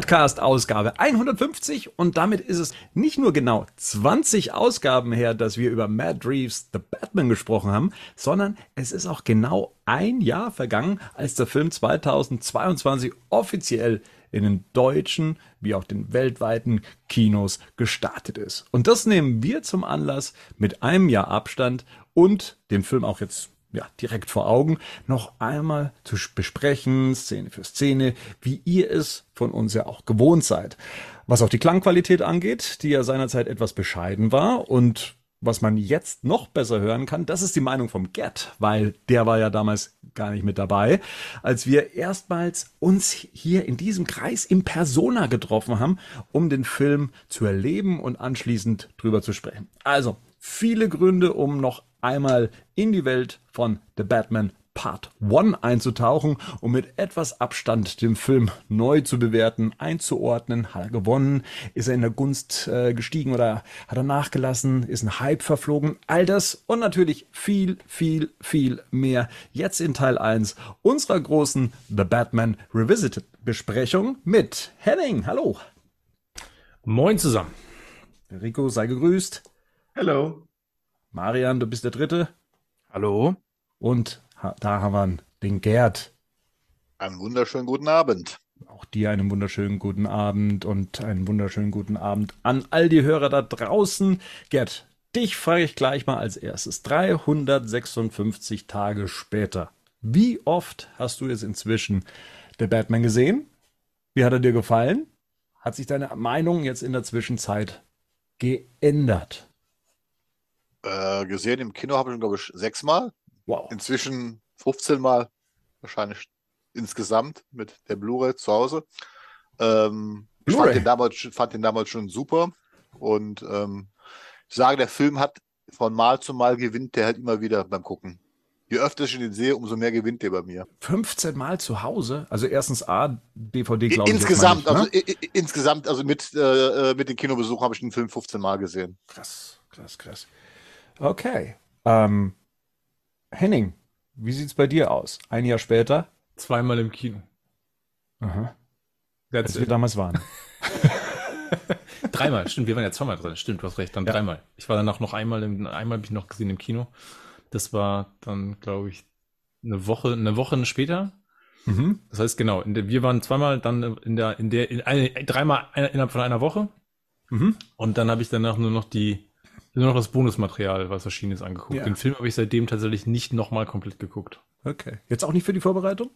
Badcast-Ausgabe 150 und damit ist es nicht nur genau 20 Ausgaben her, dass wir über Matt Reeves The Batman gesprochen haben, sondern es ist auch genau ein Jahr vergangen, als der Film 2022 offiziell in den deutschen wie auch den weltweiten Kinos gestartet ist. Und das nehmen wir zum Anlass, mit einem Jahr Abstand und den Film auch jetzt ja, direkt vor Augen, noch einmal zu besprechen, Szene für Szene, wie ihr es von uns ja auch gewohnt seid. Was auch die Klangqualität angeht, die ja seinerzeit etwas bescheiden war und was man jetzt noch besser hören kann, das ist die Meinung vom Gerd, weil der war ja damals gar nicht mit dabei, als wir erstmals uns hier in diesem Kreis im Persona getroffen haben, um den Film zu erleben und anschließend drüber zu sprechen. Also, viele Gründe, um noch einmal in die Welt von The Batman Part 1 einzutauchen, um mit etwas Abstand den Film neu zu bewerten, einzuordnen. Hat er gewonnen? Ist er in der Gunst äh, gestiegen oder hat er nachgelassen? Ist ein Hype verflogen? All das und natürlich viel, viel, viel mehr jetzt in Teil 1 unserer großen The Batman Revisited Besprechung mit Henning. Hallo. Moin zusammen. Rico, sei gegrüßt. Hallo. Marian, du bist der Dritte. Hallo. Und da haben wir den Gerd. Einen wunderschönen guten Abend. Auch dir einen wunderschönen guten Abend und einen wunderschönen guten Abend an all die Hörer da draußen. Gerd, dich frage ich gleich mal als erstes. 356 Tage später. Wie oft hast du jetzt inzwischen der Batman gesehen? Wie hat er dir gefallen? Hat sich deine Meinung jetzt in der Zwischenzeit geändert? Äh, gesehen im Kino habe ich ihn, glaube ich, sechsmal. Wow. Inzwischen 15 Mal wahrscheinlich insgesamt mit der Blu-ray zu Hause. Ähm, ich fand den, damals, fand den damals schon super. Und ähm, ich sage, der Film hat von Mal zu Mal gewinnt der halt immer wieder beim Gucken. Je öfter ich ihn sehe, umso mehr gewinnt der bei mir. 15 Mal zu Hause? Also erstens A, DVD glaube ich. Insgesamt, nicht, ne? also insgesamt, also mit, äh, mit den Kinobesuchen habe ich den Film 15 Mal gesehen. Krass, krass, krass. Okay. Ähm, Henning, wie sieht's bei dir aus? Ein Jahr später? Zweimal im Kino. Aha. That's Als wir damals waren. dreimal, stimmt, wir waren ja zweimal drin. Stimmt, du hast recht, dann ja. dreimal. Ich war danach noch einmal, im, einmal habe ich noch gesehen im Kino. Das war dann, glaube ich, eine Woche, eine Woche später. Mhm. Das heißt, genau, der, wir waren zweimal dann in der, in der, in eine, dreimal innerhalb von einer Woche. Mhm. Und dann habe ich danach nur noch die nur noch das Bonusmaterial, was erschienen ist, angeguckt. Ja. Den Film habe ich seitdem tatsächlich nicht nochmal komplett geguckt. Okay. Jetzt auch nicht für die Vorbereitung?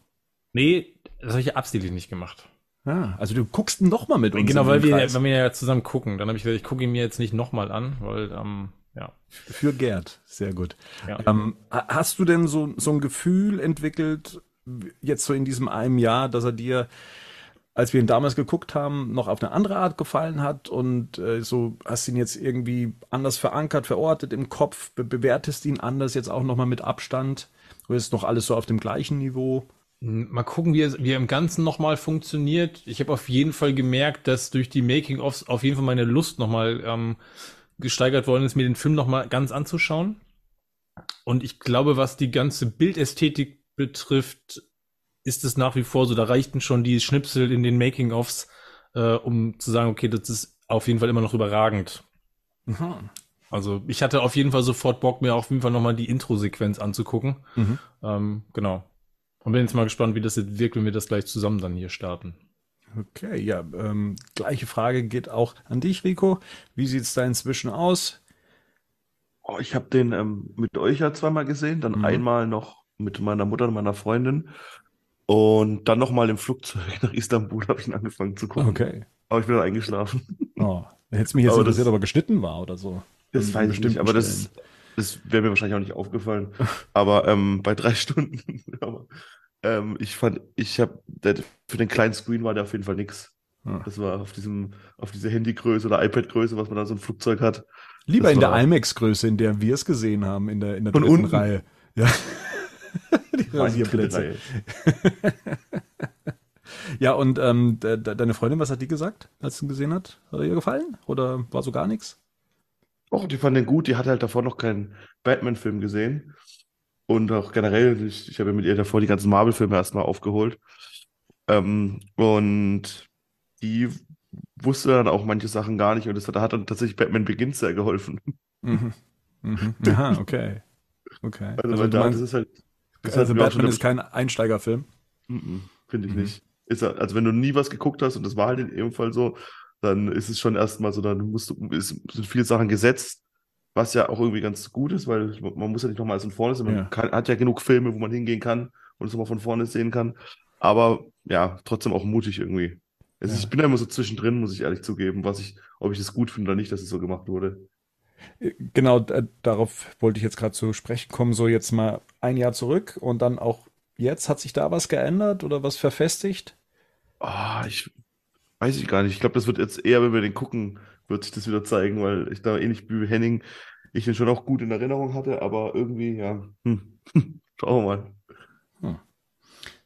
Nee, das habe ich absichtlich nicht gemacht. Ah, also du guckst nochmal mit uns. Genau, weil wir, weil wir ja zusammen gucken. Dann habe ich gesagt, ich gucke ihn mir jetzt nicht nochmal an, weil, ähm, ja. Für Gerd, sehr gut. Ja. Ähm, hast du denn so, so ein Gefühl entwickelt, jetzt so in diesem einem Jahr, dass er dir als wir ihn damals geguckt haben, noch auf eine andere Art gefallen hat und äh, so hast ihn jetzt irgendwie anders verankert, verortet im Kopf, be bewertest ihn anders jetzt auch nochmal mit Abstand? Oder ist noch alles so auf dem gleichen Niveau? Mal gucken, wie er, wie er im Ganzen nochmal funktioniert. Ich habe auf jeden Fall gemerkt, dass durch die Making-ofs auf jeden Fall meine Lust nochmal ähm, gesteigert worden ist, mir den Film nochmal ganz anzuschauen. Und ich glaube, was die ganze Bildästhetik betrifft, ist es nach wie vor so, da reichten schon die Schnipsel in den Making-ofs, äh, um zu sagen, okay, das ist auf jeden Fall immer noch überragend. Mhm. Also ich hatte auf jeden Fall sofort Bock, mir auf jeden Fall nochmal die Intro-Sequenz anzugucken. Mhm. Ähm, genau. Und bin jetzt mal gespannt, wie das jetzt wirkt, wenn wir das gleich zusammen dann hier starten. Okay, ja, ähm, gleiche Frage geht auch an dich, Rico. Wie sieht es da inzwischen aus? Oh, ich habe den ähm, mit euch ja zweimal gesehen, dann mhm. einmal noch mit meiner Mutter und meiner Freundin. Und dann nochmal im Flugzeug nach Istanbul habe ich ihn angefangen zu gucken. Okay. Aber ich bin dann eingeschlafen. Oh, hätte es mich jetzt aber interessiert, das, ob er geschnitten war oder so. Das weiß ich nicht, aber das, das wäre mir wahrscheinlich auch nicht aufgefallen. aber ähm, bei drei Stunden, aber, ähm, ich fand, ich habe, für den kleinen Screen war der auf jeden Fall nix. Ah. Das war auf diesem, auf diese Handygröße oder iPad-Größe, was man da so ein Flugzeug hat. Lieber das in der IMAX-Größe, in der wir es gesehen haben, in der, in der dritten unten. Reihe. Ja. die Rasierplätze. ja, und ähm, de, de, deine Freundin, was hat die gesagt, als sie ihn gesehen hat? Hat er ihr gefallen? Oder war so gar nichts? Och, die fand den gut. Die hat halt davor noch keinen Batman-Film gesehen. Und auch generell, ich, ich habe mit ihr davor die ganzen Marvel-Filme erstmal aufgeholt. Ähm, und die wusste dann auch manche Sachen gar nicht und das hat, hat dann tatsächlich Batman Begins sehr geholfen. Mhm. Mhm. Aha, okay. Okay. Also, also da, meinst, das ist halt. Das also Batman ist kein Einsteigerfilm. Finde ich mhm. nicht. Ist, also wenn du nie was geguckt hast und das war halt in jedem Fall so, dann ist es schon erstmal so, dann musst du, ist, sind viele Sachen gesetzt, was ja auch irgendwie ganz gut ist, weil man muss ja nicht nochmal alles von vorne sehen. Man ja. Kann, hat ja genug Filme, wo man hingehen kann und es nochmal von vorne sehen kann. Aber ja, trotzdem auch mutig irgendwie. Also ja. Ich bin da immer so zwischendrin, muss ich ehrlich zugeben, was ich, ob ich das gut finde oder nicht, dass es so gemacht wurde. Genau, darauf wollte ich jetzt gerade zu sprechen kommen, so jetzt mal ein Jahr zurück und dann auch jetzt, hat sich da was geändert oder was verfestigt? Oh, ich weiß ich gar nicht. Ich glaube, das wird jetzt eher, wenn wir den gucken, wird sich das wieder zeigen, weil ich da ähnlich wie Henning, ich den schon auch gut in Erinnerung hatte, aber irgendwie, ja, hm. schauen wir mal. Hm.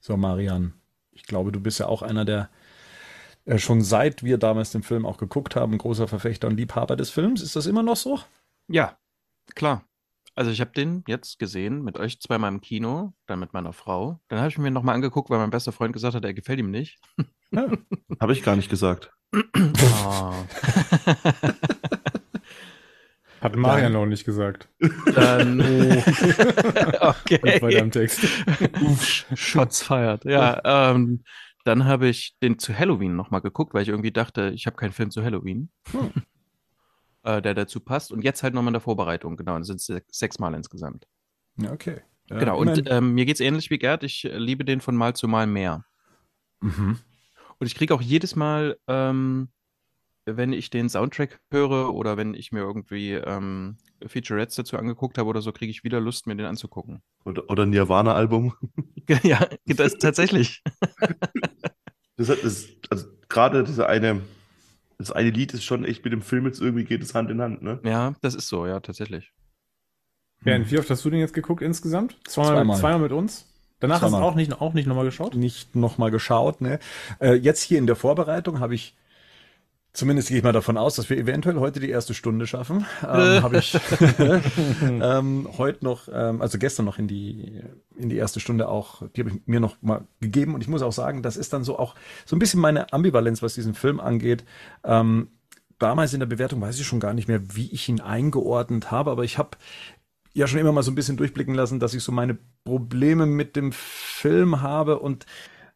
So, Marian, ich glaube, du bist ja auch einer der äh, schon seit wir damals den Film auch geguckt haben, großer Verfechter und Liebhaber des Films. Ist das immer noch so? Ja, klar. Also ich habe den jetzt gesehen mit euch zweimal im Kino, dann mit meiner Frau. Dann habe ich mir nochmal angeguckt, weil mein bester Freund gesagt hat, er gefällt ihm nicht. Ja. habe ich gar nicht gesagt. oh. Hat Marian noch nicht gesagt. Dann, okay. Bei deinem Text. Shots feiert. Ja, ähm, dann habe ich den zu Halloween nochmal geguckt, weil ich irgendwie dachte, ich habe keinen Film zu Halloween. Hm äh, der dazu passt. Und jetzt halt nochmal in der Vorbereitung. Genau, dann sind es sechs Mal insgesamt. Ja, okay. Ja, genau, und ähm, mir geht es ähnlich wie Gerd. Ich liebe den von Mal zu Mal mehr. Mhm. Und ich kriege auch jedes Mal, ähm, wenn ich den Soundtrack höre oder wenn ich mir irgendwie ähm, Featurettes dazu angeguckt habe oder so, kriege ich wieder Lust, mir den anzugucken. Oder, oder Nirvana-Album. ja, das tatsächlich. das, das, also gerade diese eine das eine Lied ist schon echt mit dem Film jetzt irgendwie geht es Hand in Hand, ne? Ja, das ist so, ja, tatsächlich. Bernd, wie oft hast du den jetzt geguckt insgesamt? Zweimal, zweimal. zweimal mit uns? Danach zweimal. hast du auch nicht, auch nicht nochmal geschaut? Nicht nochmal geschaut, ne? Äh, jetzt hier in der Vorbereitung habe ich Zumindest gehe ich mal davon aus, dass wir eventuell heute die erste Stunde schaffen. Ähm, Habe ich ähm, heute noch, ähm, also gestern noch in die in die erste Stunde auch, die habe ich mir noch mal gegeben und ich muss auch sagen, das ist dann so auch so ein bisschen meine Ambivalenz, was diesen Film angeht. Ähm, damals in der Bewertung weiß ich schon gar nicht mehr, wie ich ihn eingeordnet habe, aber ich habe ja schon immer mal so ein bisschen durchblicken lassen, dass ich so meine Probleme mit dem Film habe und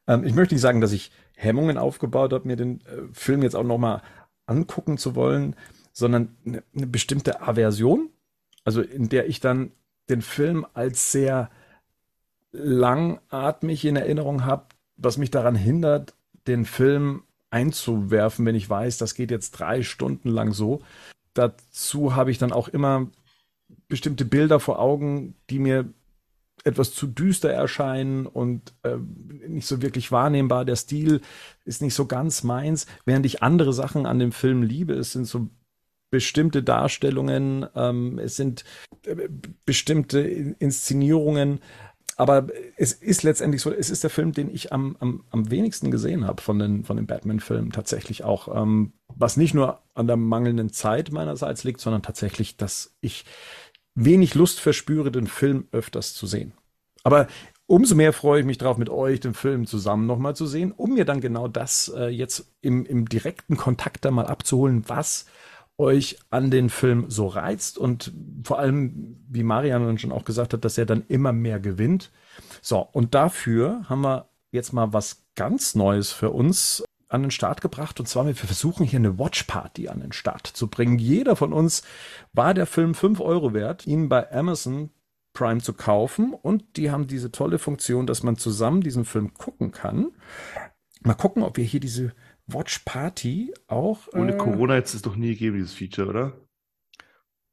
ähm, ich möchte nicht sagen, dass ich Hemmungen aufgebaut habe, mir den äh, Film jetzt auch nochmal angucken zu wollen, sondern eine, eine bestimmte Aversion, also in der ich dann den Film als sehr langatmig in Erinnerung habe, was mich daran hindert, den Film einzuwerfen, wenn ich weiß, das geht jetzt drei Stunden lang so. Dazu habe ich dann auch immer bestimmte Bilder vor Augen, die mir etwas zu düster erscheinen und äh, nicht so wirklich wahrnehmbar. Der Stil ist nicht so ganz meins, während ich andere Sachen an dem Film liebe. Es sind so bestimmte Darstellungen, ähm, es sind äh, bestimmte Inszenierungen. Aber es ist letztendlich so, es ist der Film, den ich am, am, am wenigsten gesehen habe von den, von den Batman-Filmen tatsächlich auch. Ähm, was nicht nur an der mangelnden Zeit meinerseits liegt, sondern tatsächlich, dass ich wenig Lust verspüre, den Film öfters zu sehen. Aber umso mehr freue ich mich drauf, mit euch den Film zusammen nochmal zu sehen, um mir dann genau das äh, jetzt im, im direkten Kontakt da mal abzuholen, was euch an den Film so reizt und vor allem, wie Marian schon auch gesagt hat, dass er dann immer mehr gewinnt. So, und dafür haben wir jetzt mal was ganz Neues für uns an den Start gebracht. Und zwar, wir versuchen hier eine Watch Party an den Start zu bringen. Jeder von uns war der Film 5 Euro wert, ihn bei Amazon Prime zu kaufen. Und die haben diese tolle Funktion, dass man zusammen diesen Film gucken kann. Mal gucken, ob wir hier diese Watch Party auch. Ohne äh, Corona hätte es doch nie gegeben, dieses Feature, oder?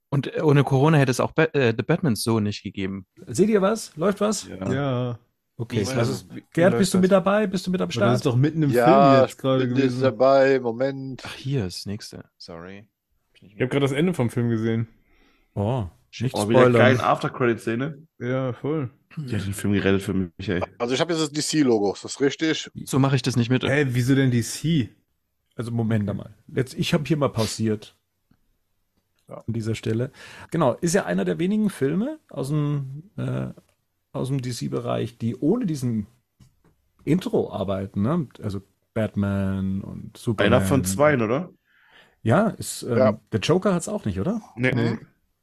Und äh, ohne Corona hätte es auch ba äh, The Batman so nicht gegeben. Seht ihr was? Läuft was? Ja. ja. Okay, ja, also, Gerd, bist du mit dabei? Bist du mit am Start? Das ist doch mitten im ja, Film jetzt gerade gewesen. ist dabei, Moment. Ach, hier ist das nächste. Sorry. Ich, habe gerade das Ende vom Film gesehen. Oh, nicht oh, spoilern. wieder geile After-Credit-Szene. Ja, voll. Die hat den Film gerettet für mich, ey. Also ich habe jetzt das DC-Logo, ist das richtig? So mache ich das nicht mit. Hä, hey, wieso denn DC? Also Moment mal. Jetzt, ich habe hier mal pausiert. Ja. An dieser Stelle. Genau, ist ja einer der wenigen Filme aus dem äh, aus dem DC-Bereich, die ohne diesen Intro arbeiten. Ne? Also Batman und Superman. Einer von zwei, oder? Ja, ist, ähm, Ja. der Joker hat es auch nicht, oder? Nee.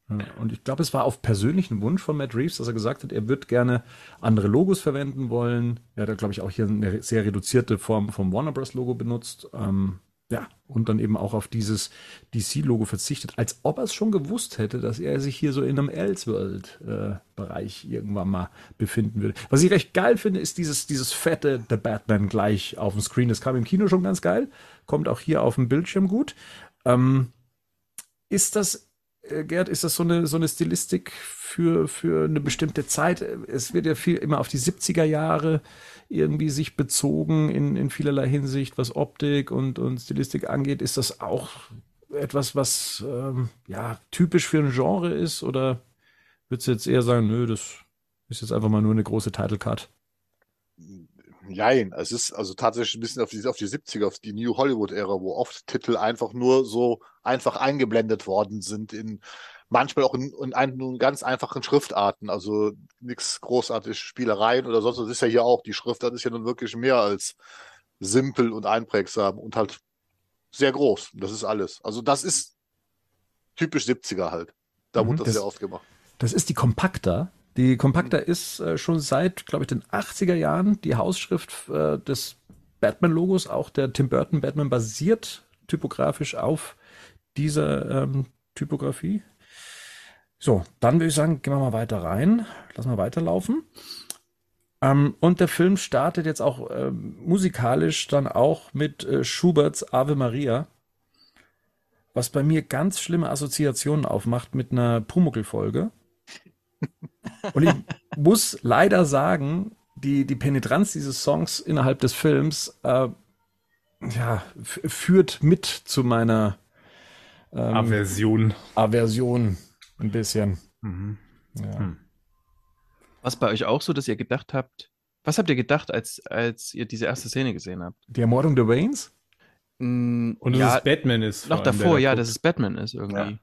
Ja, Und ich glaube, es war auf persönlichen Wunsch von Matt Reeves, dass er gesagt hat, er wird gerne andere Logos verwenden wollen. Er hat, glaube ich, auch hier eine sehr reduzierte Form vom Warner Bros. Logo benutzt. Ähm, ja, und dann eben auch auf dieses DC-Logo verzichtet, als ob er es schon gewusst hätte, dass er sich hier so in einem Elseworld-Bereich irgendwann mal befinden würde. Was ich recht geil finde, ist dieses, dieses fette The Batman gleich auf dem Screen. Das kam im Kino schon ganz geil, kommt auch hier auf dem Bildschirm gut. Ähm, ist das, Gerd, ist das so eine, so eine Stilistik für, für eine bestimmte Zeit? Es wird ja viel immer auf die 70er Jahre irgendwie sich bezogen in, in vielerlei Hinsicht, was Optik und, und Stilistik angeht. Ist das auch etwas, was ähm, ja typisch für ein Genre ist? Oder würdest du jetzt eher sagen, nö, das ist jetzt einfach mal nur eine große Title Card? Jein, es ist also tatsächlich ein bisschen auf die, auf die 70er, auf die New Hollywood-Ära, wo oft Titel einfach nur so einfach eingeblendet worden sind in manchmal auch in, in, ein, in ganz einfachen Schriftarten, also nichts großartig Spielereien oder sonst was. Das ist ja hier auch, die Schriftart ist ja nun wirklich mehr als simpel und einprägsam und halt sehr groß. Das ist alles. Also das ist typisch 70er halt. Da Mhm, wurde das, das- sehr oft gemacht. Das ist die Compacta. Die Compacta ist äh, schon seit, glaube ich, den 80er Jahren die Hausschrift äh, des Batman-Logos. Auch der Tim Burton Batman basiert typografisch auf dieser ähm, Typografie. So, dann würde ich sagen, gehen wir mal weiter rein. Lassen wir weiterlaufen. Ähm, und der Film startet jetzt auch ähm, musikalisch dann auch mit äh, Schuberts Ave Maria, was bei mir ganz schlimme Assoziationen aufmacht mit einer Pumuckl-Folge. Und ich muss leider sagen, die, die Penetranz dieses Songs innerhalb des Films äh, ja, führt mit zu meiner ähm, Aversion. Aversion ein bisschen. Mhm. Ja. Hm. Was bei euch auch so, dass ihr gedacht habt, was habt ihr gedacht, als, als ihr diese erste Szene gesehen habt? Die Ermordung der Waynes? Mm, Und dass ja, es Batman ist. noch davor, da ja, dass es Batman ist irgendwie.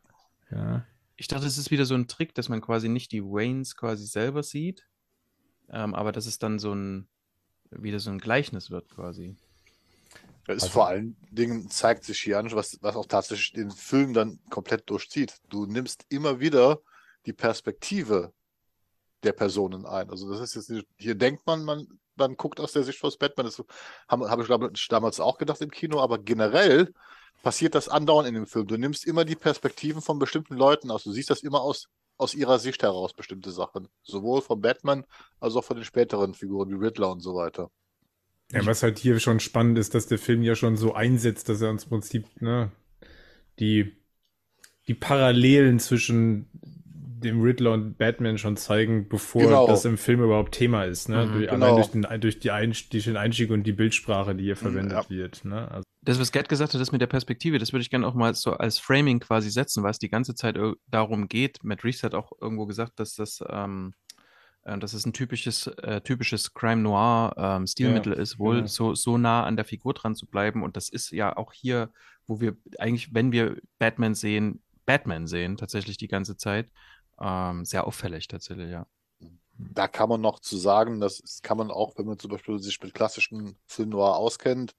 Ja. Ich dachte, es ist wieder so ein Trick, dass man quasi nicht die Waynes quasi selber sieht, ähm, aber dass es dann so ein, wieder so ein Gleichnis wird quasi. Es Also- vor allen Dingen zeigt sich hier an, was, was auch tatsächlich den Film dann komplett durchzieht. Du nimmst immer wieder die Perspektive der Personen ein. Also das ist jetzt nicht, hier denkt man, man, man guckt aus der Sicht von Batman. Das habe hab ich ich, damals auch gedacht im Kino, aber generell passiert das andauernd in dem Film. Du nimmst immer die Perspektiven von bestimmten Leuten aus. Du siehst das immer aus, aus ihrer Sicht heraus, bestimmte Sachen. Sowohl von Batman als auch von den späteren Figuren wie Riddler und so weiter. Ja, was halt hier schon spannend ist, dass der Film ja schon so einsetzt, dass er uns im Prinzip ne, die, die Parallelen zwischen dem Riddler und Batman schon zeigen, bevor Genau. das im Film überhaupt Thema ist. Ne? Mhm, durch, genau. Allein durch den, durch die Einst durch den Einstieg und die Bildsprache, die hier verwendet ja. wird. Ne? Also, Das, was Gerd gesagt hat, das mit der Perspektive, das würde ich gerne auch mal so als Framing quasi setzen, weil es die ganze Zeit darum geht. Matt Reeves hat auch irgendwo gesagt, dass das, ähm, äh, dass es ein typisches, äh, typisches Crime Noir ähm, Stilmittel ist, wohl genau. so, so nah an der Figur dran zu bleiben. Und das ist ja auch hier, wo wir eigentlich, wenn wir Batman sehen, Batman sehen, tatsächlich die ganze Zeit. Ähm, sehr auffällig tatsächlich, ja. Da kann man noch zu sagen, das kann man auch, wenn man zum Beispiel sich mit klassischen Film Noir auskennt,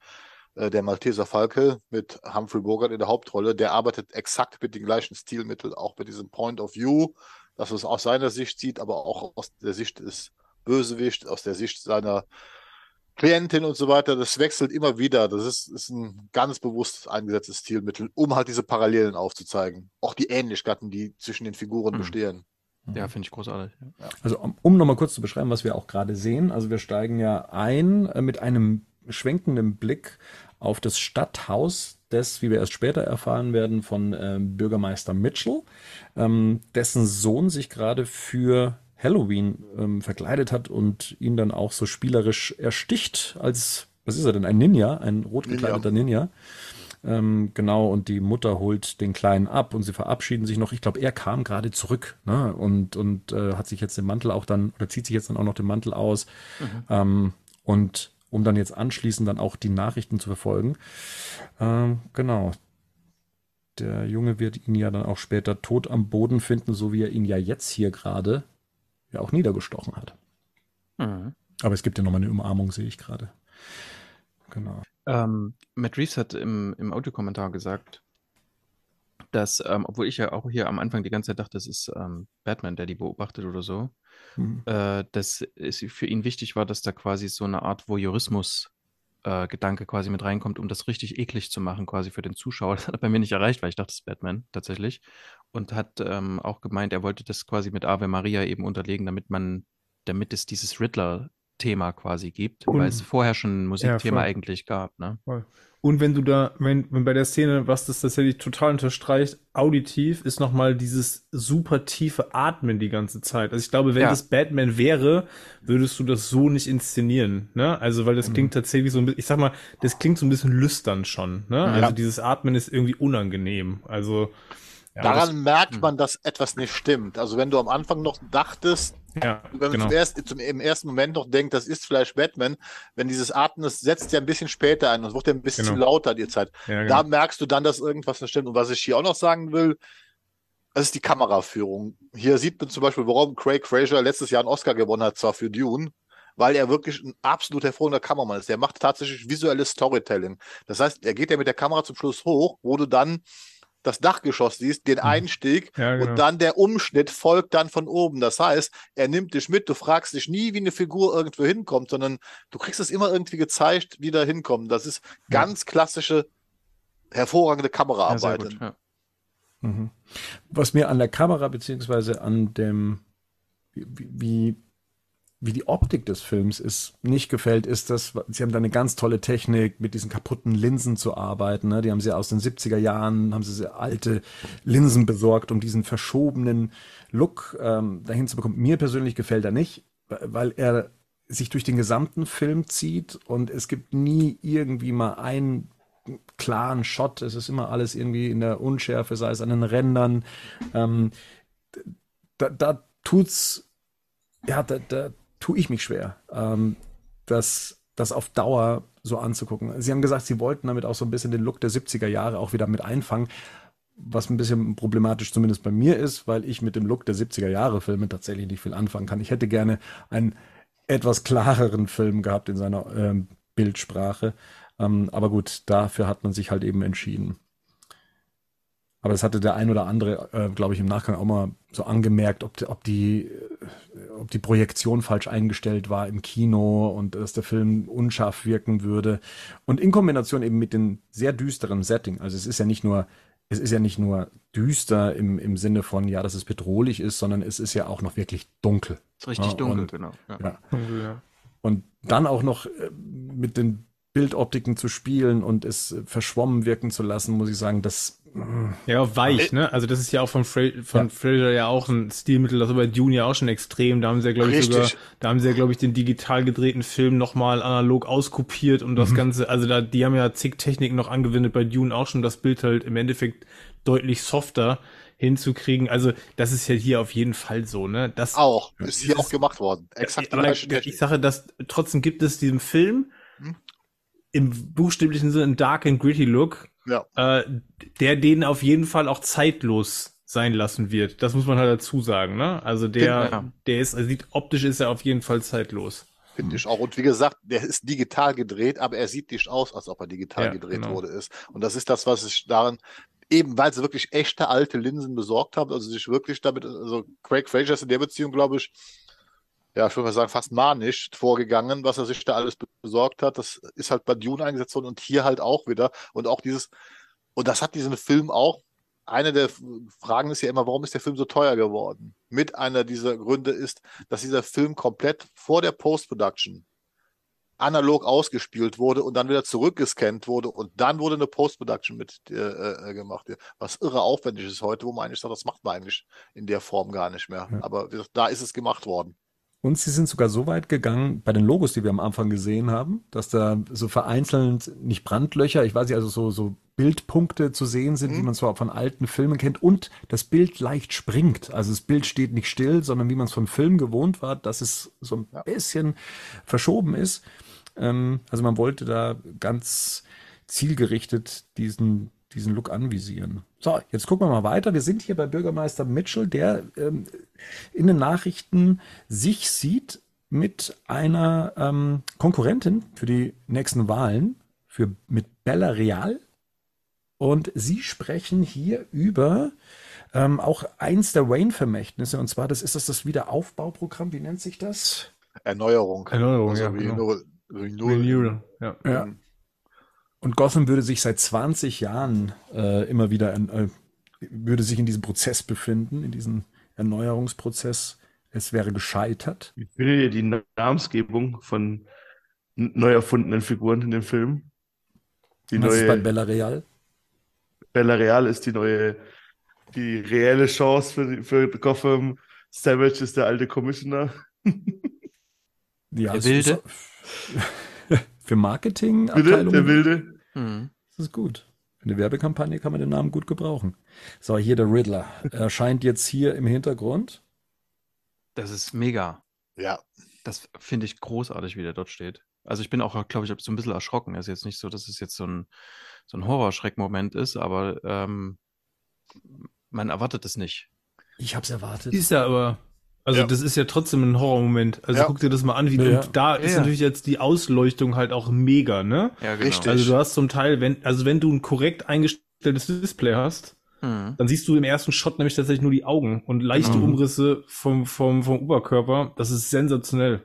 der Malteser Falke mit Humphrey Bogart in der Hauptrolle, der arbeitet exakt mit den gleichen Stilmitteln, auch mit diesem Point of View, dass man es aus seiner Sicht sieht, aber auch aus der Sicht des Bösewicht, aus der Sicht seiner Klientin und so weiter. Das wechselt immer wieder. Das ist, ist ein ganz bewusst eingesetztes Stilmittel, um halt diese Parallelen aufzuzeigen. Auch die Ähnlichkeiten, die zwischen den Figuren Mhm. bestehen. Ja, finde ich großartig. Ja. Also um, um nochmal kurz zu beschreiben, was wir auch gerade sehen. Also wir steigen ja ein äh, mit einem schwenkenden Blick auf das Stadthaus des, wie wir erst später erfahren werden, von ähm, Bürgermeister Mitchell, ähm, dessen Sohn sich gerade für Halloween ähm, verkleidet hat und ihn dann auch so spielerisch ersticht als, was ist er denn, ein Ninja, ein rot gekleideter Ninja. Ähm, genau, und die Mutter holt den Kleinen ab und sie verabschieden sich noch. Ich glaube, er kam gerade zurück ne? und, und äh, hat sich jetzt den Mantel auch dann, oder zieht sich jetzt dann auch noch den Mantel aus. Ähm, und um dann jetzt anschließend dann auch die Nachrichten zu verfolgen. Ähm, genau. Der Junge wird ihn ja dann auch später tot am Boden finden, so wie er ihn ja jetzt hier gerade ja auch niedergestochen hat. Mhm. Aber es gibt ja nochmal eine Umarmung, sehe ich gerade. Genau. Ähm, Matt Reeves hat im, im Audiokommentar gesagt, dass, ähm, obwohl ich ja auch hier am Anfang die ganze Zeit dachte, das ist ähm, Batman, der die beobachtet oder so, mhm. äh, dass es für ihn wichtig war, dass da quasi so eine Art Voyeurismus äh, Gedanke quasi mit reinkommt, um das richtig eklig zu machen, quasi für den Zuschauer. Das hat er bei mir nicht erreicht, weil ich dachte, das ist Batman tatsächlich. Und hat ähm, auch gemeint, er wollte das quasi mit Ave Maria eben unterlegen, damit man, damit es dieses Riddler-Thema quasi gibt, Und, weil es vorher schon ein Musikthema ja, eigentlich gab. Ne? Voll. Und wenn du da, wenn, wenn bei der Szene, was das tatsächlich total unterstreicht, auditiv ist nochmal dieses super tiefe Atmen die ganze Zeit. Also ich glaube, wenn ja. das Batman wäre, würdest du das so nicht inszenieren, ne? Also, weil das mhm. klingt tatsächlich so ein bisschen, ich sag mal, das klingt so ein bisschen lüstern schon, ne? Ja. Also dieses Atmen ist irgendwie unangenehm. Also, ja, Daran das, merkt hm. man, dass etwas nicht stimmt. Also wenn du am Anfang noch dachtest, ja, wenn man genau. erst, zum, im ersten Moment noch denkt, das ist vielleicht Batman, wenn dieses Atmen, das setzt ja ein bisschen später ein und wird ja ein bisschen genau. lauter die Zeit. Ja, genau. Da merkst du dann, dass irgendwas nicht stimmt. Und was ich hier auch noch sagen will, das ist die Kameraführung. Hier sieht man zum Beispiel, warum Craig Fraser letztes Jahr einen Oscar gewonnen hat, zwar für Dune, weil er wirklich ein absolut hervorragender Kameramann ist. Der macht tatsächlich visuelles Storytelling. Das heißt, er geht ja mit der Kamera zum Schluss hoch, wo du dann das Dachgeschoss siehst, den mhm. Einstieg ja, genau. und dann der Umschnitt folgt dann von oben. Das heißt, er nimmt dich mit, du fragst dich nie, wie eine Figur irgendwo hinkommt, sondern du kriegst es immer irgendwie gezeigt, wie da hinkommt. Das ist ganz ja. klassische, hervorragende Kameraarbeit. Ja, mhm. Was mir an der Kamera beziehungsweise an dem, wie, wie wie die Optik des Films ist, nicht gefällt, ist, dass sie haben da eine ganz tolle Technik, mit diesen kaputten Linsen zu arbeiten. Ne? Die haben sie aus den 70er Jahren, haben sie sehr alte Linsen besorgt, um diesen verschobenen Look ähm, dahin zu bekommen. Mir persönlich gefällt er nicht, weil er sich durch den gesamten Film zieht und es gibt nie irgendwie mal einen klaren Shot. Es ist immer alles irgendwie in der Unschärfe, sei es an den Rändern. Ähm, da, da tut's ja, da, da, tue ich mich schwer, ähm, das, das auf Dauer so anzugucken. Sie haben gesagt, Sie wollten damit auch so ein bisschen den Look der 70er Jahre auch wieder mit einfangen, was ein bisschen problematisch zumindest bei mir ist, weil ich mit dem Look der 70er Jahre Filme tatsächlich nicht viel anfangen kann. Ich hätte gerne einen etwas klareren Film gehabt in seiner ähm, Bildsprache. Ähm, aber gut, dafür hat man sich halt eben entschieden. Aber das hatte der ein oder andere, äh, glaube ich, im Nachgang auch mal so angemerkt, ob, ob, die, äh, ob die Projektion falsch eingestellt war im Kino und dass der Film unscharf wirken würde. Und in Kombination eben mit dem sehr düsteren Setting. Also es ist ja nicht nur, es ist ja nicht nur düster im, im Sinne von, ja, dass es bedrohlich ist, sondern es ist ja auch noch wirklich dunkel. Es ist richtig ja, dunkel, und, genau. Ja. Ja. Und dann auch noch äh, mit den Bildoptiken zu spielen und es verschwommen wirken zu lassen, muss ich sagen, das ja, weich, ne? Also das ist ja auch von, Fra von ja. Fraser ja auch ein Stilmittel, das war bei Dune ja auch schon extrem. Da haben sie ja, glaube ich, sogar, da haben sie ja, glaube ich, den digital gedrehten Film nochmal analog auskopiert und das mhm. Ganze, also da, die haben ja zig Techniken noch angewendet bei Dune auch schon, das Bild halt im Endeffekt deutlich softer hinzukriegen. Also das ist ja hier auf jeden Fall so, ne? Das auch, ist hier auch gemacht worden. Exakt. Ja, aber ich sage, dass trotzdem gibt es diesem Film hm? Im buchstäblichen Sinne einen dark and gritty Look, ja. äh, der den auf jeden Fall auch zeitlos sein lassen wird. Das muss man halt dazu sagen, ne? Also der, ja. der ist, also sieht, optisch ist er auf jeden Fall zeitlos. Finde ich auch. Und wie gesagt, der ist digital gedreht, aber er sieht nicht aus, als ob er digital ja, gedreht genau. wurde ist. Und das ist das, was ich daran, eben weil sie wirklich echte alte Linsen besorgt haben, also sich wirklich damit, also Craig Fraser ist in der Beziehung, glaube ich, ja, ich würde mal sagen, fast manisch vorgegangen, was er sich da alles besorgt hat. Das ist halt bei Dune eingesetzt worden und hier halt auch wieder. Und auch dieses, und das hat diesen Film auch. Eine der Fragen ist ja immer, warum ist der Film so teuer geworden? Mit einer dieser Gründe ist, dass dieser Film komplett vor der Post-Production analog ausgespielt wurde und dann wieder zurückgescannt wurde und dann wurde eine Post-Production mit äh, äh, gemacht, was irre aufwendig ist heute, wo man eigentlich sagt, das macht man eigentlich in der Form gar nicht mehr. Ja. Aber da ist es gemacht worden. Und sie sind sogar so weit gegangen bei den Logos, die wir am Anfang gesehen haben, dass da so vereinzelt nicht Brandlöcher, ich weiß nicht, also so, so Bildpunkte zu sehen sind, mhm. wie man es so von alten Filmen kennt und das Bild leicht springt. Also das Bild steht nicht still, sondern wie man es von Filmen gewohnt war, dass es so ein bisschen verschoben ist. Ähm, also man wollte da ganz zielgerichtet diesen diesen Look anvisieren. So, jetzt gucken wir mal weiter. Wir sind hier bei Bürgermeister Mitchell, der ähm, in den Nachrichten sich sieht mit einer ähm, Konkurrentin für die nächsten Wahlen für, mit Bella Real. Und sie sprechen hier über ähm, auch eins der Wayne-Vermächtnisse. Und zwar, das ist das, das Wiederaufbauprogramm. Wie nennt sich das? Erneuerung. Erneuerung, also ja, genau. Renewal. Renewal. Renewal, ja. Ja. Und Gotham würde sich seit 20 Jahren äh, immer wieder, äh, würde sich in diesem Prozess befinden, in diesem Erneuerungsprozess. Es wäre gescheitert. Wie findet ihr die Namensgebung von neu erfundenen Figuren in dem Film? Die Was ist bei neue Bella Real? Bella Real ist die neue, die reelle Chance für, für Gotham. Savage ist der alte Commissioner. Ja, Der Wilde? Ist, für Marketing Bitte, der Wilde. Hm. Das ist gut. Für eine Werbekampagne kann man den Namen gut gebrauchen. So, hier der Riddler. Erscheint jetzt hier im Hintergrund. Das ist mega. Ja. Das finde ich großartig, wie der dort steht. Also ich bin auch, glaube ich, so ein bisschen erschrocken. Es ist jetzt nicht so, dass es jetzt so ein, so ein Horrorschreckmoment ist, aber ähm, man erwartet es nicht. Ich hab's erwartet. Ist ja aber, also Ja. das ist ja trotzdem ein Horrormoment. Also Ja. guck dir das mal an, wie Ja. und da ist natürlich jetzt die Ausleuchtung halt auch mega, ne? Ja, genau. Richtig. Also du hast zum Teil, wenn, also wenn du ein korrekt eingestelltes Display hast, Hm. dann siehst du im ersten Shot nämlich tatsächlich nur die Augen und leichte Genau. Umrisse vom, vom, vom Oberkörper. Das ist sensationell.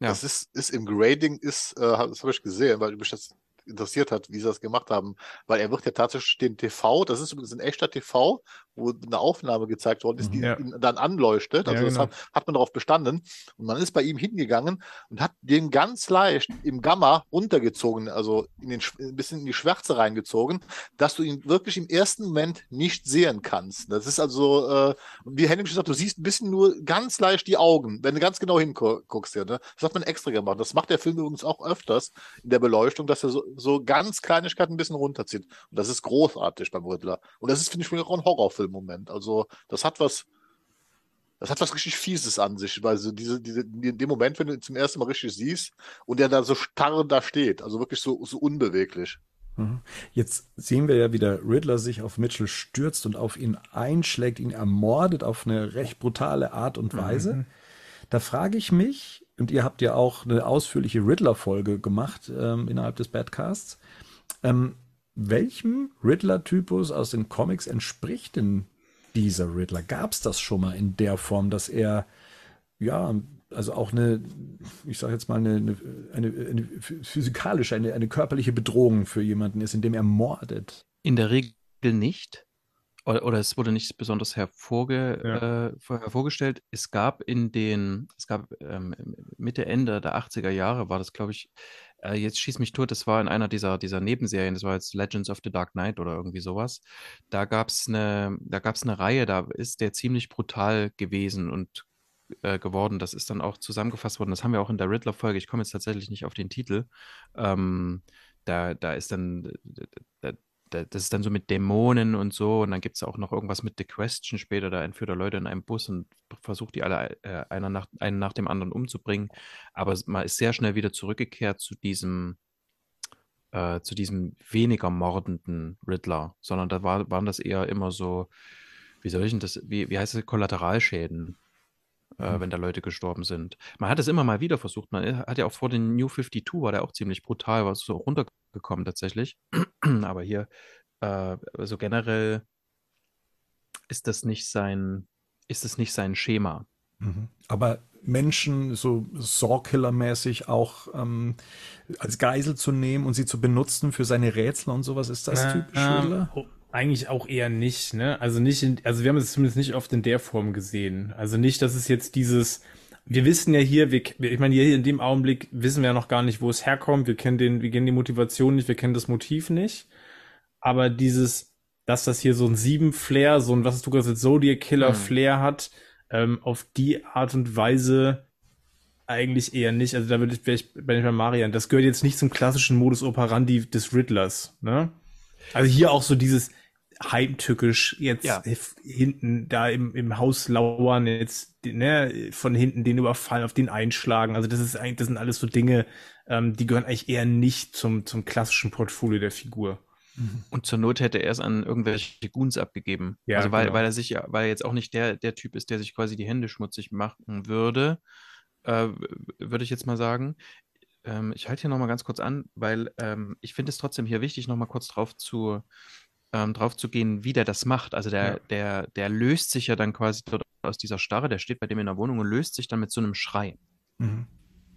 Ja. Das ist, ist im Grading, ist, äh, das habe ich gesehen, weil mich das interessiert hat, wie sie das gemacht haben. Weil er wird ja tatsächlich den TV, das ist übrigens ein echter TV, wo eine Aufnahme gezeigt worden ist, die Ja. ihn dann anleuchtet. Also Ja, das genau. hat, hat man darauf bestanden. Und man ist bei ihm hingegangen und hat den ganz leicht im Gamma runtergezogen, also in den, ein bisschen in die Schwärze reingezogen, dass du ihn wirklich im ersten Moment nicht sehen kannst. Das ist also, äh, wie Henning schon sagt, du siehst ein bisschen nur ganz leicht die Augen, wenn du ganz genau hinguckst. Ja, ne? Das hat man extra gemacht. Das macht der Film übrigens auch öfters in der Beleuchtung, dass er so, so ganz Kleinigkeiten ein bisschen runterzieht. Und das ist großartig beim Riddler. Und das ist, finde ich, auch ein Horrorfilm-Moment. Also, das hat was. Das hat was richtig Fieses an sich, weil so diese, diese, in dem Moment, wenn du ihn zum ersten Mal richtig siehst und er da so starr da steht, also wirklich so, so unbeweglich. Mhm. Jetzt sehen wir ja, wie der Riddler sich auf Mitchell stürzt und auf ihn einschlägt, ihn ermordet auf eine recht brutale Art und Weise. Da frage ich mich, und ihr habt ja auch eine ausführliche Riddler-Folge gemacht ähm, innerhalb des Badcasts, ähm, welchem Riddler-Typus aus den Comics entspricht denn dieser Riddler? Gab es das schon mal in der Form, dass er ja, also auch eine, ich sage jetzt mal, eine, eine, eine, eine physikalische, eine, eine körperliche Bedrohung für jemanden ist, indem er mordet. In der Regel nicht. Oder, oder es wurde nicht besonders hervorge Ja. äh, vor- hervorgestellt. Es gab in den, es gab ähm, Mitte, Ende der 80er Jahre war das, glaube ich, äh, jetzt schieß mich tot, das war in einer dieser, dieser Nebenserien, das war jetzt Legends of the Dark Knight oder irgendwie sowas. Da gab es eine, da gab es eine Reihe, da ist der ziemlich brutal gewesen und äh, geworden. Das ist dann auch zusammengefasst worden. Das haben wir auch in der Riddler-Folge. Ich komme jetzt tatsächlich nicht auf den Titel. Ähm, da, da ist dann, da, da, das ist dann so mit Dämonen und so. Und dann gibt es auch noch irgendwas mit The Question später. Da entführt er Leute in einem Bus und versucht die alle äh, einer nach, einen nach dem anderen umzubringen. Aber man ist sehr schnell wieder zurückgekehrt zu diesem, äh, zu diesem weniger mordenden Riddler, sondern da war, waren das eher immer so, wie soll ich denn das, wie, wie heißt es, Kollateralschäden äh, wenn da Leute gestorben sind. Man hat es immer mal wieder versucht. Man hat ja auch vor den New 52 war der auch ziemlich brutal, war so runtergekommen tatsächlich. Aber hier, äh, also generell ist das nicht sein, ist es nicht sein Schema. Aber Menschen so Saw-Killer-mäßig auch ähm, als Geisel zu nehmen und sie zu benutzen für seine Rätsel und sowas, ist das typisch Ähm, Riddler? Eigentlich auch eher nicht, ne? Also nicht in, also wir haben es zumindest nicht oft in der Form gesehen. Also nicht, dass es jetzt dieses, wir wissen ja hier, wir, ich meine, hier in dem Augenblick wissen wir ja noch gar nicht, wo es herkommt. Wir kennen den, wir kennen die Motivation nicht, wir kennen das Motiv nicht. Aber dieses, dass das hier so ein Sieben-Flair, so ein, was hast du gesagt, Zodiac-Killer-Flair hat, ähm, auf die Art und Weise eigentlich eher nicht. Also da würde ich, wäre ich bei Marian. Das gehört jetzt nicht zum klassischen Modus operandi des Riddlers, ne? Also hier auch so dieses heimtückisch jetzt Ja. hinten da im, im Haus lauern, jetzt ne, von hinten den überfallen, auf den einschlagen. Also das ist eigentlich, das sind alles so Dinge, ähm, die gehören eigentlich eher nicht zum, zum klassischen Portfolio der Figur. Und zur Not hätte er es an irgendwelche Goons abgegeben. Ja, also weil, genau. weil er sich ja, weil er jetzt auch nicht der, der Typ ist, der sich quasi die Hände schmutzig machen würde, äh, würde ich jetzt mal sagen. Ähm, ich halte hier nochmal ganz kurz an, weil ähm, ich finde es trotzdem hier wichtig, nochmal kurz drauf zu, ähm, drauf zu gehen, wie der das macht. Also der, ja. der, der löst sich ja dann quasi dort aus dieser Starre, der steht bei dem in der Wohnung und löst sich dann mit so einem Schrei. Mhm.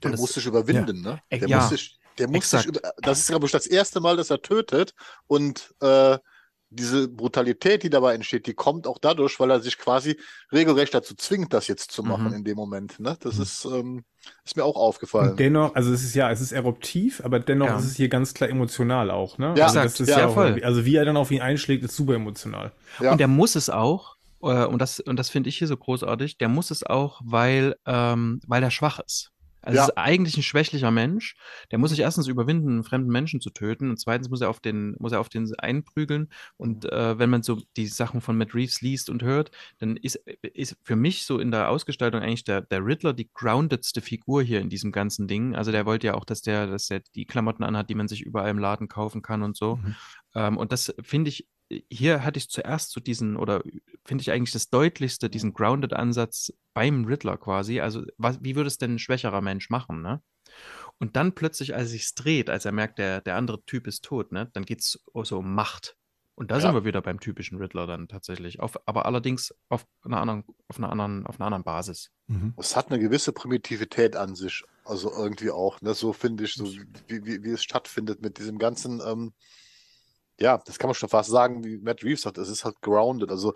Der muss sich überwinden, ja. ne? Der ja. muss sich, der muss sich über, das ist, glaube ich, das erste Mal, dass er tötet und äh, diese Brutalität, die dabei entsteht, die kommt auch dadurch, weil er sich quasi regelrecht dazu zwingt, das jetzt zu machen mhm. in dem Moment. Ne? Das mhm. ist, ähm, ist mir auch aufgefallen. Und dennoch, also es ist ja, es ist eruptiv, aber dennoch ja. ist es hier ganz klar emotional auch. Ne? Ja, also das ist ja, ja voll. Also wie er dann auf ihn einschlägt, ist super emotional. Ja. Und er muss es auch, äh, und das, und das finde ich hier so großartig, der muss es auch, weil, ähm, weil er schwach ist. Also ja. ist eigentlich ein schwächlicher Mensch. Der muss sich erstens überwinden, einen fremden Menschen zu töten und zweitens muss er auf den, muss er auf den einprügeln. Und äh, wenn man so die Sachen von Matt Reeves liest und hört, dann ist, ist für mich so in der Ausgestaltung eigentlich der, der Riddler die groundedste Figur hier in diesem ganzen Ding. Also der wollte ja auch, dass der, dass der die Klamotten anhat, die man sich überall im Laden kaufen kann und so. Mhm. Ähm, und das finde ich hier hatte ich zuerst so diesen, oder finde ich eigentlich das deutlichste, diesen Grounded-Ansatz beim Riddler quasi. Also, was, wie würde es denn ein schwächerer Mensch machen, ne? Und dann plötzlich, als sich dreht, als er merkt, der, der andere Typ ist tot, ne, dann geht es so um Macht. Und da ja. sind wir wieder beim typischen Riddler dann tatsächlich. Auf, aber allerdings auf einer anderen, auf einer anderen, auf einer anderen Basis. Mhm. Es hat eine gewisse Primitivität an sich. Also irgendwie auch, ne? So finde ich, so wie, wie, wie es stattfindet mit diesem ganzen, ähm, ja, das kann man schon fast sagen, wie Matt Reeves sagt, es ist halt grounded. Also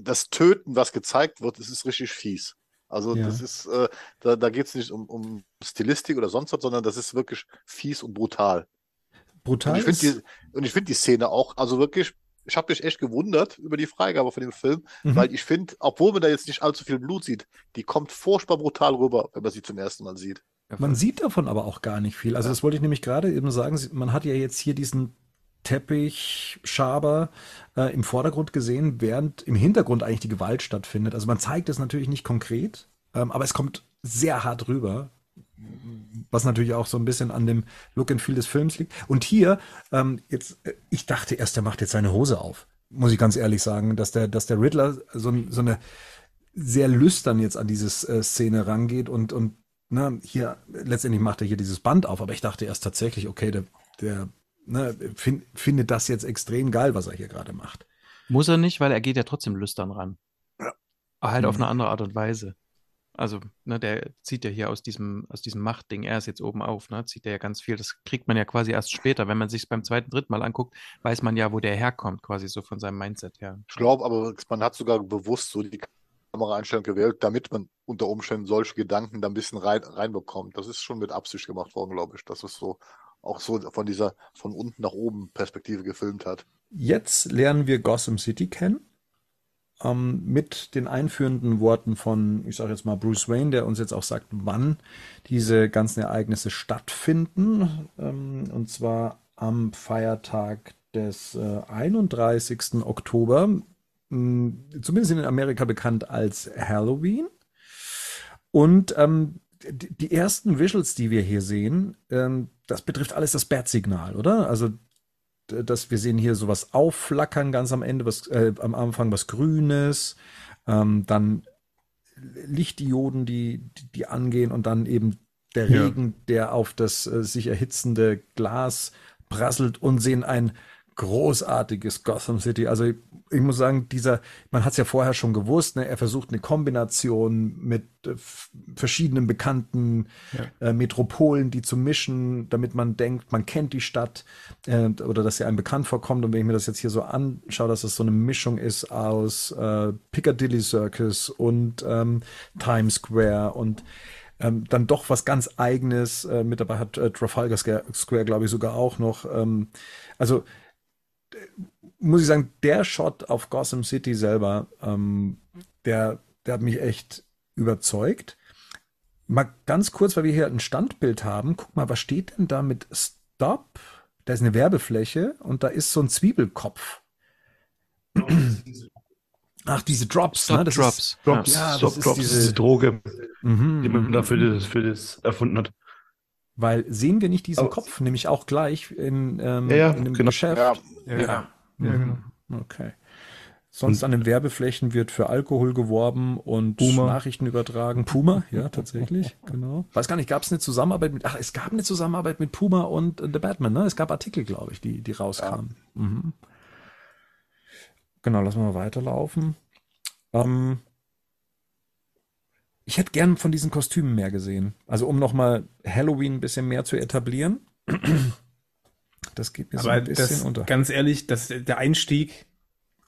das Töten, was gezeigt wird, das ist richtig fies. Also ja. das ist, äh, da, da geht es nicht um, um Stilistik oder sonst was, sondern das ist wirklich fies und brutal. Brutal. Und ich finde die, find die Szene auch, also wirklich, ich habe mich echt gewundert über die Freigabe von dem Film, mhm. weil ich finde, obwohl man da jetzt nicht allzu viel Blut sieht, die kommt furchtbar brutal rüber, wenn man sie zum ersten Mal sieht. Man sieht davon aber auch gar nicht viel. Also das wollte ich nämlich gerade eben sagen. Man hat ja jetzt hier diesen Teppich, Schaber äh, im Vordergrund gesehen, während im Hintergrund eigentlich die Gewalt stattfindet. Also man zeigt es natürlich nicht konkret, ähm, aber es kommt sehr hart rüber, was natürlich auch so ein bisschen an dem Look and Feel des Films liegt. Und hier, ähm, jetzt, äh, ich dachte erst, der macht jetzt seine Hose auf, muss ich ganz ehrlich sagen, dass der, dass der Riddler so, so eine sehr lüstern jetzt an diese äh, Szene rangeht und, und ne, hier, letztendlich macht er hier dieses Band auf, aber ich dachte erst tatsächlich, okay, der, der ne, find, findet das jetzt extrem geil, was er hier gerade macht. Muss er nicht, weil er geht ja trotzdem lüstern ran. Ja. Halt mhm. auf eine andere Art und Weise. Also, ne, der zieht ja hier aus diesem, aus diesem Machtding, er ist jetzt oben auf, ne, zieht er ja ganz viel. Das kriegt man ja quasi erst später. Wenn man sich beim zweiten, dritten Mal anguckt, weiß man ja, wo der herkommt, quasi so von seinem Mindset her. Ich glaube, aber man hat sogar bewusst so die Kameraeinstellung gewählt, damit man unter Umständen solche Gedanken da ein bisschen rein, reinbekommt. Das ist schon mit Absicht gemacht worden, glaube ich. Das ist so auch so von dieser von unten nach oben Perspektive gefilmt hat. Jetzt lernen wir Gotham City kennen. Ähm, mit den einführenden Worten von, ich sage jetzt mal, Bruce Wayne, der uns jetzt auch sagt, wann diese ganzen Ereignisse stattfinden. Ähm, und zwar am Feiertag des äh, 31. Oktober, mh, hm, zumindest in Amerika bekannt als Halloween. Und ähm, die ersten Visuals, die wir hier sehen, ähm, das betrifft alles das Bat-Signal, oder? Also, dass wir sehen hier sowas aufflackern ganz am Ende, was äh, am Anfang was Grünes, ähm, dann Lichtdioden, die, die angehen und dann eben der Regen, ja. der auf das äh, sich erhitzende Glas prasselt und sehen ein großartiges Gotham City. Also ich, ich muss sagen, dieser, man hat es ja vorher schon gewusst, ne? er versucht eine Kombination mit äh, verschiedenen bekannten ja. äh, Metropolen, die zu mischen, damit man denkt, man kennt die Stadt äh, oder dass sie einem bekannt vorkommt. Und wenn ich mir das jetzt hier so anschaue, dass es so eine Mischung ist aus äh, Piccadilly Circus und ähm, Times Square und ähm, dann doch was ganz Eigenes äh, mit dabei hat äh, Trafalgar Square, glaube ich, sogar auch noch. Ähm, also muss ich sagen, der Shot auf Gotham City selber, ähm, der, der hat mich echt überzeugt. Mal ganz kurz, weil wir hier ein Standbild haben. Guck mal, was steht denn da mit Stop? Da ist eine Werbefläche und da ist so ein Zwiebelkopf. Ach, diese Drops, Stop ne? Das Drops. Ist, Drops. Ja, Stop das Drops ist diese, diese Droge, mhm, die man dafür das, für das erfunden hat. Weil sehen wir nicht diesen Aber, Kopf, nämlich auch gleich in, ähm, ja, ja, in dem genau. Geschäft? Ja, ja. ja. ja genau. Okay. Sonst an den Werbeflächen wird für Alkohol geworben und Puma. Nachrichten übertragen. Puma, ja, tatsächlich, genau. Weiß gar nicht, gab es eine Zusammenarbeit mit, ach, es gab eine Zusammenarbeit mit Puma und äh, The Batman, ne? Es gab Artikel, glaube ich, die, die rauskamen. Mhm. Genau, lassen wir mal weiterlaufen. Ähm, ich hätte gern von diesen Kostümen mehr gesehen. Also um nochmal Halloween ein bisschen mehr zu etablieren. Das geht mir so Aber ein bisschen das, unter. ganz ehrlich, das, der Einstieg,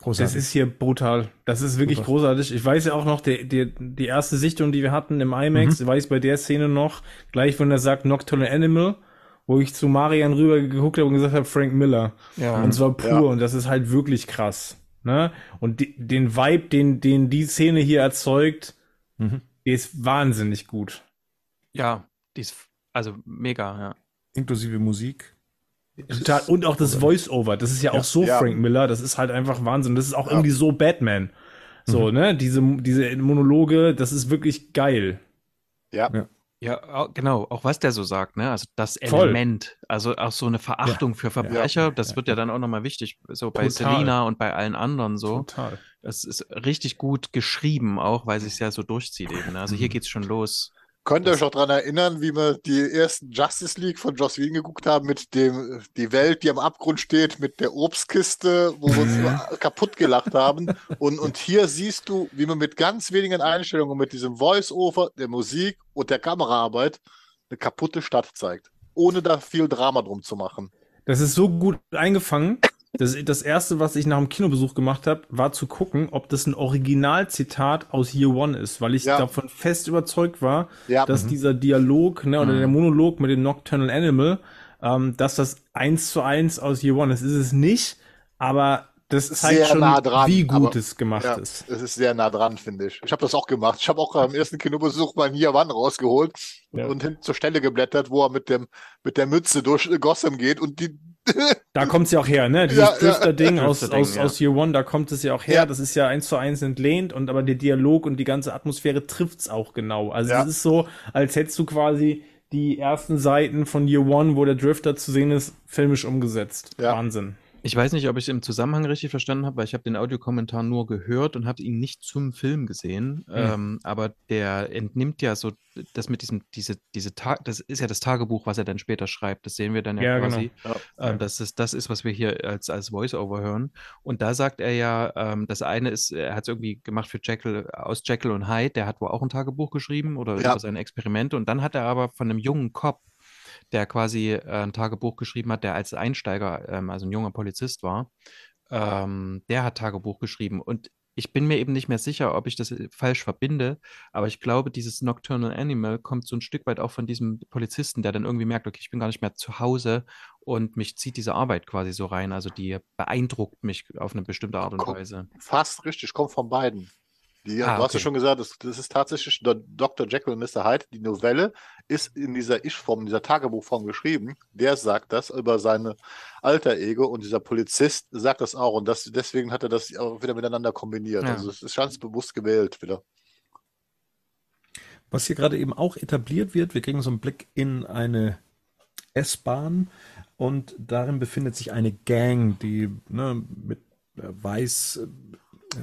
Großartig. das ist hier brutal. Das ist wirklich Super. großartig. Ich weiß ja auch noch, die, die, die erste Sichtung, die wir hatten im IMAX, Mhm. weiß bei der Szene noch, gleich wenn er sagt Nocturnal Animal, wo ich zu Marian rüber geguckt habe und gesagt habe, Frank Miller. Ja. Und zwar pur Ja. und das ist halt wirklich krass. Ne? Und die, den Vibe, den, den die Szene hier erzeugt, Mhm. Der ist wahnsinnig gut. Ja, die ist also mega, ja. Inklusive Musik. Total. Und auch das Voice-Over, das ist ja, auch so Ja. Frank Miller, das ist halt einfach Wahnsinn. Das ist auch irgendwie so Batman. So, ne? Diese, diese Monologe, das ist wirklich geil. Ja. Ja. Ja, au- genau, auch was der so sagt, ne? Also das Voll. Element, also auch so eine Verachtung für Verbrecher, das wird ja dann auch nochmal wichtig, so bei Total. Selina und bei allen anderen so. Total. Das ist richtig gut geschrieben, auch weil sich ja so durchzieht eben. ne? Also hier geht's schon los. Könnt ihr euch noch daran erinnern, wie wir die ersten Justice League von Joss Whedon geguckt haben mit dem, die Welt, die am Abgrund steht, mit der Obstkiste, wo wir uns kaputt gelacht haben. Und, und hier siehst du, wie man mit ganz wenigen Einstellungen, mit diesem Voice-Over, der Musik und der Kameraarbeit eine kaputte Stadt zeigt. Ohne da viel Drama drum zu machen. Das ist so gut eingefangen. Das, das erste, was ich nach dem Kinobesuch gemacht habe, war zu gucken, ob das ein Originalzitat aus Year One ist, weil ich Ja. davon fest überzeugt war, Ja, dass dieser Dialog, ne, oder der Monolog mit dem Nocturnal Animal, ähm, dass das eins zu eins aus Year One ist. Ist es nicht, aber das zeigt Sehr schon, nah dran, wie gut aber- es gemacht ja, ist. es ist sehr nah dran, finde ich. Ich habe das auch gemacht. Ich habe auch am ersten Kinobesuch meinen Year One rausgeholt Ja. und hin zur Stelle geblättert, wo er mit dem mit der Mütze durch Gotham geht und die Da kommt es ja auch her, ne? Dieses Ja, ja. Drifter-Ding aus, Drifter-Ding, aus, ja. aus Year One, da kommt es ja auch her. Ja. Das ist ja eins zu eins entlehnt und aber der Dialog und die ganze Atmosphäre trifft's auch genau. Also Ja. das ist so, als hättest du quasi die ersten Seiten von Year One, wo der Drifter zu sehen ist, filmisch umgesetzt. Ja. Wahnsinn. Ich weiß nicht, ob ich es im Zusammenhang richtig verstanden habe, weil ich habe den Audiokommentar nur gehört und habe ihn nicht zum Film gesehen. Ähm, aber der entnimmt ja so das mit diesem, diese, diese Tag, das ist ja das Tagebuch, was er dann später schreibt. Das sehen wir dann ja, Ja, quasi. genau. Ähm, das ist, das ist, was wir hier als, als Voice-Over hören. Und da sagt er ja, ähm, das eine ist, er hat es irgendwie gemacht für Jekyll, aus Jekyll und Hyde, der hat wohl auch ein Tagebuch geschrieben oder Ja. über seine Experimente. Und dann hat er aber von einem jungen Cop, der quasi äh, ein Tagebuch geschrieben hat, der als Einsteiger, ähm, also ein junger Polizist war, ähm, der hat Tagebuch geschrieben. Und ich bin mir eben nicht mehr sicher, ob ich das äh, falsch verbinde, aber ich glaube, dieses Nocturnal Animal kommt so ein Stück weit auch von diesem Polizisten, der dann irgendwie merkt, okay, ich bin gar nicht mehr zu Hause und mich zieht diese Arbeit quasi so rein. Also die beeindruckt mich auf eine bestimmte Art und. Weise. fast richtig, kommt von beiden. Die, Ah, du hast ja okay. schon gesagt, das, das ist tatsächlich Dr. Jekyll und Mr. Hyde. Die Novelle ist in dieser Ich-Form, in dieser Tagebuchform geschrieben. Der sagt das über seine alter Ego und dieser Polizist sagt das auch. Und das, deswegen hat er das auch wieder miteinander kombiniert. Ja. Also es ist ganz bewusst gewählt wieder. Was hier gerade eben auch etabliert wird, wir kriegen so einen Blick in eine S-Bahn und darin befindet sich eine Gang, die ne, mit äh, weiß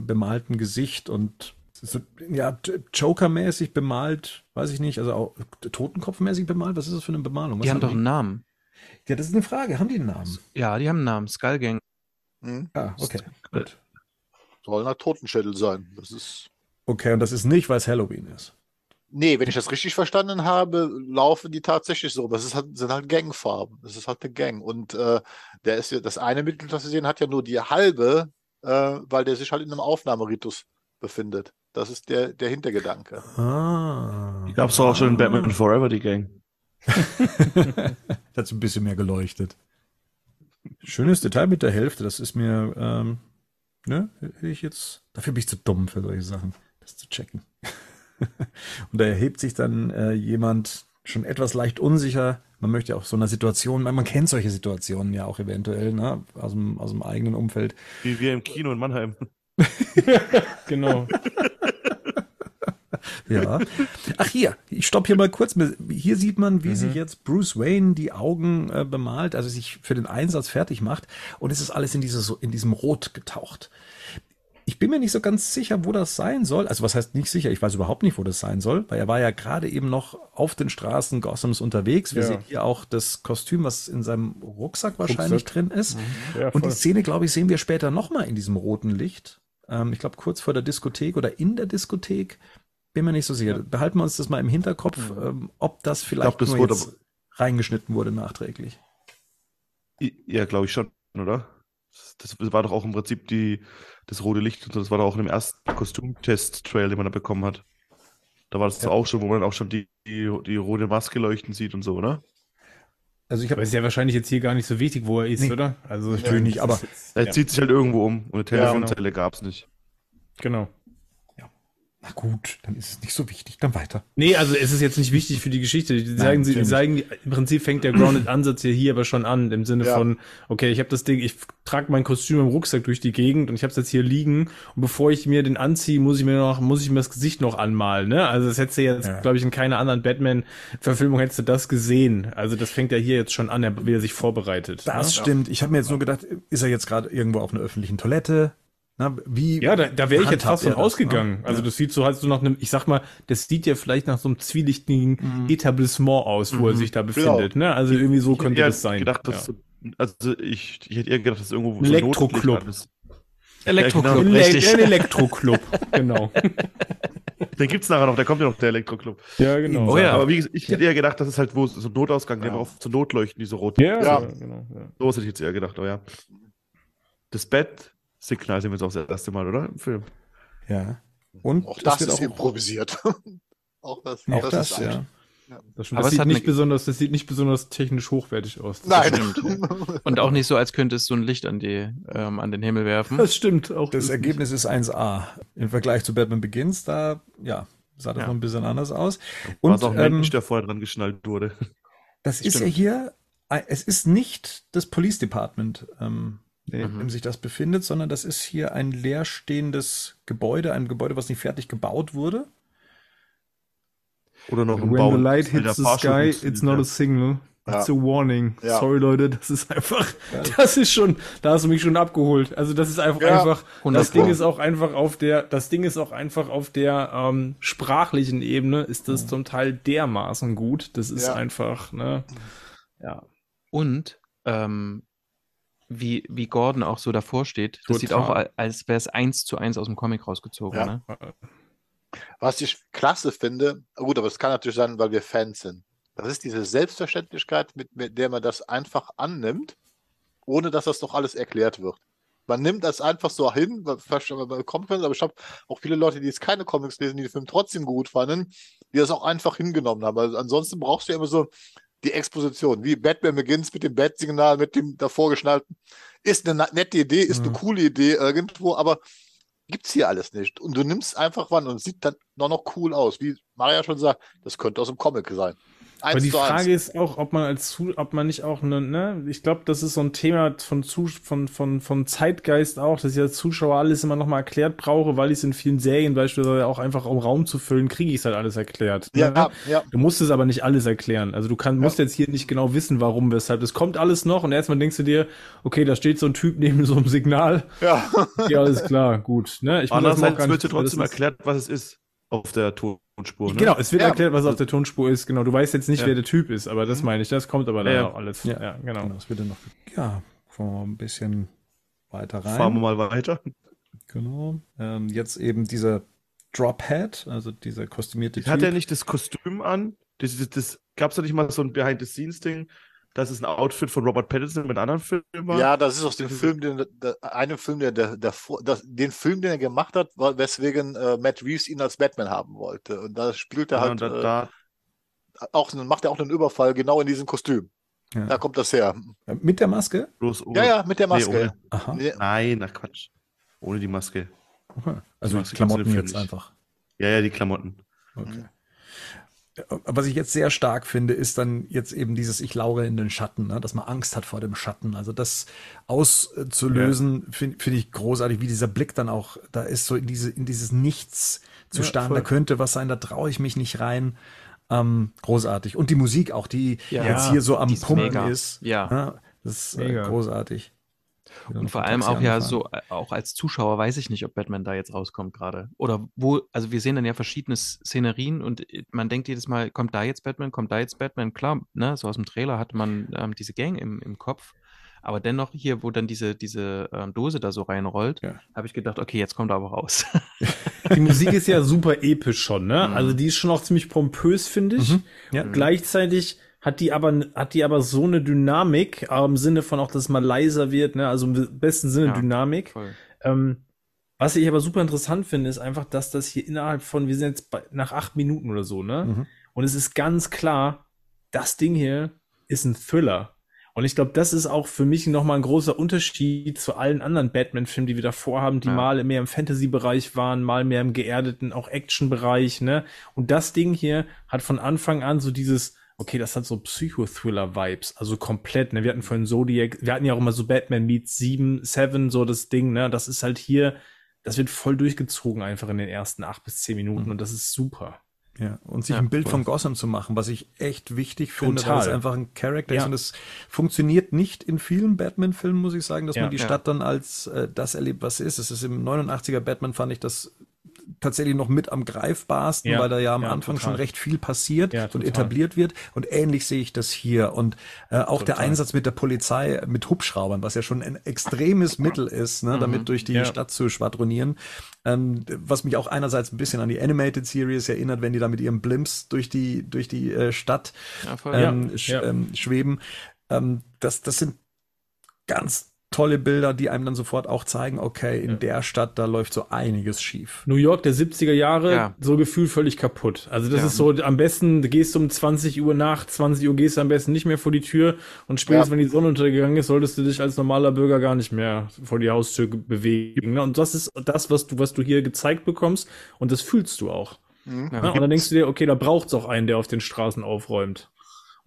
bemaltem Gesicht und so, ja, Joker-mäßig bemalt, weiß ich nicht, also auch Totenkopfmäßig bemalt, was ist das für eine Bemalung? Was Die haben doch die? einen Namen. Ja, das ist eine Frage, haben die einen Namen? Ja, die haben einen Namen. Skullgang. Hm? Ah, okay, gut. Soll ein Totenschädel sein. Das ist. Okay, und das ist nicht, weil es Halloween ist. Nee, wenn ich das richtig verstanden habe, laufen die tatsächlich so. Das ist halt, sind halt Gangfarben. Das ist halt eine Gang. Und äh, der ist ja, das eine Mitglied, das wir sehen, hat ja nur die halbe, äh, weil der sich halt in einem Aufnahmeritus befindet. Das ist der, der Hintergedanke. Ah. Die gab es auch schon in Batman Forever, die Gang. Dazu ein bisschen mehr geleuchtet. Schönes Detail mit der Hälfte, das ist mir, ähm, ne, hätte ich jetzt, dafür bin ich zu dumm für solche Sachen, das zu checken. Und da erhebt sich dann äh, jemand schon etwas leicht unsicher. Man möchte ja auch so einer Situation, man, man kennt solche Situationen ja auch eventuell, ne, aus dem, aus dem eigenen Umfeld. Wie wir im Kino in Mannheim. Genau. Ja. Ach hier, ich stopp hier mal kurz. Hier sieht man, wie sich jetzt Bruce Wayne die Augen äh, bemalt, also sich für den Einsatz fertig macht. Und es ist alles in, dieses, in diesem Rot getaucht. Ich bin mir nicht so ganz sicher, wo das sein soll. Also was heißt nicht sicher? Ich weiß überhaupt nicht, wo das sein soll, weil er war ja gerade eben noch auf den Straßen Gothams unterwegs. Wir Ja. sehen hier auch das Kostüm, was in seinem Rucksack wahrscheinlich Rucksack. drin ist. Ja, Und die. Szene, glaube ich, sehen wir später nochmal in diesem roten Licht. Ähm, ich glaube, kurz vor der Diskothek oder in der Diskothek. Bin mir nicht so sicher. Behalten wir uns das mal im Hinterkopf, ähm, ob das vielleicht glaub, das nur wurde jetzt reingeschnitten wurde nachträglich. Ja, glaube ich schon, oder? Das war doch auch im Prinzip die, das rote Licht und so, das war doch auch in dem ersten Kostümtest-Trail, den man da bekommen hat. Da war das Ja. auch schon, wo man auch schon die, die, die rote Maske leuchten sieht und so, oder? Also ich habe ist ja wahrscheinlich jetzt hier gar nicht so wichtig, wo er ist, Nee. oder? Also ich Natürlich nicht, das aber- Er ja, zieht sich halt irgendwo um und eine Telefonzelle genau. gab es nicht. genau. Na gut, dann ist es nicht so wichtig. Dann weiter. Nee, also es ist jetzt nicht wichtig für die Geschichte. Die sagen, sie, sagen, im Prinzip fängt der Grounded-Ansatz hier, hier aber schon an, im Sinne Ja. von, okay, ich habe das Ding, ich trage mein Kostüm im Rucksack durch die Gegend und ich habe es jetzt hier liegen und bevor ich mir den anziehe, muss ich mir noch, muss ich mir das Gesicht noch anmalen, ne? Also das hättest du jetzt, Ja. glaube ich, in keiner anderen Batman-Verfilmung hättest du das gesehen. Also das fängt ja hier jetzt schon an, wie er sich vorbereitet. Das ne? stimmt. Ich habe mir jetzt nur gedacht, ist er jetzt gerade irgendwo auf einer öffentlichen Toilette? Na, wie Ja, da, da wäre ich jetzt fast von das, ausgegangen. ne? Also Ja. das sieht so halt so nach einem, ich sag mal, das sieht ja vielleicht nach so einem zwielichtigen Mhm. Etablissement aus, wo er sich da befindet. Ne? Also irgendwie so könnte Ich hätte das sein. Gedacht, ja. dass so, also ich, ich hätte eher gedacht, dass es irgendwo so Elektroclub. Ist. Elektroclub, genau. Ele richtig. ein Elektroclub, genau. Den gibt's nachher noch, da kommt ja noch der Elektroclub. Ja, genau. Oh ja. Aber wie gesagt, ich hätte eher gedacht, dass es halt wo so ein Notausgang, die Ja. auch so Notleuchten, die so rot Ja, Ja. ja. genau. Ja. So hätte ich jetzt eher gedacht, aber ja. Das Bettsignal sehen wir jetzt auch das erste Mal, oder? Im Film. Ja. Und Auch das wird ist auch, improvisiert. auch das, auch das, ist ja. alt. Das, stimmt. Aber das es sieht nicht besonders, das sieht nicht besonders technisch hochwertig aus. Das Nein. Stimmt. Und auch nicht so, als könnte es so ein Licht an, die, ähm, an den Himmel werfen. Das stimmt auch. Das Ergebnis ist 1A. Im Vergleich zu Batman Begins, da, ja, sah das Ja. noch ein bisschen anders aus. War Und es auch ein ähm, Mensch, der vorher dran geschnallt wurde. das ist ja Stimmt. hier, äh, es ist nicht das Police Department, ähm. In dem sich das befindet, sondern das ist hier ein leerstehendes Gebäude, ein Gebäude, was nicht fertig gebaut wurde. Oder noch When im Bau. the light hits the sky, it's not ja. a signal. It's a warning. Ja. Sorry, Leute, das ist einfach, das ist schon, da hast du mich schon abgeholt. Also das ist einfach, Ja. einfach, 100 das Ding ist auch einfach auf der, das Ding ist auch einfach auf der ähm, sprachlichen Ebene ist das zum Teil dermaßen gut. Das ist Ja. einfach, ne, ja. Und ähm, wie, wie Gordon auch so davor steht, das sieht Total. auch, al- als wäre es eins zu eins aus dem Comic rausgezogen. Ja. Ne? Was ich klasse finde, gut, aber es kann natürlich sein, weil wir Fans sind. Das ist diese Selbstverständlichkeit, mit, mit der man das einfach annimmt, ohne dass das doch alles erklärt wird. Man nimmt das einfach so hin, weil- vielleicht aber bei Comics, aber ich habe auch viele Leute, die jetzt keine Comics lesen, die den Film trotzdem gut fanden, die das auch einfach hingenommen haben. Also ansonsten brauchst du ja immer so die Exposition, wie Batman Begins mit dem Bat-Signal, mit dem davor geschnallten. Ist eine nette Idee, ist eine Mhm. coole Idee irgendwo, aber gibt's hier alles nicht. Und du nimmst einfach wann und es sieht dann noch, noch cool aus. Wie Maria schon sagt, das könnte aus dem Comic sein. Aber die zu Frage ist auch, ob man als zu, ob man nicht auch eine, ne, ich glaube, das ist so ein Thema von zu, von, von, von Zeitgeist auch, dass ich als Zuschauer alles immer nochmal erklärt brauche, weil ich es in vielen Serien beispielsweise auch einfach, um Raum zu füllen, kriege ich es halt alles erklärt. ne? Ja, ja. Du musst es aber nicht alles erklären. Also du kannst, musst jetzt hier nicht genau wissen, warum, weshalb. Es kommt alles noch und erstmal denkst du dir, okay, da steht so ein Typ neben so einem Signal. ja. Ja, alles klar, gut. Ne? Ich das Andererseits gar wird dir nicht- trotzdem das erklärt, was es ist auf der Tonspur. Ne? Genau, es wird Ja. erklärt, was auf der Tonspur ist. Genau, du weißt jetzt nicht, Ja. wer der Typ ist, aber das meine ich. Das kommt aber dann Ja, auch alles. Ja. Ja, genau. Genau, das wird dann noch, ja, fahren wir mal ein bisschen weiter rein. Fahren wir mal weiter. Genau. Ähm, jetzt eben dieser Drophead, also dieser kostümierte Hat Typ. er nicht das Kostüm an? Das, das, das gab es da nicht mal so ein Behind-the-Scenes-Ding, dass es ein Outfit von Robert Pattinson mit anderen Filmen war? ja, das ist aus dem Film, den, der, einem Film, der, der, der, das, den Film, den er gemacht hat, war, weswegen äh, Matt Reeves ihn als Batman haben wollte. Und da spielt er Ja, halt und da, äh, da, auch, macht er auch einen Überfall genau in diesem Kostüm. Ja. Da kommt das her. Äh, Mit der Maske? bloß ohne. Ja, ja, mit der Maske. Nee, Nein, ach Quatsch. Ohne die Maske. Okay. Also Maske Klamotten gibt's in dem jetzt einfach. Ja, ja, die Klamotten. Okay. Was ich jetzt sehr stark finde, ist dann jetzt eben dieses Ich laure in den Schatten, ne? dass man Angst hat vor dem Schatten. Also das auszulösen, finde find ich großartig, wie dieser Blick dann auch, da ist so in, diese, in dieses Nichts zu Ja, starren, voll. da könnte was sein, da traue ich mich nicht rein. Ähm, großartig. Und die Musik auch, die Ja. jetzt hier so am Pumpen ist. Ja. Ne? Das ist äh, Mega. Großartig. Und vor allem auch ja so, äh, auch als Zuschauer weiß ich nicht, ob Batman da jetzt rauskommt gerade. Oder wo, also wir sehen dann ja verschiedene Szenerien und äh, man denkt jedes Mal, kommt da jetzt Batman, kommt da jetzt Batman? Klar, ne, so aus dem Trailer hat man ähm, diese Gang im, im Kopf. Aber dennoch hier, wo dann diese, diese äh, Dose da so reinrollt, ja. habe ich gedacht, okay, jetzt kommt er aber raus. die Musik ist ja super episch schon, ne? Mhm. Also die ist schon auch ziemlich pompös, finde ich. Mhm. Ja. Gleichzeitig hat die aber, hat die aber so eine Dynamik, äh, im Sinne von auch, dass es mal leiser wird, ne? Also im besten Sinne ja, Dynamik. Ähm, was ich aber super interessant finde, ist einfach, dass das hier innerhalb von, wir sind jetzt bei, nach acht Minuten oder so, ne? Mhm. Und es ist ganz klar, das Ding hier ist ein Thriller. Und ich glaube, das ist auch für mich nochmal ein großer Unterschied zu allen anderen Batman-Filmen, die wir davor haben, die ja. mal mehr im Fantasy-Bereich waren, mal mehr im geerdeten, auch Action-Bereich, ne? Und das Ding hier hat von Anfang an so dieses, okay, das hat so Psychothriller-Vibes, also komplett, ne? Wir hatten vorhin Zodiac, wir hatten ja auch immer so Batman meets 7, 7, so das Ding, ne? Das ist halt hier, das wird voll durchgezogen einfach in den ersten acht bis zehn Minuten mhm. und das ist super. Ja, und sich ja, ein Bild voll. von Gotham zu machen, was ich echt wichtig finde, Total. weil es einfach ein Charakter ja. ist und es funktioniert nicht in vielen Batman-Filmen, muss ich sagen, dass ja, man die Stadt dann als äh, das erlebt, was es ist. Es ist im 89er Batman fand ich das tatsächlich noch mit am greifbarsten, ja, weil da ja am ja, Anfang total. schon recht viel passiert ja, und etabliert wird. Und ähnlich sehe ich das hier. Und äh, auch total. der Einsatz mit der Polizei, mit Hubschraubern, was ja schon ein extremes Mittel ist, ne, mhm. damit durch die Stadt zu schwadronieren. Ähm, was mich auch einerseits ein bisschen an die Animated Series erinnert, wenn die da mit ihrem Blimps durch die, durch die äh, Stadt ähm, sch ähm, schweben. Ähm, das, das sind ganz tolle Bilder, die einem dann sofort auch zeigen, okay, in ja. der Stadt, da läuft so einiges schief. New York der 70er Jahre, ja. so Gefühl völlig kaputt. Also das ja. ist so, am besten gehst du um 20 Uhr nach, 20 Uhr gehst du am besten nicht mehr vor die Tür und spätestens, wenn die Sonne untergegangen ist, solltest du dich als normaler Bürger gar nicht mehr vor die Haustür bewegen. Ne? Und das ist das, was du, was du hier gezeigt bekommst und das fühlst du auch. Mhm. Und dann denkst du dir, okay, da braucht's auch einen, der auf den Straßen aufräumt.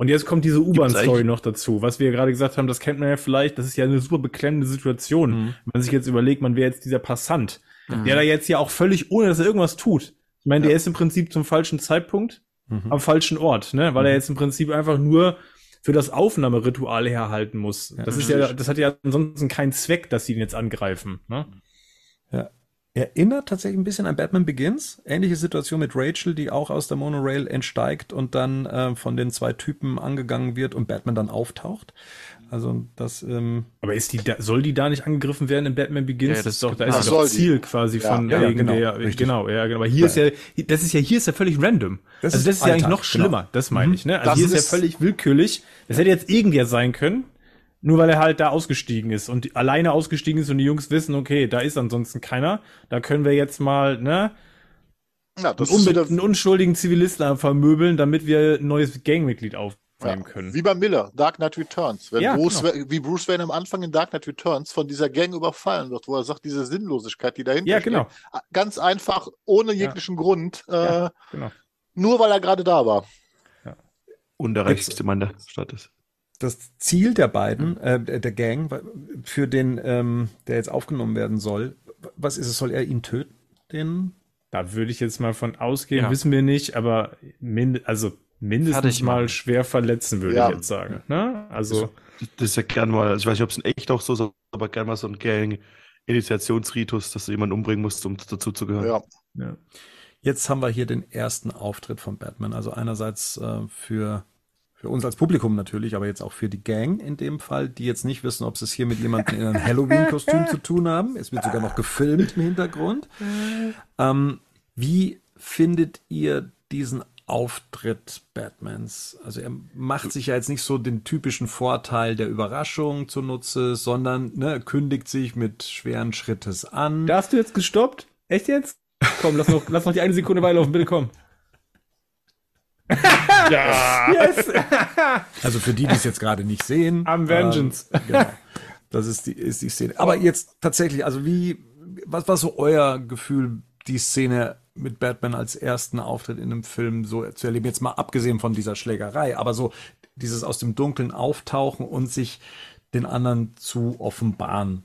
Und jetzt kommt diese U-Bahn-Story noch dazu, was wir ja gerade gesagt haben, das kennt man ja vielleicht, das ist ja eine super beklemmende Situation, mhm. wenn man sich jetzt überlegt, man wäre jetzt dieser Passant, mhm. der da jetzt ja auch völlig, ohne dass er irgendwas tut. Ich meine, ja. der ist im Prinzip zum falschen Zeitpunkt mhm. am falschen Ort, ne? Weil er mhm. jetzt im Prinzip einfach nur für das Aufnahmeritual herhalten muss. Ja, das ist ja, das hat ja ansonsten keinen Zweck, dass sie ihn jetzt angreifen. Ne? Ja erinnert tatsächlich ein bisschen an Batman Begins. Ähnliche Situation mit Rachel, die auch aus der Monorail entsteigt und dann äh, von den zwei Typen angegangen wird und Batman dann auftaucht. Also das. Ähm Aber ist die da, soll die da nicht angegriffen werden in Batman Begins? Ja, das ist doch, da ist doch Ziel die. quasi ja, von ja, wegen genau, der, genau, ja, genau. Aber hier ist ja, das ist ja hier ist ja völlig random. Das also das ist, ist ja eigentlich noch schlimmer. Genau. Das meine mhm. ich. Ne? Also das hier ist, ist ja völlig willkürlich. Das hätte jetzt irgendwer sein können. Nur weil er halt da ausgestiegen ist und alleine ausgestiegen ist und die Jungs wissen, okay, da ist ansonsten keiner. Da können wir jetzt mal, ne? Ja, das einen, ist einen unschuldigen Zivilisten vermöbeln, damit wir ein neues Gangmitglied aufnehmen ja, können. Wie bei Miller, Dark Knight Returns. Wenn ja, Bruce, genau. wie Bruce Wayne am Anfang in Dark Knight Returns von dieser Gang überfallen wird, wo er sagt, diese Sinnlosigkeit, die dahinter ja, genau. steht. Ganz einfach, ohne jeglichen ja. Grund. Äh, genau. Nur weil er gerade da war. Ja. Und der reichste Mann der Stadt ist das Ziel der beiden, äh, der Gang, für den, ähm, der jetzt aufgenommen werden soll, was ist es? Soll er ihn töten? Den? Da würde ich jetzt mal von ausgehen, ja. wissen wir nicht, aber mind also mindestens mal schwer verletzen, würde ja. ich jetzt sagen. Ne? Also. Das ist ja gern mal, ich weiß nicht, ob es in echt auch so ist, aber gern mal so ein Gang-Initiationsritus, dass du jemanden umbringen musst, um dazu zu gehören. Ja. ja. Jetzt haben wir hier den ersten Auftritt von Batman. Also einerseits äh, für für uns als Publikum natürlich, aber jetzt auch für die Gang in dem Fall, die jetzt nicht wissen, ob sie es hier mit jemandem in einem Halloween-Kostüm zu tun haben. Es wird sogar noch gefilmt im Hintergrund. Ähm, wie findet ihr diesen Auftritt Batmans? Also er macht sich ja jetzt nicht so den typischen Vorteil der Überraschung zunutze, sondern ne, kündigt sich mit schweren Schrittes an. Da hast du jetzt gestoppt? Echt jetzt? Komm, lass noch, lass noch die eine Sekunde weiterlaufen, bitte komm ja. Yes. also für die, die es jetzt gerade nicht sehen. Am Vengeance. Ähm, genau. Das ist die, ist die Szene. Aber jetzt tatsächlich, also wie, was war so euer Gefühl, die Szene mit Batman als ersten Auftritt in einem Film so zu erleben? Jetzt mal abgesehen von dieser Schlägerei, aber so dieses aus dem Dunkeln auftauchen und sich den anderen zu offenbaren.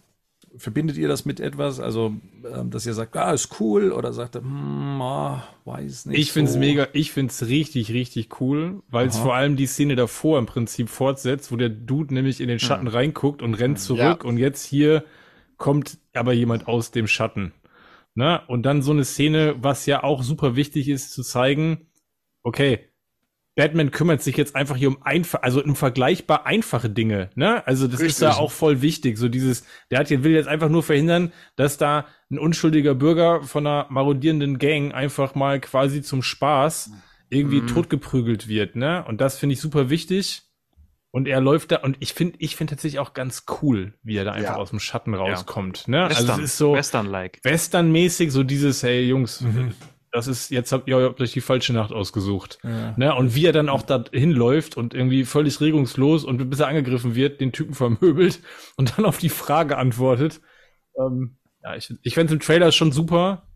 Verbindet ihr das mit etwas? Also, ähm, dass ihr sagt, ah, ist cool oder sagt, hm, ah, weiß nicht. Ich finde es so. mega, ich finde es richtig, richtig cool, weil es vor allem die Szene davor im Prinzip fortsetzt, wo der Dude nämlich in den Schatten reinguckt und rennt zurück und jetzt hier kommt aber jemand aus dem Schatten. Ne? Und dann so eine Szene, was ja auch super wichtig ist, zu zeigen, okay, Batman kümmert sich jetzt einfach hier um einfach, also um vergleichbar einfache Dinge, ne? Also das ist ja Richtig. auch voll wichtig. So dieses, der hat hier, will jetzt einfach nur verhindern, dass da ein unschuldiger Bürger von einer marodierenden Gang einfach mal quasi zum Spaß irgendwie Mhm. totgeprügelt wird, ne? Und das finde ich super wichtig. Und er läuft da, und ich finde, ich finde tatsächlich auch ganz cool, wie er da einfach Ja. aus dem Schatten rauskommt, ne? Western, Also es ist so, Western-like. Western-mäßig, so dieses, hey Jungs, das ist, jetzt habt ihr, euch die falsche Nacht ausgesucht. Ja. Ne? Und wie er dann auch da hinläuft und irgendwie völlig regungslos und bis er angegriffen wird, den Typen vermöbelt und dann auf die Frage antwortet. Ähm, ja, ich, ich fände im Trailer schon super.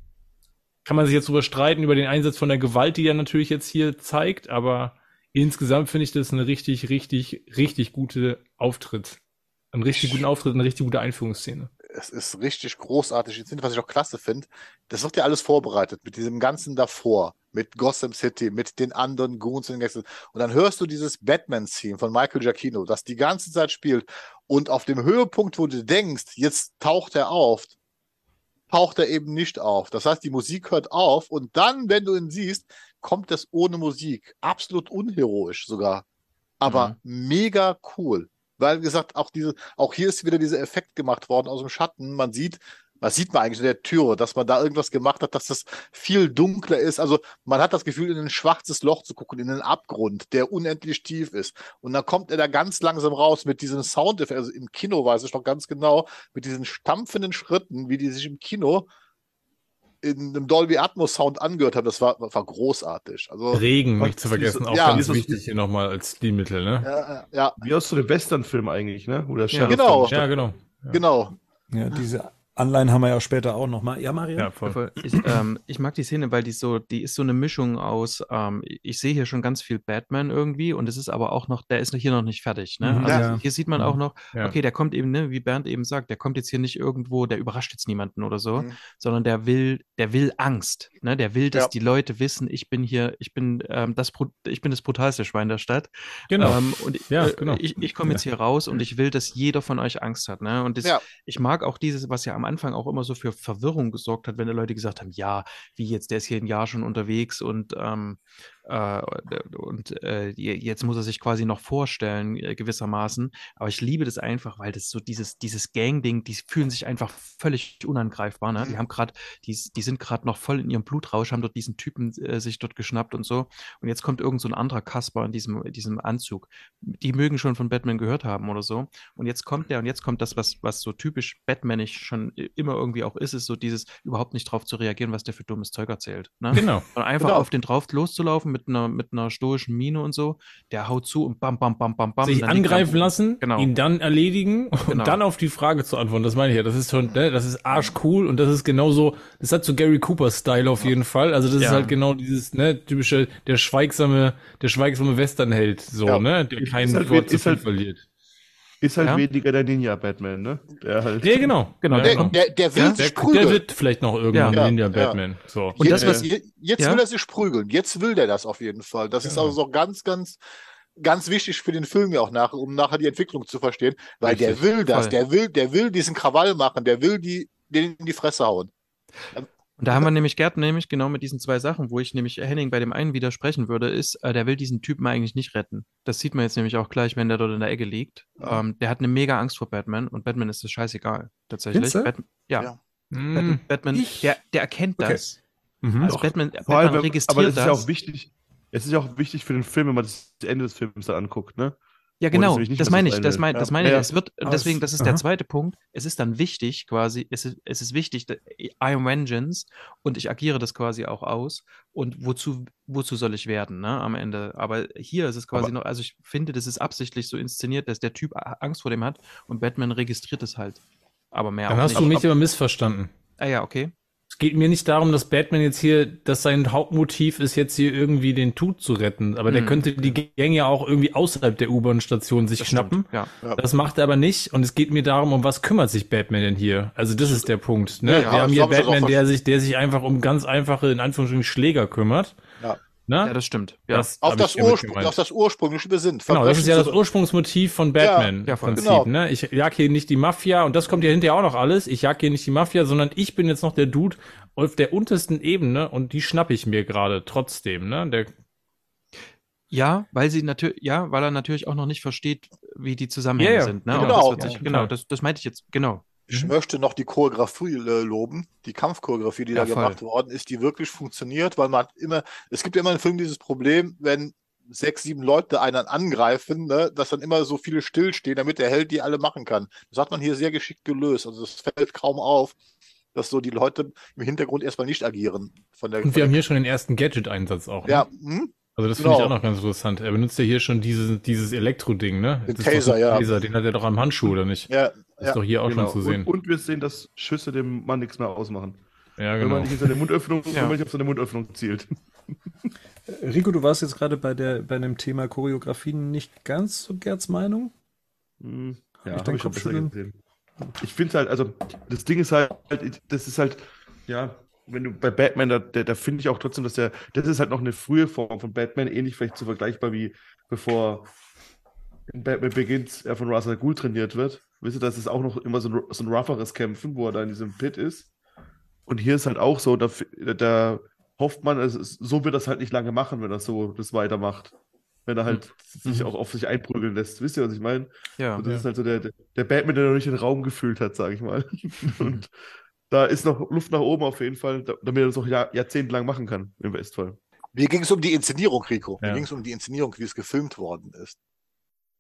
Kann man sich jetzt drüber streiten, über den Einsatz von der Gewalt, die er natürlich jetzt hier zeigt, aber insgesamt finde ich das eine richtig, richtig, richtig gute Auftritt. Einen richtig guten Auftritt, eine richtig gute Einführungsszene. Es ist richtig großartig inszeniert, was ich auch klasse finde. Das wird ja alles vorbereitet mit diesem ganzen davor, mit Gotham City, mit den anderen Goons und Gangstern. Und dann hörst du dieses Batman-Theme von Michael Giacchino, das die ganze Zeit spielt. Und auf dem Höhepunkt, wo du denkst, jetzt taucht er auf, taucht er eben nicht auf. Das heißt, die Musik hört auf und dann, wenn du ihn siehst, kommt es ohne Musik. Absolut unheroisch sogar. Aber mega cool. Weil, wie gesagt, auch diese, auch hier ist wieder dieser Effekt gemacht worden aus dem Schatten. Man sieht, was sieht man eigentlich in der Tür, dass man da irgendwas gemacht hat, dass das viel dunkler ist. Also man hat das Gefühl, in ein schwarzes Loch zu gucken, in einen Abgrund, der unendlich tief ist. Und dann kommt er da ganz langsam raus mit diesem Soundeffekt. Also im Kino weiß ich noch ganz genau, mit diesen stampfenden Schritten, wie die sich im Kino in einem Dolby Atmos Sound angehört haben. Das war, war großartig. Also Regen, nicht zu vergessen, auch Ja. ganz wichtig hier nochmal als Stilmittel, ne? ja, ja, Wie aus so einem Western-Film eigentlich, ne? Oder Ja, Sheriff genau. dann- Ja, genau. genau. Ja, diese Anleihen haben wir ja später auch nochmal. Ja, Mario? Ja, voll. Voll. Ich, ähm, ich mag die Szene, weil die so, die ist so eine Mischung aus, ähm, ich sehe hier schon ganz viel Batman irgendwie und es ist aber auch noch, der ist hier noch nicht fertig. Ne? Mhm. Also Ja. hier sieht man auch noch, Ja. okay, der kommt eben, ne, wie Bernd eben sagt, der kommt jetzt hier nicht irgendwo, der überrascht jetzt niemanden oder so, Mhm. sondern der will, der will Angst. Ne? Der will, dass Ja. die Leute wissen, ich bin hier, ich bin ähm, das, ich bin das brutalste Schwein der Stadt. Genau. Ähm, und Ja, äh, genau. ich, ich komme jetzt hier raus und ich will, dass jeder von euch Angst hat. Ne? Und das, Ja. ich mag auch dieses, was ja am Anfang auch immer so für Verwirrung gesorgt hat, wenn die Leute gesagt haben, ja, wie jetzt, der ist hier ein Jahr schon unterwegs und, ähm, äh, und äh, je- jetzt muss er sich quasi noch vorstellen, äh, gewissermaßen. Aber ich liebe das einfach, weil das so dieses, dieses Gang-Ding, die fühlen sich einfach völlig unangreifbar. Ne? Die haben gerade, die, die sind gerade noch voll in ihrem Blutrausch, haben dort diesen Typen sich dort geschnappt und so. Und jetzt kommt irgend so ein anderer Kasper in diesem, in diesem Anzug. Die mögen schon von Batman gehört haben oder so. Und jetzt kommt der und jetzt kommt das, was, was so typisch Batmanisch schon immer irgendwie auch ist, ist so dieses überhaupt nicht drauf zu reagieren, was der für dummes Zeug erzählt. Ne? Genau. Und einfach Genau. auf den drauf loszulaufen mit einer, mit einer stoischen Miene und so. Der haut zu und bam, bam, bam, bam, bam. Sich angreifen lassen, Genau. ihn dann erledigen und Genau. dann auf die Frage zu antworten. Das meine ich ja. Das ist schon, ne, das ist arschcool und das ist genauso, das hat so Gary Cooper-Style auf jeden Fall. Also das ist Ja. halt genau dieses, ne, typische, der schweigsame, der schweigsame Westernheld, so, Ja. ne, der kein Ist halt- Wort zu ist viel halt- verliert. Ist halt Ja. weniger der Ninja-Batman, ne? Der halt. Ja, genau. Genau, Der, genau. der, der will Ja, Der, sich der prügeln. wird vielleicht noch irgendwann Ja. Ninja Ja. Batman. So. Und das, jetzt, was- je- jetzt ja? will er sich prügeln. Jetzt will der das auf jeden Fall. Das ist also auch ganz, ganz, ganz wichtig für den Film ja auch nach, um nachher die Entwicklung zu verstehen, weil der Richtig. will das, Voll. der will, der will diesen Krawall machen, der will die, den in die Fresse hauen. Und da haben wir nämlich Gerd nämlich genau mit diesen zwei Sachen, wo ich nämlich Henning bei dem einen widersprechen würde, ist, äh, der will diesen Typen eigentlich nicht retten. Das sieht man jetzt nämlich auch gleich, wenn der dort in der Ecke liegt. Ja. Ähm, der hat eine mega Angst vor Batman und Batman ist das scheißegal, tatsächlich. Batman, ja, Ja. Mm. Batman, Ich- der, der erkennt Okay. das. Mhm. Also Doch. Batman, Batman allem, wenn- registriert aber es ist ja das. auch wichtig. Es ist ja auch wichtig für den Film, wenn man das Ende des Films dann anguckt, ne? Ja, das genau, das so meine ich, das meine das Ja. meine ich. Ja. Es wird, deswegen, es- das ist der aha. zweite Punkt. Es ist dann wichtig, quasi, es ist, es ist wichtig, I am Vengeance und ich agiere das quasi auch aus. Und wozu, wozu soll ich werden, ne, am Ende? Aber hier ist es quasi Aber- noch, also ich finde, das ist absichtlich so inszeniert, dass der Typ Angst vor dem hat und Batman registriert es halt. Aber mehr Dann auch hast nicht. du mich aber missverstanden. ah ja, okay. Es geht mir nicht darum, dass Batman jetzt hier, dass sein Hauptmotiv ist, jetzt hier irgendwie den Tut zu retten. Aber der Mhm. könnte die Gänge ja auch irgendwie außerhalb der U-Bahn-Station sich Das schnappen. Ja. Das macht er aber nicht. Und es geht mir darum, um was kümmert sich Batman denn hier? Also das ist der Punkt. Ne? Ja, Wir haben hier Batman, der sich, der sich einfach um ganz einfache, in Anführungsstrichen, Schläger kümmert. Ja. Ne? ja, das stimmt. Ja. Das Auf das, auf das ursprüngliche besinnt. Genau, das ist ja das Ursprungsmotiv von Batman Ja, voll. Prinzip. Genau. Ne? Ich jag hier nicht die Mafia und das kommt ja hinterher auch noch alles. Ich jag hier nicht die Mafia, sondern ich bin jetzt noch der Dude auf der untersten Ebene und die schnapp ich mir gerade trotzdem. Ne? Der, Ja, weil sie natürlich, ja, weil er natürlich auch noch nicht versteht, wie die Zusammenhänge Ja, ja, sind. Ne? genau. Das Ja, sich, genau, das, das meinte ich jetzt, genau. Ich Mhm. möchte noch die Choreografie äh, loben, die Kampfchoreografie, die Ja, da voll. gemacht worden ist, die wirklich funktioniert, weil man hat immer, es gibt ja immer im Film dieses Problem, wenn sechs, sieben Leute einen angreifen, ne, dass dann immer so viele stillstehen, damit der Held die alle machen kann. Das hat man hier sehr geschickt gelöst. Also es fällt kaum auf, dass so die Leute im Hintergrund erstmal nicht agieren. Von der, und wir haben hier schon den ersten Gadget-Einsatz auch. Ne? ja, hm? Also das finde ich genau. auch noch ganz interessant. Er benutzt ja hier schon dieses, dieses Elektro-Ding, ne? Den Das Taser, ja. Taser, den hat er doch am Handschuh, oder nicht? ja, Das ja. ist doch hier auch Genau. schon zu sehen. Und, und wir sehen, dass Schüsse dem Mann nichts mehr ausmachen. ja, Wenn genau. man nicht in seine Mundöffnung, Ja. wenn man nicht auf seine Mundöffnung zielt. Rico, du warst jetzt gerade bei der bei dem Thema Choreografie nicht ganz so Gerds Meinung. Hm, ich Ja, ich gesehen. Ich finde halt, also das Ding ist halt, das ist halt, ja, wenn du bei Batman, da, da, da finde ich auch trotzdem, dass der, das ist halt noch eine frühe Form von Batman, ähnlich vielleicht so vergleichbar wie bevor in Batman Begins er von Russell Ghul trainiert wird. Wisst ihr, das ist auch noch immer so ein, so ein rougheres Kämpfen, wo er da in diesem Pit ist. Und hier ist halt auch so, da, da hofft man, ist, so wird das halt nicht lange machen, wenn er so das weitermacht. Wenn er halt sich auch auf sich einprügeln lässt. Wisst ihr, was ich meine? Ja. Und das ist halt so der, der, der Batman, der noch nicht den Raum gefühlt hat, sage ich mal. Und da ist noch Luft nach oben auf jeden Fall, da- damit er das auch Jahr, jahrzehntelang machen kann im Westfall. Mir ging es um die Inszenierung, Rico. Mir Ja. ging es um die Inszenierung, wie es gefilmt worden ist.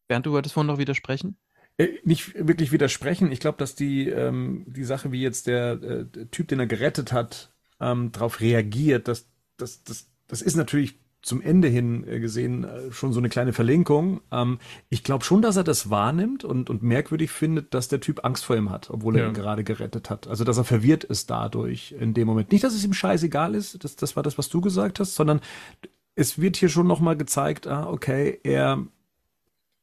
Bernd, du wolltest vorhin noch widersprechen? Äh, Nicht wirklich widersprechen. Ich glaube, dass die, ähm, die Sache, wie jetzt der, äh, der Typ, den er gerettet hat, ähm, darauf reagiert, das, das, das, das ist natürlich zum Ende hin äh, gesehen äh, schon so eine kleine Verlinkung. Ähm, ich glaube schon, dass er das wahrnimmt und, und merkwürdig findet, dass der Typ Angst vor ihm hat, obwohl er Ja. ihn gerade gerettet hat. Also, dass er verwirrt ist dadurch in dem Moment. Nicht, dass es ihm scheißegal ist, das, das war das, was du gesagt hast, sondern es wird hier schon nochmal gezeigt, ah, okay, er,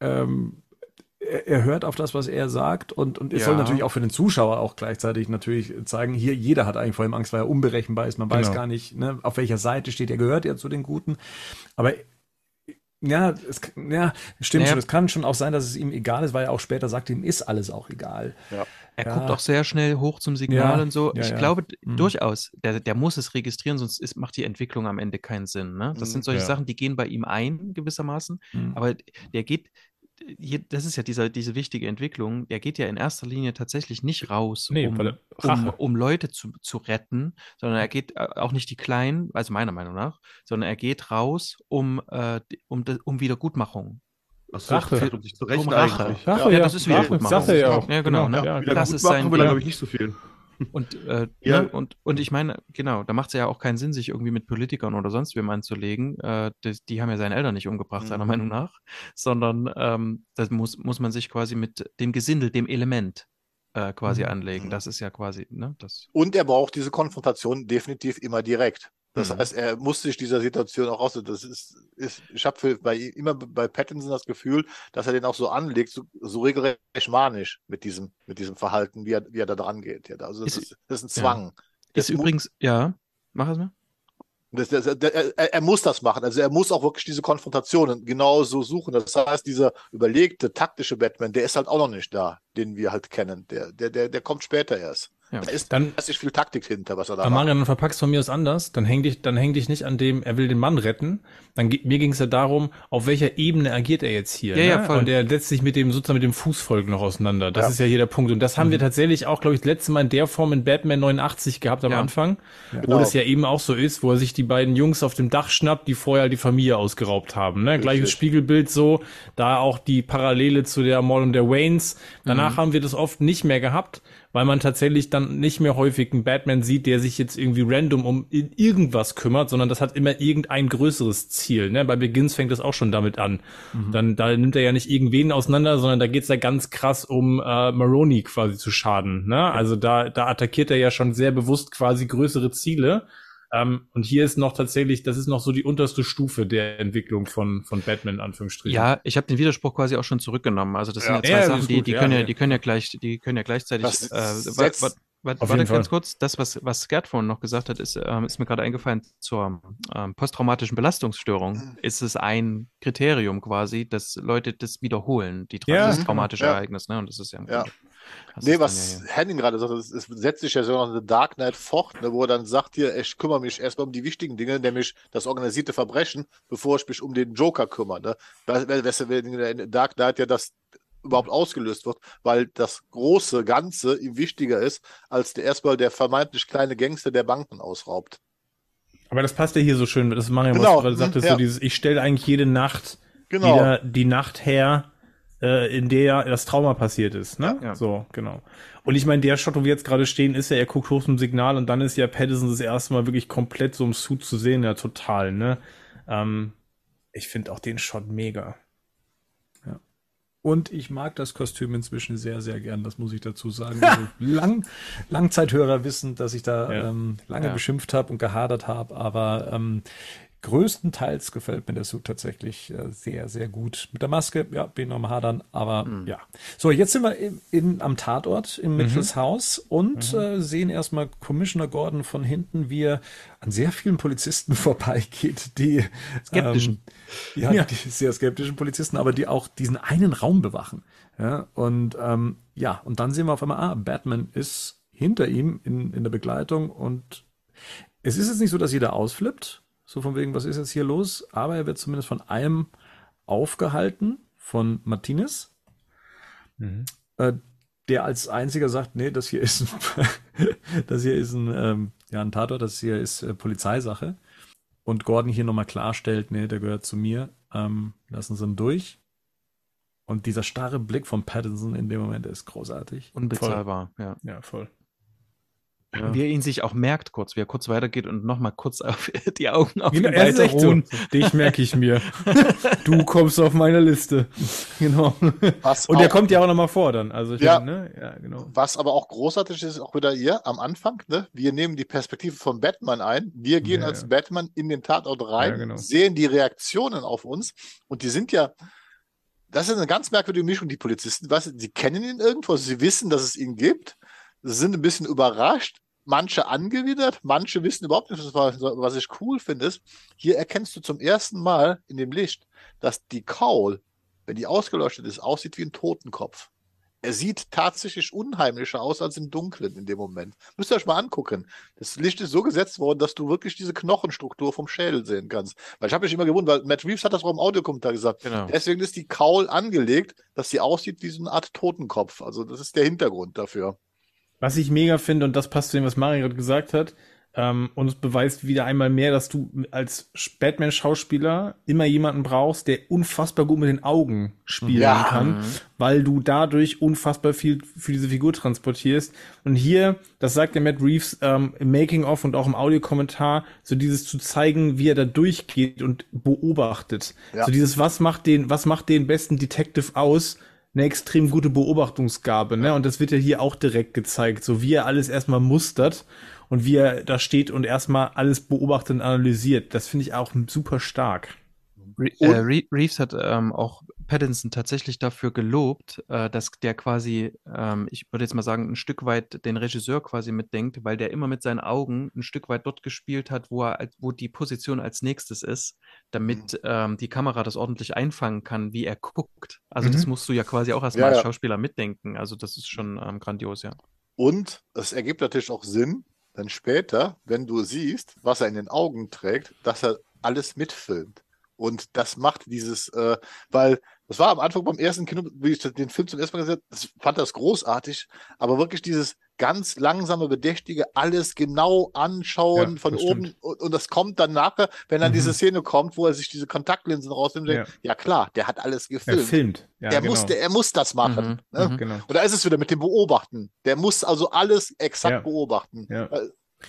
ähm, er, hört auf das, was er sagt und, und es Ja. soll natürlich auch für den Zuschauer auch gleichzeitig natürlich zeigen, hier jeder hat eigentlich vor ihm Angst, weil er unberechenbar ist. Man weiß Genau. gar nicht, ne, auf welcher Seite steht er, gehört er zu den Guten. Aber ja, es, ja, stimmt Naja. schon. Es kann schon auch sein, dass es ihm egal ist, weil er auch später sagt, ihm ist alles auch egal. Er Ja. guckt auch sehr schnell hoch zum Signal Ja, und so. ja, ich ja. glaube Mhm. durchaus, der, der muss es registrieren, sonst ist, macht die Entwicklung am Ende keinen Sinn. Ne? Das Mhm, sind solche ja. Sachen, die gehen bei ihm ein, gewissermaßen. Mhm. Aber der geht, hier, das ist ja dieser, diese wichtige Entwicklung, der geht ja in erster Linie tatsächlich nicht raus, Nee, um, er- um, um Leute zu, zu retten, sondern er geht äh, auch nicht die Kleinen, also meiner Meinung nach, sondern er geht raus, um, äh, um, um Wiedergutmachung. Achso, Rache. dachte, um sich zu rächen Um Rache. Rache, Ja, das ist wieder Rache, er ja auch. Ja, genau, ne? Ja, Das ist sein will er, glaube ich, nicht so viel. Und, äh, Ja. ne? und, und ich meine, genau, da macht es ja auch keinen Sinn, sich irgendwie mit Politikern oder sonst wem anzulegen. Äh, das, die haben ja seine Eltern nicht umgebracht, Mhm. seiner Meinung nach, sondern ähm, das muss, muss man sich quasi mit dem Gesindel, dem Element äh, quasi Mhm. anlegen. Das ist ja quasi, ne, das. Und er braucht diese Konfrontation definitiv immer direkt. Das Mhm. heißt, er muss sich dieser Situation auch raus. Das ist, ist ich habe bei ihm- immer bei Pattinson das Gefühl, dass er den auch so anlegt, so, so regelrecht manisch mit diesem, mit diesem Verhalten, wie er, wie er da dran geht. Ja, also das Ist- ist, das ist ein ja. Zwang. Ist Das übrigens, ja, mach es mal. Das, das, das, er, er muss das machen. Also er muss auch wirklich diese Konfrontationen genau so suchen. Das heißt, dieser überlegte, taktische Batman, der ist halt auch noch nicht da, den wir halt kennen. Der, der, der, der kommt später erst. Ja. Da ist, Dann- da ist viel Taktik hinter, was er da Aber macht. Mario, dann verpackst von mir aus anders. Dann häng dich, dann häng dich nicht an dem, er will den Mann retten. Dann mir ging es ja darum, auf welcher Ebene agiert er jetzt hier. Ja, ne? ja, voll. Und er setzt sich mit dem sozusagen mit dem Fußvolk noch auseinander. Das Ja. ist ja hier der Punkt. Und das haben Mhm. wir tatsächlich auch, glaube ich, das letzte Mal in der Form in Batman 89 gehabt am Ja. Anfang, wo Genau. das ja eben auch so ist, wo er sich die beiden Jungs auf dem Dach schnappt, die vorher die Familie ausgeraubt haben. Ne? Gleiches. Spiegelbild so, da auch die Parallele zu der Ermordung der Waynes. Danach Mhm. haben wir das oft nicht mehr gehabt, weil man tatsächlich dann nicht mehr häufig einen Batman sieht, der sich jetzt irgendwie random um irgendwas kümmert, sondern das hat immer irgendein größeres Ziel. Ne? Bei Begins fängt das auch schon damit an. Mhm. Dann da nimmt er ja nicht irgendwen auseinander, sondern da geht's ja ganz krass um äh, Maroni quasi zu schaden. Ne? Also da, da attackiert er ja schon sehr bewusst quasi größere Ziele. Ähm, und hier ist noch tatsächlich, das ist noch so die unterste Stufe der Entwicklung von, von Batman, in Anführungsstrichen. Ja, ich habe den Widerspruch quasi auch schon zurückgenommen. Also das ja. sind ja zwei ja, Sachen, die, die, können ja, die können ja gleich, die können ja gleichzeitig. Das äh, warte, warte, warte, warte ganz kurz, das, was, was Gerd vorhin noch gesagt hat, ist, ähm, ist mir gerade eingefallen zur ähm, posttraumatischen Belastungsstörung. Mhm. Ist es ein Kriterium quasi, dass Leute das wiederholen, die das traumatische Ereignis, ne? Und das ist ja im Grunde. Das nee, was ja Henning gerade sagt, es, setzt sich ja so noch eine Dark Knight fort, ne, wo er dann sagt, hier, ich kümmere mich erstmal um die wichtigen Dinge, nämlich das organisierte Verbrechen, bevor ich mich um den Joker kümmere. Ne? Weswegen in Dark Knight ja das überhaupt ausgelöst wird, weil das große Ganze ihm wichtiger ist, als der erstmal der vermeintlich kleine Gangster der Banken ausraubt. Aber das passt ja hier so schön, das Mario, genau. was du gerade sagtest, mhm, ja. so dieses, ich stelle eigentlich jede Nacht genau. wieder die Nacht her, äh, in der das Trauma passiert ist. Ne? Ja. So, genau. Und ich meine, der Shot, wo wir jetzt gerade stehen, ist ja, er guckt hoch zum Signal und dann ist ja Patterson das erste Mal wirklich komplett so im Suit zu sehen, ja, total, ne? Ähm, ich finde auch den Shot mega. Ja. Und ich mag das Kostüm inzwischen sehr, sehr gern, das muss ich dazu sagen. Also lang, Langzeithörer wissen, dass ich da ja. ähm, lange ja. beschimpft habe und gehadert habe, aber ähm, größtenteils gefällt mir der Suit tatsächlich äh, sehr, sehr gut. Mit der Maske, ja, bin noch mal hadern, aber mhm. ja. So, jetzt sind wir in, in am Tatort im mhm. Mitchells Haus und mhm. äh, sehen erstmal Commissioner Gordon von hinten, wie er an sehr vielen Polizisten vorbeigeht, die skeptischen. Ähm, ja, ja, die sehr skeptischen Polizisten, aber die auch diesen einen Raum bewachen. Ja, und ähm, ja, und dann sehen wir auf einmal, ah, Batman ist hinter ihm in, in der Begleitung und es ist jetzt nicht so, dass jeder ausflippt, so von wegen, was ist jetzt hier los? Aber er wird zumindest von einem aufgehalten, von Martinez, mhm. äh, der als einziger sagt, nee, das hier ist ein, das hier ist ein, ähm, ja, ein Tatort, das hier ist äh, Polizeisache. Und Gordon hier nochmal klarstellt, nee, der gehört zu mir, ähm, lassen Sie ihn durch. Und dieser starre Blick von Pattinson in dem Moment ist großartig. Unbezahlbar, voll. ja. Ja, voll. Ja. Wie er ihn sich auch merkt, kurz, wie er kurz weitergeht und nochmal kurz auf die Augen auf genau, ihn weiter so. Dich merke ich mir. du kommst auf meine Liste. Genau. Was und der kommt ja auch nochmal vor dann. Also ja, denke, ne? ja, genau. Was aber auch großartig ist, auch wieder hier am Anfang, ne? Wir nehmen die Perspektive von Batman ein. Wir gehen ja, als ja. Batman in den Tatort rein, genau. sehen die Reaktionen auf uns und die sind ja. Das ist eine ganz merkwürdige Mischung, die Polizisten. Weißt, sie kennen ihn irgendwo, sie wissen, dass es ihn gibt, sind ein bisschen überrascht, manche angewidert, manche wissen überhaupt nicht, was, was ich cool finde, ist, hier erkennst du zum ersten Mal in dem Licht, dass die Kaul, wenn die ausgeleuchtet ist, aussieht wie ein Totenkopf. Er sieht tatsächlich unheimlicher aus als im Dunklen in dem Moment. Müsst ihr euch mal angucken. Das Licht ist so gesetzt worden, dass du wirklich diese Knochenstruktur vom Schädel sehen kannst. Weil ich habe mich immer gewundert, weil Matt Reeves hat das auch im Audiokommentar gesagt. Genau. Deswegen ist die Kaul angelegt, dass sie aussieht wie so eine Art Totenkopf. Also das ist der Hintergrund dafür. Was ich mega finde, und das passt zu dem, was Mario gerade gesagt hat, ähm, und es beweist wieder einmal mehr, dass du als Batman-Schauspieler immer jemanden brauchst, der unfassbar gut mit den Augen spielen ja. kann, weil du dadurch unfassbar viel für diese Figur transportierst. Und hier, das sagt der Matt Reeves ähm, im Making-of und auch im Audiokommentar, so dieses zu zeigen, wie er da durchgeht und beobachtet. Ja. So dieses, was macht den, was macht den besten Detective aus? Eine extrem gute Beobachtungsgabe, ne? Und das wird ja hier auch direkt gezeigt, so wie er alles erstmal mustert und wie er da steht und erstmal alles beobachtet und analysiert. Das finde ich auch super stark. Re äh, Reeves hat ähm, auch Pattinson tatsächlich dafür gelobt, äh, dass der quasi, ähm, ich würde jetzt mal sagen, ein Stück weit den Regisseur quasi mitdenkt, weil der immer mit seinen Augen ein Stück weit dort gespielt hat, wo er, wo die Position als nächstes ist, damit mhm. ähm, die Kamera das ordentlich einfangen kann, wie er guckt. Also mhm. das musst du ja quasi auch erstmal ja, als Schauspieler mitdenken. Also das ist schon ähm, grandios, ja. Und es ergibt natürlich auch Sinn, dann später, wenn du siehst, was er in den Augen trägt, dass er alles mitfilmt. Und das macht dieses, äh, weil das war am Anfang beim ersten Kino, wie ich den Film zum ersten Mal gesehen habe, fand das großartig, aber wirklich dieses, ganz langsame, bedächtige, alles genau anschauen Ja, von oben. Und, und das kommt dann nachher, wenn dann Mhm. diese Szene kommt, wo er sich diese Kontaktlinsen rausnimmt. Ja. Ja. ja klar, der hat alles Er gefilmt. filmt. Ja, er, genau. musste, er muss das machen. Mhm, Ne? mhm. Genau. Und da ist es wieder mit dem Beobachten. Der muss also alles exakt Ja. beobachten. Ja.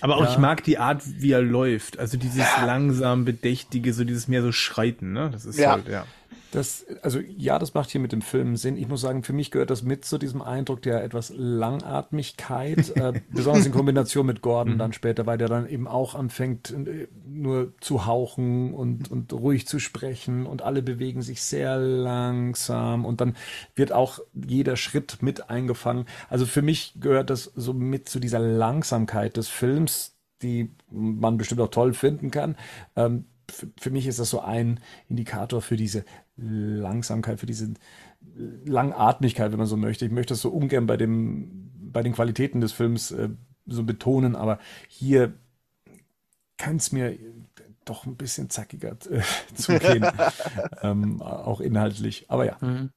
Aber auch Ja. ich mag die Art, wie er läuft. Also dieses langsam bedächtige, so dieses mehr so Schreiten, ne? Das ist Ja. halt, ja. Das, also ja, das macht hier mit dem Film Sinn. Ich muss sagen, für mich gehört das mit zu diesem Eindruck der etwas Langatmigkeit, äh, besonders in Kombination mit Gordon dann später, weil der dann eben auch anfängt, äh, nur zu hauchen und, und ruhig zu sprechen und alle bewegen sich sehr langsam und dann wird auch jeder Schritt mit eingefangen. Also für mich gehört das so mit zu dieser Langsamkeit des Films, die man bestimmt auch toll finden kann. Ähm, für, für mich ist das so ein Indikator für diese Langsamkeit, für diese Langatmigkeit, wenn man so möchte. Ich möchte das so ungern bei dem, bei den Qualitäten des Films äh, so betonen, aber hier kann es mir doch ein bisschen zackiger äh, zugehen, ähm, auch inhaltlich. Aber ja. Mhm.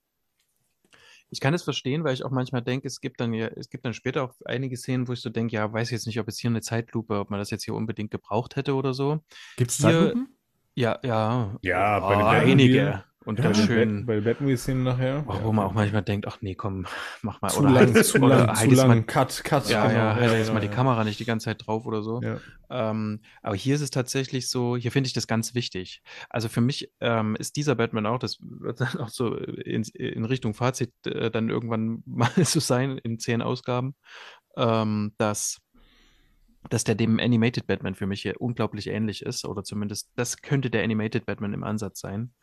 Ich kann es verstehen, weil ich auch manchmal denke, es gibt dann ja, es gibt dann später auch einige Szenen, wo ich so denke, ja, weiß jetzt nicht, ob jetzt hier eine Zeitlupe, ob man das jetzt hier unbedingt gebraucht hätte oder so. Gibt es Zeitlupen? Ja, ja. Ja, oh, bei den Batman- einige. Und Ja, ganz schön. Bei den Batman-Szenen nachher. Oh, wo man auch manchmal denkt, ach nee, komm, mach mal. zu oder lang, halt- zu oder lang, halt zu jetzt lang. Mal, Cut, cut. ja, genau. ja, halt jetzt ja, mal die ja. Kamera nicht die ganze Zeit drauf oder so. Ja. Ähm, aber hier ist es tatsächlich so, hier finde ich das ganz wichtig. Also für mich ähm, ist dieser Batman auch, das wird dann auch so in, in Richtung Fazit äh, dann irgendwann mal so sein in zehn Ausgaben, ähm, dass, dass der dem Animated Batman für mich hier unglaublich ähnlich ist oder zumindest das könnte der Animated Batman im Ansatz sein.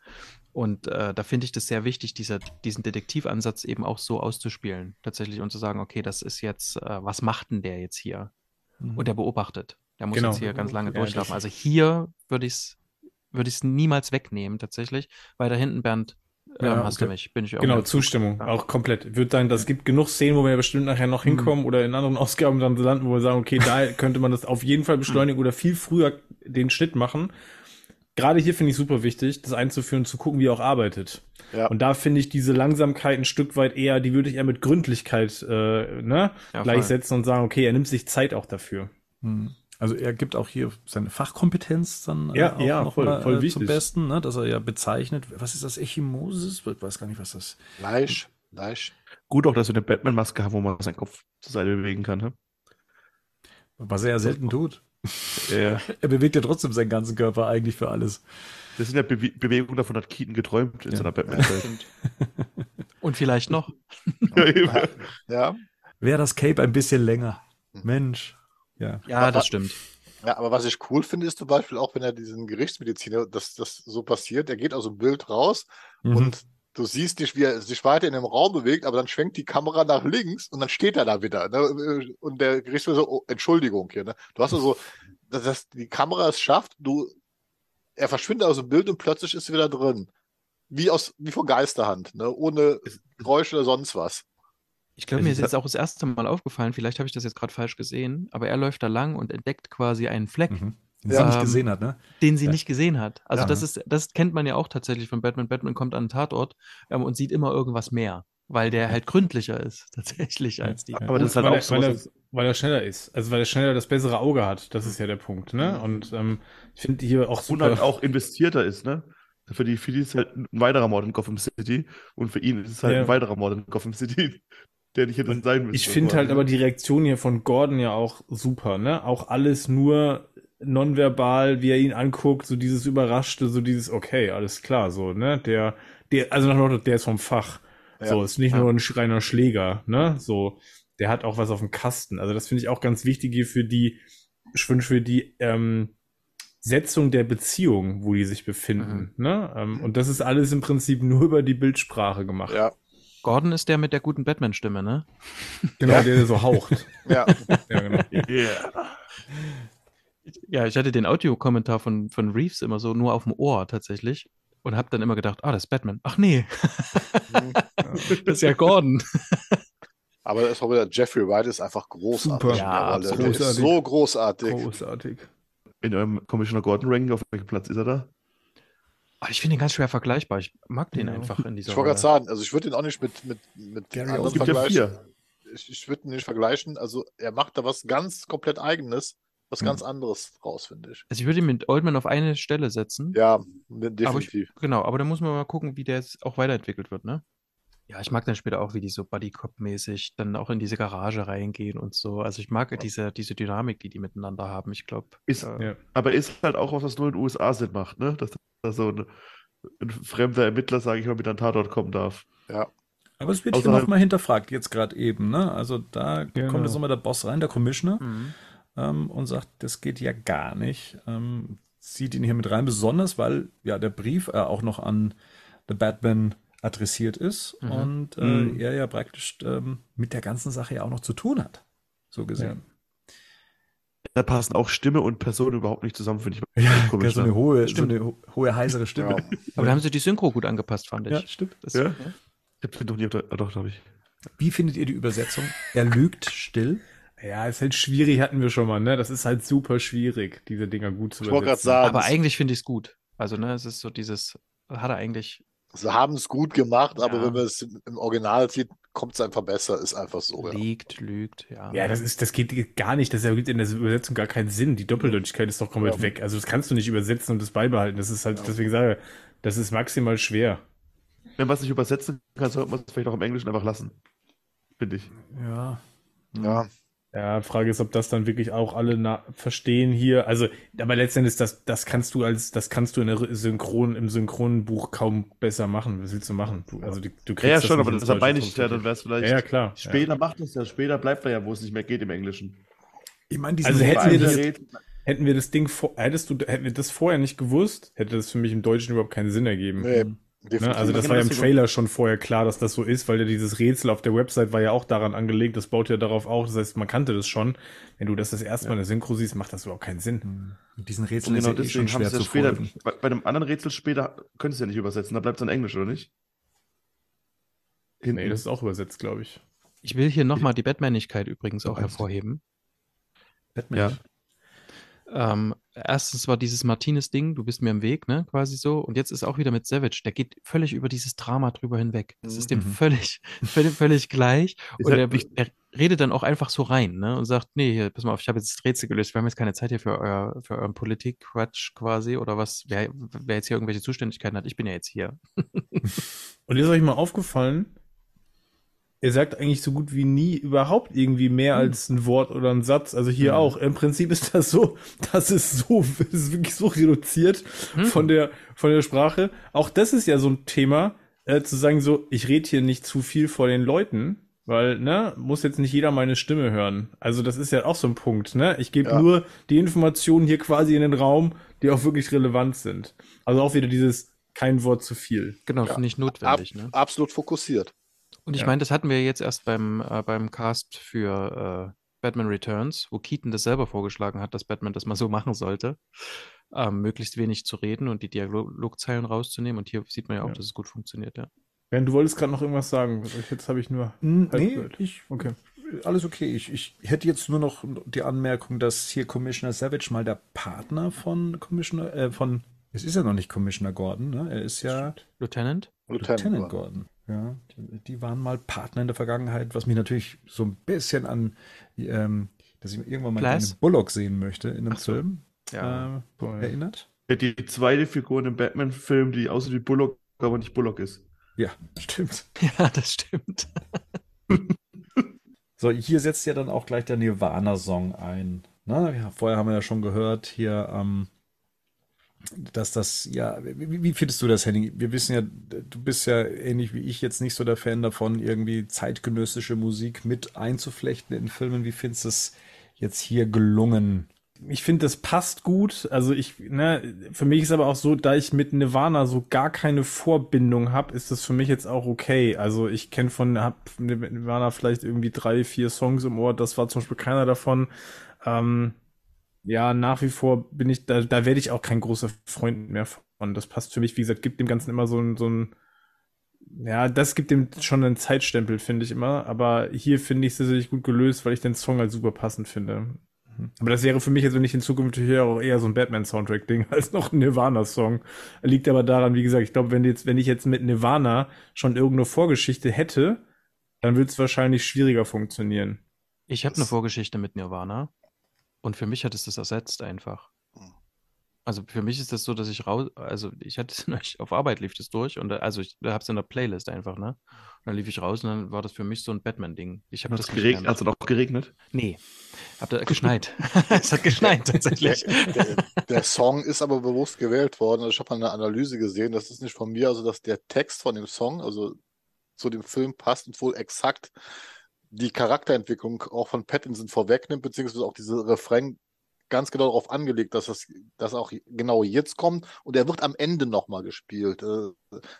Und äh, da finde ich das sehr wichtig, dieser, diesen Detektivansatz eben auch so auszuspielen, tatsächlich und zu sagen, okay, das ist jetzt, äh, was macht denn der jetzt hier? Und der beobachtet. Der muss Genau. jetzt hier ganz lange Ja, durchlaufen. Also hier würde ich es würde ich es niemals wegnehmen, tatsächlich. Weil da hinten, Bernd, ähm, Ja, hast okay. du mich, bin ich auch Genau. Zustimmung. Ja. Auch komplett. Wird sein, das gibt genug Szenen, wo wir bestimmt nachher noch Mhm. hinkommen oder in anderen Ausgaben dann landen, wo wir sagen, okay, da könnte man das auf jeden Fall beschleunigen oder viel früher den Schnitt machen. Gerade hier finde ich super wichtig, das einzuführen, zu gucken, wie er auch arbeitet. Ja. Und da finde ich diese Langsamkeit ein Stück weit eher, die würde ich eher mit Gründlichkeit äh, ne, Ja, voll. gleichsetzen und sagen, okay, er nimmt sich Zeit auch dafür. Hm. Also er gibt auch hier seine Fachkompetenz dann Ja, äh, auch ja, noch voll- mal, voll äh, zum. Besten, ne? dass er ja bezeichnet, was ist das, Echimosis? Ich weiß gar nicht, was das Fleisch, Fleisch. Gut auch, dass wir eine Batman-Maske haben, wo man seinen Kopf zur Seite bewegen kann. Ne? Was er ja selten tut. Ja. Er bewegt ja trotzdem seinen ganzen Körper eigentlich für alles. Das sind ja Be Bewegungen, davon hat Keaton geträumt in Ja. seiner Batman-Zeit. Stimmt. Und vielleicht noch. Ja. Ja. Wäre das Cape ein bisschen länger. Hm. Mensch. Ja. Ja, das stimmt. Ja, aber was ich cool finde, ist zum Beispiel auch, wenn er diesen Gerichtsmediziner, dass das so passiert, er geht aus dem Bild raus Mhm. und du siehst nicht, wie er sich weiter in dem Raum bewegt, aber dann schwenkt die Kamera nach links und dann steht er da wieder. Ne? Und der Gerichtsmediziner so, oh, Entschuldigung hier. Ne? Du hast also, dass das, die Kamera es schafft, du, er verschwindet aus dem Bild und plötzlich ist er wieder drin. Wie aus, wie vor Geisterhand, ne? ohne Geräusche oder sonst was. Ich glaube, Es mir ist jetzt auch das erste Mal aufgefallen, vielleicht habe ich das jetzt gerade falsch gesehen, aber er läuft da lang und entdeckt quasi einen Fleck, Mhm. Den Ja. sie nicht Ähm, gesehen hat, ne? den sie Ja. nicht gesehen hat. Also Ja. das ist, das kennt man ja auch tatsächlich von Batman. Batman kommt an den Tatort ähm, und sieht immer irgendwas mehr, weil der halt gründlicher ist, tatsächlich, als die. Aber das ist halt weil, auch er, so weil, er, weil er schneller ist. Also weil er schneller das bessere Auge hat. Das ist ja der Punkt. Ne? Mhm. Und ähm, ich finde hier auch Und super. halt auch investierter ist, ne? Für die, für die ist halt ein weiterer Mord in Gotham City und für ihn ist es halt Ja. ein weiterer Mord in Gotham City, der nicht hätte sein müssen. Ich finde halt aber die Reaktion hier von Gordon ja auch super, ne? Auch alles nur nonverbal, wie er ihn anguckt, so dieses Überraschte, so dieses, okay, alles klar, so, ne? Der, der, also nach der ist vom Fach. Ja. So, ist nicht Ja. nur ein reiner Schläger, ne? So, der hat auch was auf dem Kasten. Also das finde ich auch ganz wichtig hier für die, ich wünsche für die, ähm, Setzung der Beziehung, wo die sich befinden, ne? Ähm, und das ist alles im Prinzip nur über die Bildsprache gemacht. Ja, Gordon ist der mit der guten Batman-Stimme, ne? Genau, Ja. der so haucht. ja. ja, genau. Yeah. Ja, ich hatte den Audiokommentar von, von Reeves immer so nur auf dem Ohr tatsächlich und habe dann immer gedacht, ah, das ist Batman. Ach nee, das ist ja Gordon. Aber das ist auch wieder, Jeffrey Wright ist einfach großartig Super. Ja, Rolle. Der ist großartig. so großartig. Großartig. In eurem Commissioner Gordon Ranking, auf welchem Platz ist er da? Ah, Ich finde ihn ganz schwer vergleichbar. Ich mag den Ja. einfach in dieser Ich wollte gerade sagen, also ich würde ihn auch nicht mit, mit, mit Gary anderen ja vergleichen. vier. ich, ich würde ihn nicht vergleichen. Also er macht da was ganz komplett eigenes, was Hm. ganz anderes raus, finde ich. Also ich würde ihn mit Oldman auf eine Stelle setzen. Ja, Aber definitiv. ich, genau, aber da muss man mal gucken, wie der jetzt auch weiterentwickelt wird, ne? Ja, ich mag dann später auch, wie die so Buddy-Cop-mäßig dann auch in diese Garage reingehen und so. Also ich mag diese, diese Dynamik, die die miteinander haben. Ich glaube, Ist- Ja. Aber ist halt auch was, was nur in den USA Sinn macht, ne? Dass da so ein, ein fremder Ermittler, sage ich mal, mit an den Tatort kommen darf. Aber es wird hier Außerhalb- nochmal hinterfragt, jetzt gerade eben. Ne? Also da Genau. kommt jetzt nochmal der Boss rein, der Commissioner, Mhm. ähm, und sagt, das geht ja gar nicht. Ähm, zieht ihn hier mit rein, besonders weil ja der Brief äh, auch noch an The Batman adressiert ist Mhm. und äh, Mhm. er ja praktisch ähm, mit der ganzen Sache ja auch noch zu tun hat. So gesehen. Da passen auch Stimme und Person überhaupt nicht zusammen, finde ich. Ja, komisch, so eine ne? hohe, so eine ho- hohe, heisere Stimme. Ja. Aber da haben sie die Synchro gut angepasst, fand ich. Ja, stimmt. Das, Ja? Ich hab noch nie, ah, doch, habe ich. Wie findet ihr die Übersetzung? Er lügt still. Ja, ist halt schwierig, hatten wir schon mal, ne? Das ist halt super schwierig, diese Dinger gut zu Ich übersetzen. sagen, Aber eigentlich finde ich es gut. Also, ne, es ist so dieses, hat er eigentlich, sie haben es gut gemacht, aber Ja. wenn man es im Original sieht, kommt es einfach besser. Ist einfach so. Ja. liegt, lügt, ja. Ja, das ist, das geht gar nicht. Das ergibt in der Übersetzung gar keinen Sinn. Die Doppeldeutigkeit ist doch komplett Ja. weg. Also das kannst du nicht übersetzen und das beibehalten. Das ist halt, Ja. deswegen sage ich, das ist maximal schwer. Wenn man es nicht übersetzen kann, sollte man es vielleicht auch im Englischen einfach lassen. Finde ich. Ja. Ja. Ja, Frage ist, ob das dann wirklich auch alle na verstehen hier. Also, aber letztendlich, das, das kannst du als, das kannst du in der Synchron, im Synchronbuch kaum besser machen. Was willst du machen? Du, also, du, du kriegst Ja, ja das schon, nicht aber das meine Deutsche ich ja, dann es vielleicht. Ja, ja, klar. Später macht es ja, später bleibt er ja, wo es nicht mehr geht im Englischen. Ich meine, Also hätten wir das- Hätten wir das Ding vor, hättest du, hätten wir das vorher nicht gewusst, hätte das für mich im Deutschen überhaupt keinen Sinn ergeben. Nee, Ne? definitiv. Also das Genau war ja im Trailer schon vorher klar, dass das so ist, weil ja dieses Rätsel auf der Website war ja auch daran angelegt, das baut ja darauf auf, das heißt, man kannte das schon. Wenn du das das erste Mal in der Synchro siehst, macht das überhaupt keinen Sinn. Mit diesen Und Rätseln genau ist ja eh schon schwer sie ja zu später, bei, bei einem anderen Rätsel später sie es ja nicht übersetzen, da bleibt es dann Englisch, oder nicht? Hinten. Nee, das ist auch übersetzt, glaube ich. Ich will hier nochmal die Batmanigkeit übrigens auch du? hervorheben. Batman. Ja. Ähm, erstens war dieses Martinez-Ding, du bist mir im Weg, ne, quasi so. Und jetzt ist auch wieder mit Savage, der geht völlig über dieses Drama drüber hinweg. Das ist dem Mhm. völlig, völlig, völlig gleich. Ist Und halt er, er redet dann auch einfach so rein, ne, und sagt, nee, hier, pass mal auf, ich habe jetzt das Rätsel gelöst, wir haben jetzt keine Zeit hier für euer, für euren Politik-Quatsch quasi oder was, wer, wer jetzt hier irgendwelche Zuständigkeiten hat, ich bin ja jetzt hier. Und ist euch mal aufgefallen, er sagt eigentlich so gut wie nie überhaupt irgendwie mehr als ein Wort oder ein Satz. Also hier Mhm. auch. Im Prinzip ist das so, das ist so, das ist wirklich so reduziert Hm. von der, von der Sprache. Auch das ist ja so ein Thema, äh, zu sagen so, ich rede hier nicht zu viel vor den Leuten. Weil, ne, muss jetzt nicht jeder meine Stimme hören. Also das ist ja auch so ein Punkt, ne? Ich gebe Ja. nur die Informationen hier quasi in den Raum, die auch wirklich relevant sind. Also auch wieder dieses kein Wort zu viel. Genau, Ja. finde ich Ab, notwendig, ne. absolut fokussiert. Und ich Ja. meine, das hatten wir jetzt erst beim, äh, beim Cast für äh, Batman Returns, wo Keaton das selber vorgeschlagen hat, dass Batman das mal so machen sollte. Ähm, möglichst wenig zu reden und die Dialogzeilen rauszunehmen. Und hier sieht man ja auch, Ja. dass es gut funktioniert, ja. Bernd, du wolltest gerade noch irgendwas sagen. Jetzt habe ich nur. Hm, Halb Nee, gehört. ich, Okay. alles okay. Ich, ich hätte jetzt nur noch die Anmerkung, dass hier Commissioner Savage mal der Partner von Commissioner, äh, von, es ist ja noch nicht Commissioner Gordon, ne? Er ist ja Lieutenant? Lieutenant Gordon. Ja, die, waren mal Partner in der Vergangenheit, was mich natürlich so ein bisschen an, ähm, dass ich irgendwann mal Glass? einen Bullock sehen möchte in einem so. Film Ja. äh, erinnert. Die zweite Figur in dem Batman-Film, die aussieht wie Bullock, aber nicht Bullock ist. Ja, stimmt. Ja, das stimmt. So, hier setzt ja dann auch gleich der Nirvana-Song ein. Ne? Ja, vorher haben wir ja schon gehört hier, ähm, dass das, ja, wie, wie findest du das, Henning? Wir wissen ja, du bist ja ähnlich wie ich jetzt nicht so der Fan davon, irgendwie zeitgenössische Musik mit einzuflechten in Filmen. Wie findest du es jetzt hier gelungen? Ich finde, das passt gut. Also ich, ne, für mich ist aber auch so, da ich mit Nirvana so gar keine Vorbindung habe, ist das für mich jetzt auch okay. Also ich kenne von, hab Nirvana vielleicht irgendwie drei, vier Songs im Ohr. Das war zum Beispiel keiner davon. Ähm, ja, nach wie vor bin ich, da, da werde ich auch kein großer Freund mehr von. Das passt für mich, wie gesagt, gibt dem Ganzen immer so ein, so ein, ja, das gibt dem schon einen Zeitstempel, finde ich immer. Aber hier finde ich es tatsächlich gut gelöst, weil ich den Song halt super passend finde. Aber das wäre für mich jetzt, wenn ich in Zukunft hier auch eher so ein Batman-Soundtrack-Ding als noch ein Nirvana-Song. Liegt aber daran, wie gesagt, ich glaube, wenn jetzt, wenn ich jetzt mit Nirvana schon irgendeine Vorgeschichte hätte, dann wird es wahrscheinlich schwieriger funktionieren. Ich habe eine Vorgeschichte mit Nirvana und für mich hat es das ersetzt einfach. Hm. Also für mich ist das so, dass ich raus, also ich hatte es auf Arbeit lief das durch und also ich habe es in der Playlist einfach, ne? Und dann lief ich raus und dann war das für mich so ein Batman-Ding. Ich habe Hat das es geregnet? Hat es auch geregnet? Nee, hab da geschneit. es hat geschneit tatsächlich. Der, der Song ist aber bewusst gewählt worden. Also ich habe mal eine Analyse gesehen, das ist nicht von mir, also dass der Text von dem Song, also zu dem Film passt und wohl exakt die Charakterentwicklung auch von Pattinson vorwegnimmt, beziehungsweise auch diese Refrain ganz genau darauf angelegt, dass das dass auch genau jetzt kommt und er wird am Ende nochmal gespielt. Äh,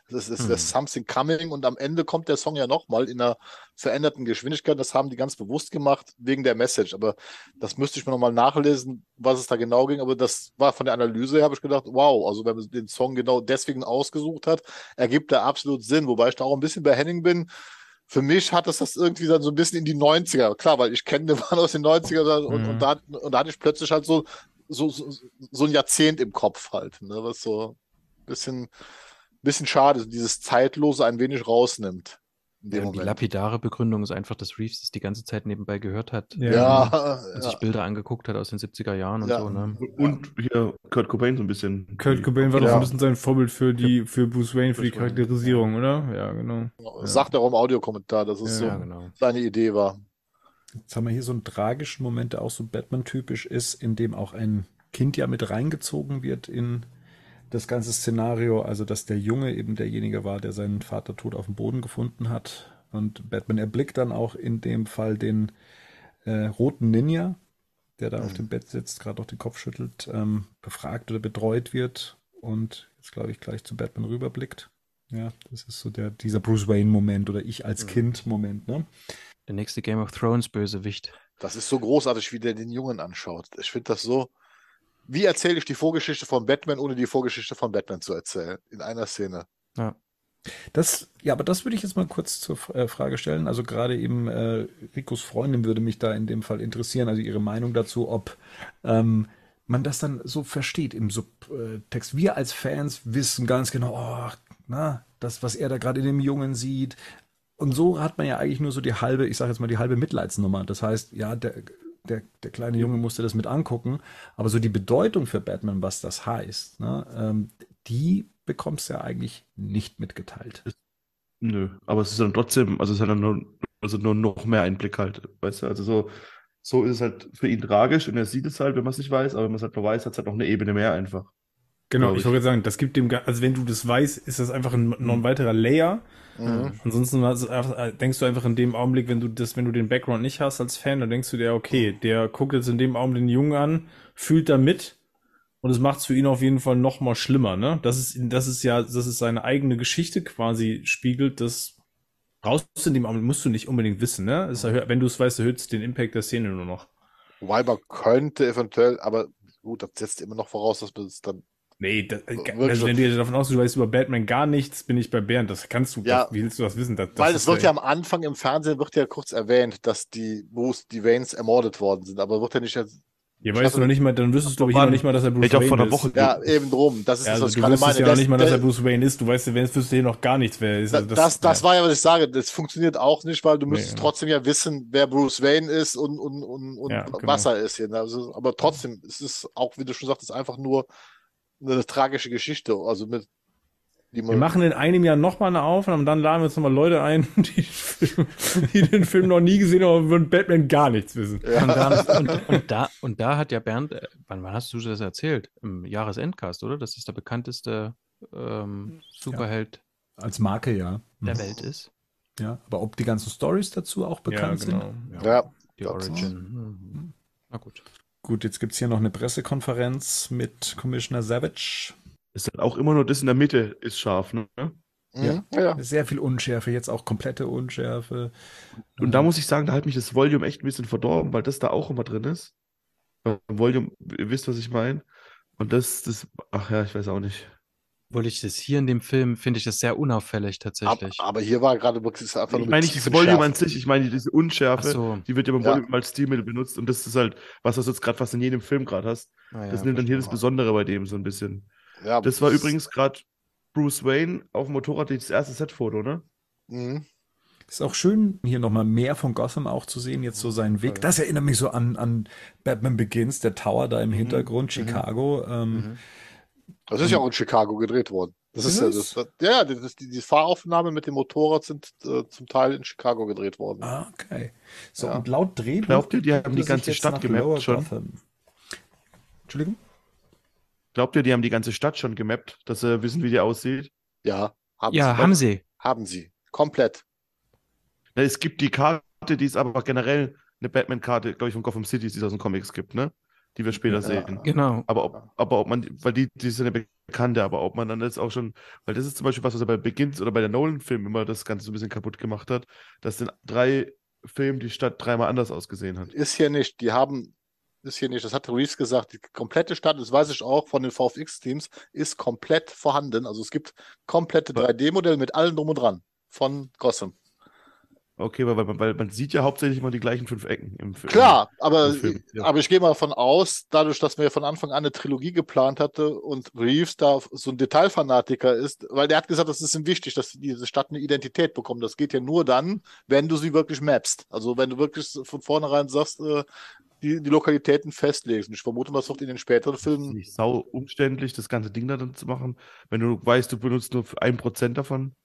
Das ist Hm. das Something Coming und am Ende kommt der Song ja nochmal in einer veränderten Geschwindigkeit. Das haben die ganz bewusst gemacht wegen der Message. Aber das müsste ich mir nochmal nachlesen, was es da genau ging. Aber das war von der Analyse her, habe ich gedacht, wow, also wenn man den Song genau deswegen ausgesucht hat, ergibt er absolut Sinn. Wobei ich da auch ein bisschen bei Henning bin. Für mich hat es das irgendwie dann so ein bisschen in die 90er. Klar, weil ich kenne den Mann aus den 90er und, Mhm. und, da, und da hatte ich plötzlich halt so, so, so, so ein Jahrzehnt im Kopf halt, ne, was so ein bisschen, bisschen schade, ist, dieses Zeitlose ein wenig rausnimmt. Ja, und die lapidare Begründung ist einfach, dass Reeves das die ganze Zeit nebenbei gehört hat Ja. Ja, und ja. sich Bilder angeguckt hat aus den 70er Jahren und Ja. so, ne? Und hier Kurt Cobain so ein bisschen. Kurt Cobain war doch ein bisschen sein Vorbild für die, für Bruce Wayne, für die Bruce Wayne, Charakterisierung, oder? Ja, genau. Sagt er auch im Audiokommentar, dass es Ja, Ja, so genau. seine Idee war. Jetzt haben wir hier so einen tragischen Moment, der auch so Batman-typisch ist, in dem auch ein Kind ja mit reingezogen wird in das ganze Szenario. Also, dass der Junge eben derjenige war, der seinen Vater tot auf dem Boden gefunden hat. Und Batman erblickt dann auch in dem Fall den äh, roten Ninja, der da auf Mhm. dem Bett sitzt, gerade auch den Kopf schüttelt, ähm, befragt oder betreut wird und jetzt, glaube ich, gleich zu Batman rüberblickt. Ja, das ist so der, dieser Bruce Wayne-Moment oder ich als Mhm. Kind-Moment, ne? Der nächste Game of Thrones Bösewicht. Das ist so großartig, wie der den Jungen anschaut. Ich finde das so. Wie erzähle ich die Vorgeschichte von Batman, ohne die Vorgeschichte von Batman zu erzählen? In einer Szene. Ja. Das, ja, aber das würde ich jetzt mal kurz zur äh, Frage stellen. Also gerade eben äh, Ricos Freundin würde mich da in dem Fall interessieren, also ihre Meinung dazu, ob ähm, man das dann so versteht im Subtext. Wir als Fans wissen ganz genau, oh, na, das, was er da gerade in dem Jungen sieht. Und so hat man ja eigentlich nur so die halbe, ich sage jetzt mal die halbe Mitleidsnummer. Das heißt, ja, der, der, der kleine Junge musste das mit angucken, aber so die Bedeutung für Batman, was das heißt, ne, ähm, die bekommst du ja eigentlich nicht mitgeteilt. Nö, aber es ist dann trotzdem, also es ist dann nur, also nur noch mehr Einblick halt, weißt du, also so, so ist es halt für ihn tragisch und er sieht es halt, wenn man es nicht weiß, aber wenn man es halt nur weiß, hat es halt noch eine Ebene mehr einfach. Genau, ich ich. wollte sagen, das gibt dem, also wenn du das weißt, ist das einfach ein, noch ein weiterer Layer. Mhm. Ansonsten du einfach- äh, denkst du einfach in dem Augenblick, wenn du das, wenn du den Background nicht hast als Fan, dann denkst du dir, okay, der guckt jetzt in dem Augenblick den Jungen an, fühlt da mit und es macht es für ihn auf jeden Fall noch mal schlimmer, ne? Das ist, das ist ja, das ist seine eigene Geschichte quasi spiegelt, das brauchst du in dem Augenblick, musst du nicht unbedingt wissen, ne? Es erhöht, wenn du es weißt, erhöht es den Impact der Szene nur noch. Wobei man könnte eventuell, aber gut, das setzt immer noch voraus, dass man es dann. Nee, das, Wirklich also so. wenn du davon ausgehst, du weißt über Batman gar nichts, bin ich bei Bernd. Das kannst du, Ja. das, wie willst du das wissen? Das, das Weil ist es wird ja am Anfang im Fernsehen wird ja kurz erwähnt, dass die Bruce, die Waynes ermordet worden sind, aber wird ja nicht jetzt. Ja, weißt du noch nicht mal, dann wüsstest du glaube ich noch nicht mal, dass er Bruce Wayne vor einer ist. Woche Ja, eben drum. Das ist Ja, das, also was ich du gerade meine. ja noch Das- nicht mal, dass er das- Bruce Wayne ist. Du weißt, wenn es wüsste hier noch gar nichts, wer er ist. Also Das, das, ja. war ja, was ich sage. Das funktioniert auch nicht, weil du Nee, müsstest genau. trotzdem ja wissen, wer Bruce Wayne ist und, und, und, und Ja, genau. was er ist. Hier. Also, aber trotzdem, es ist auch, wie du schon sagtest, einfach nur eine tragische Geschichte. Also mit, die Wir man, machen in einem Jahr nochmal eine Aufnahme und dann laden wir uns nochmal Leute ein, die, die den Film noch nie gesehen haben und von Batman gar nichts wissen. ja. Und, da, und, und, da, und da hat ja Bernd, äh, wann, wann hast du das erzählt? Im Jahresendcast, oder? Dass es der bekannteste ähm, Superheld Als Marke, ja. der Mhm. Welt ist. Ja, aber ob die ganzen Stories dazu auch bekannt ja, genau. sind? ja, Die Das- Origin. Hm. Na gut. Gut, jetzt gibt's hier noch eine Pressekonferenz mit Commissioner Savage. Ist halt auch immer nur das in der Mitte ist scharf, ne? Mhm. ja. Sehr viel Unschärfe, jetzt auch komplette Unschärfe. Und da muss ich sagen, da hat mich das Volume echt ein bisschen verdorben, weil das da auch immer drin ist. Beim Volume, ihr wisst, was ich meine. Und das, das, ach ja, ich weiß auch nicht. Obwohl ich das hier in dem Film finde ich das sehr unauffällig Ab, tatsächlich. aber hier war gerade wirklich einfach Ich nur meine nicht das tiefen Volume an sich, ich meine diese Unschärfe, so. die wird ja beim Ja. Volume als Stilmittel benutzt und das ist halt, was du jetzt gerade fast in jedem Film gerade hast. Ah, ja, Das nimmt dann hier das. Besondere bei dem so ein bisschen. Ja, Das war übrigens gerade Bruce Wayne auf dem Motorrad das erste Setfoto, ne? Mhm. Ist auch schön, hier nochmal mehr von Gotham auch zu sehen, jetzt so seinen Weg. Das erinnert mich so an, an Batman Begins, der Tower da im Hintergrund, mhm. Chicago. Ähm, mhm. Das ist ja auch in Chicago gedreht worden. Das ist, ist ja, das, ja, das, die, die Fahraufnahmen mit dem Motorrad sind äh, zum Teil in Chicago gedreht worden. Ah, okay. So, ja. und laut Drehbuch. Glaubt ihr, die haben die ganze Stadt gemappt schon? Gotham. Entschuldigung? Glaubt ihr, die haben die ganze Stadt schon gemappt, dass sie wissen, wie die aussieht? Ja, haben ja, sie. haben sie. Haben sie. Komplett. Na, es gibt die Karte, die ist aber generell eine Batman-Karte, glaube ich, von Gotham City, die es aus den Comics gibt, ne? Die wir später ja, sehen. Genau. Aber ob, aber ob man, weil die, die sind ja bekannte, aber ob man dann jetzt auch schon, weil das ist zum Beispiel was, was er bei Begins oder bei der Nolan-Film immer das Ganze so ein bisschen kaputt gemacht hat, dass den drei Filmen die Stadt dreimal anders ausgesehen hat. Ist hier nicht. Die haben ist hier nicht. Das hat Reeves gesagt. Die komplette Stadt, das weiß ich auch von den VFX-Teams, ist komplett vorhanden. Also es gibt komplette 3D-Modelle mit allem drum und dran von Gotham. Okay, weil, weil, weil man sieht ja hauptsächlich immer die gleichen fünf Ecken im Film. Klar, aber, ja. aber ich gehe mal davon aus, dadurch, dass man ja von Anfang an eine Trilogie geplant hatte und Reeves da so ein Detailfanatiker ist, weil der hat gesagt, das ist ihm wichtig, dass diese Stadt eine Identität bekommt. Das geht ja nur dann, wenn du sie wirklich mappst. Also wenn du wirklich von vornherein sagst, äh, die, die Lokalitäten festlegst. Und ich vermute, das wird in den späteren Filmen. Das ist nicht sau umständlich, das ganze Ding da dann zu machen, wenn du weißt, du benutzt nur ein Prozent davon.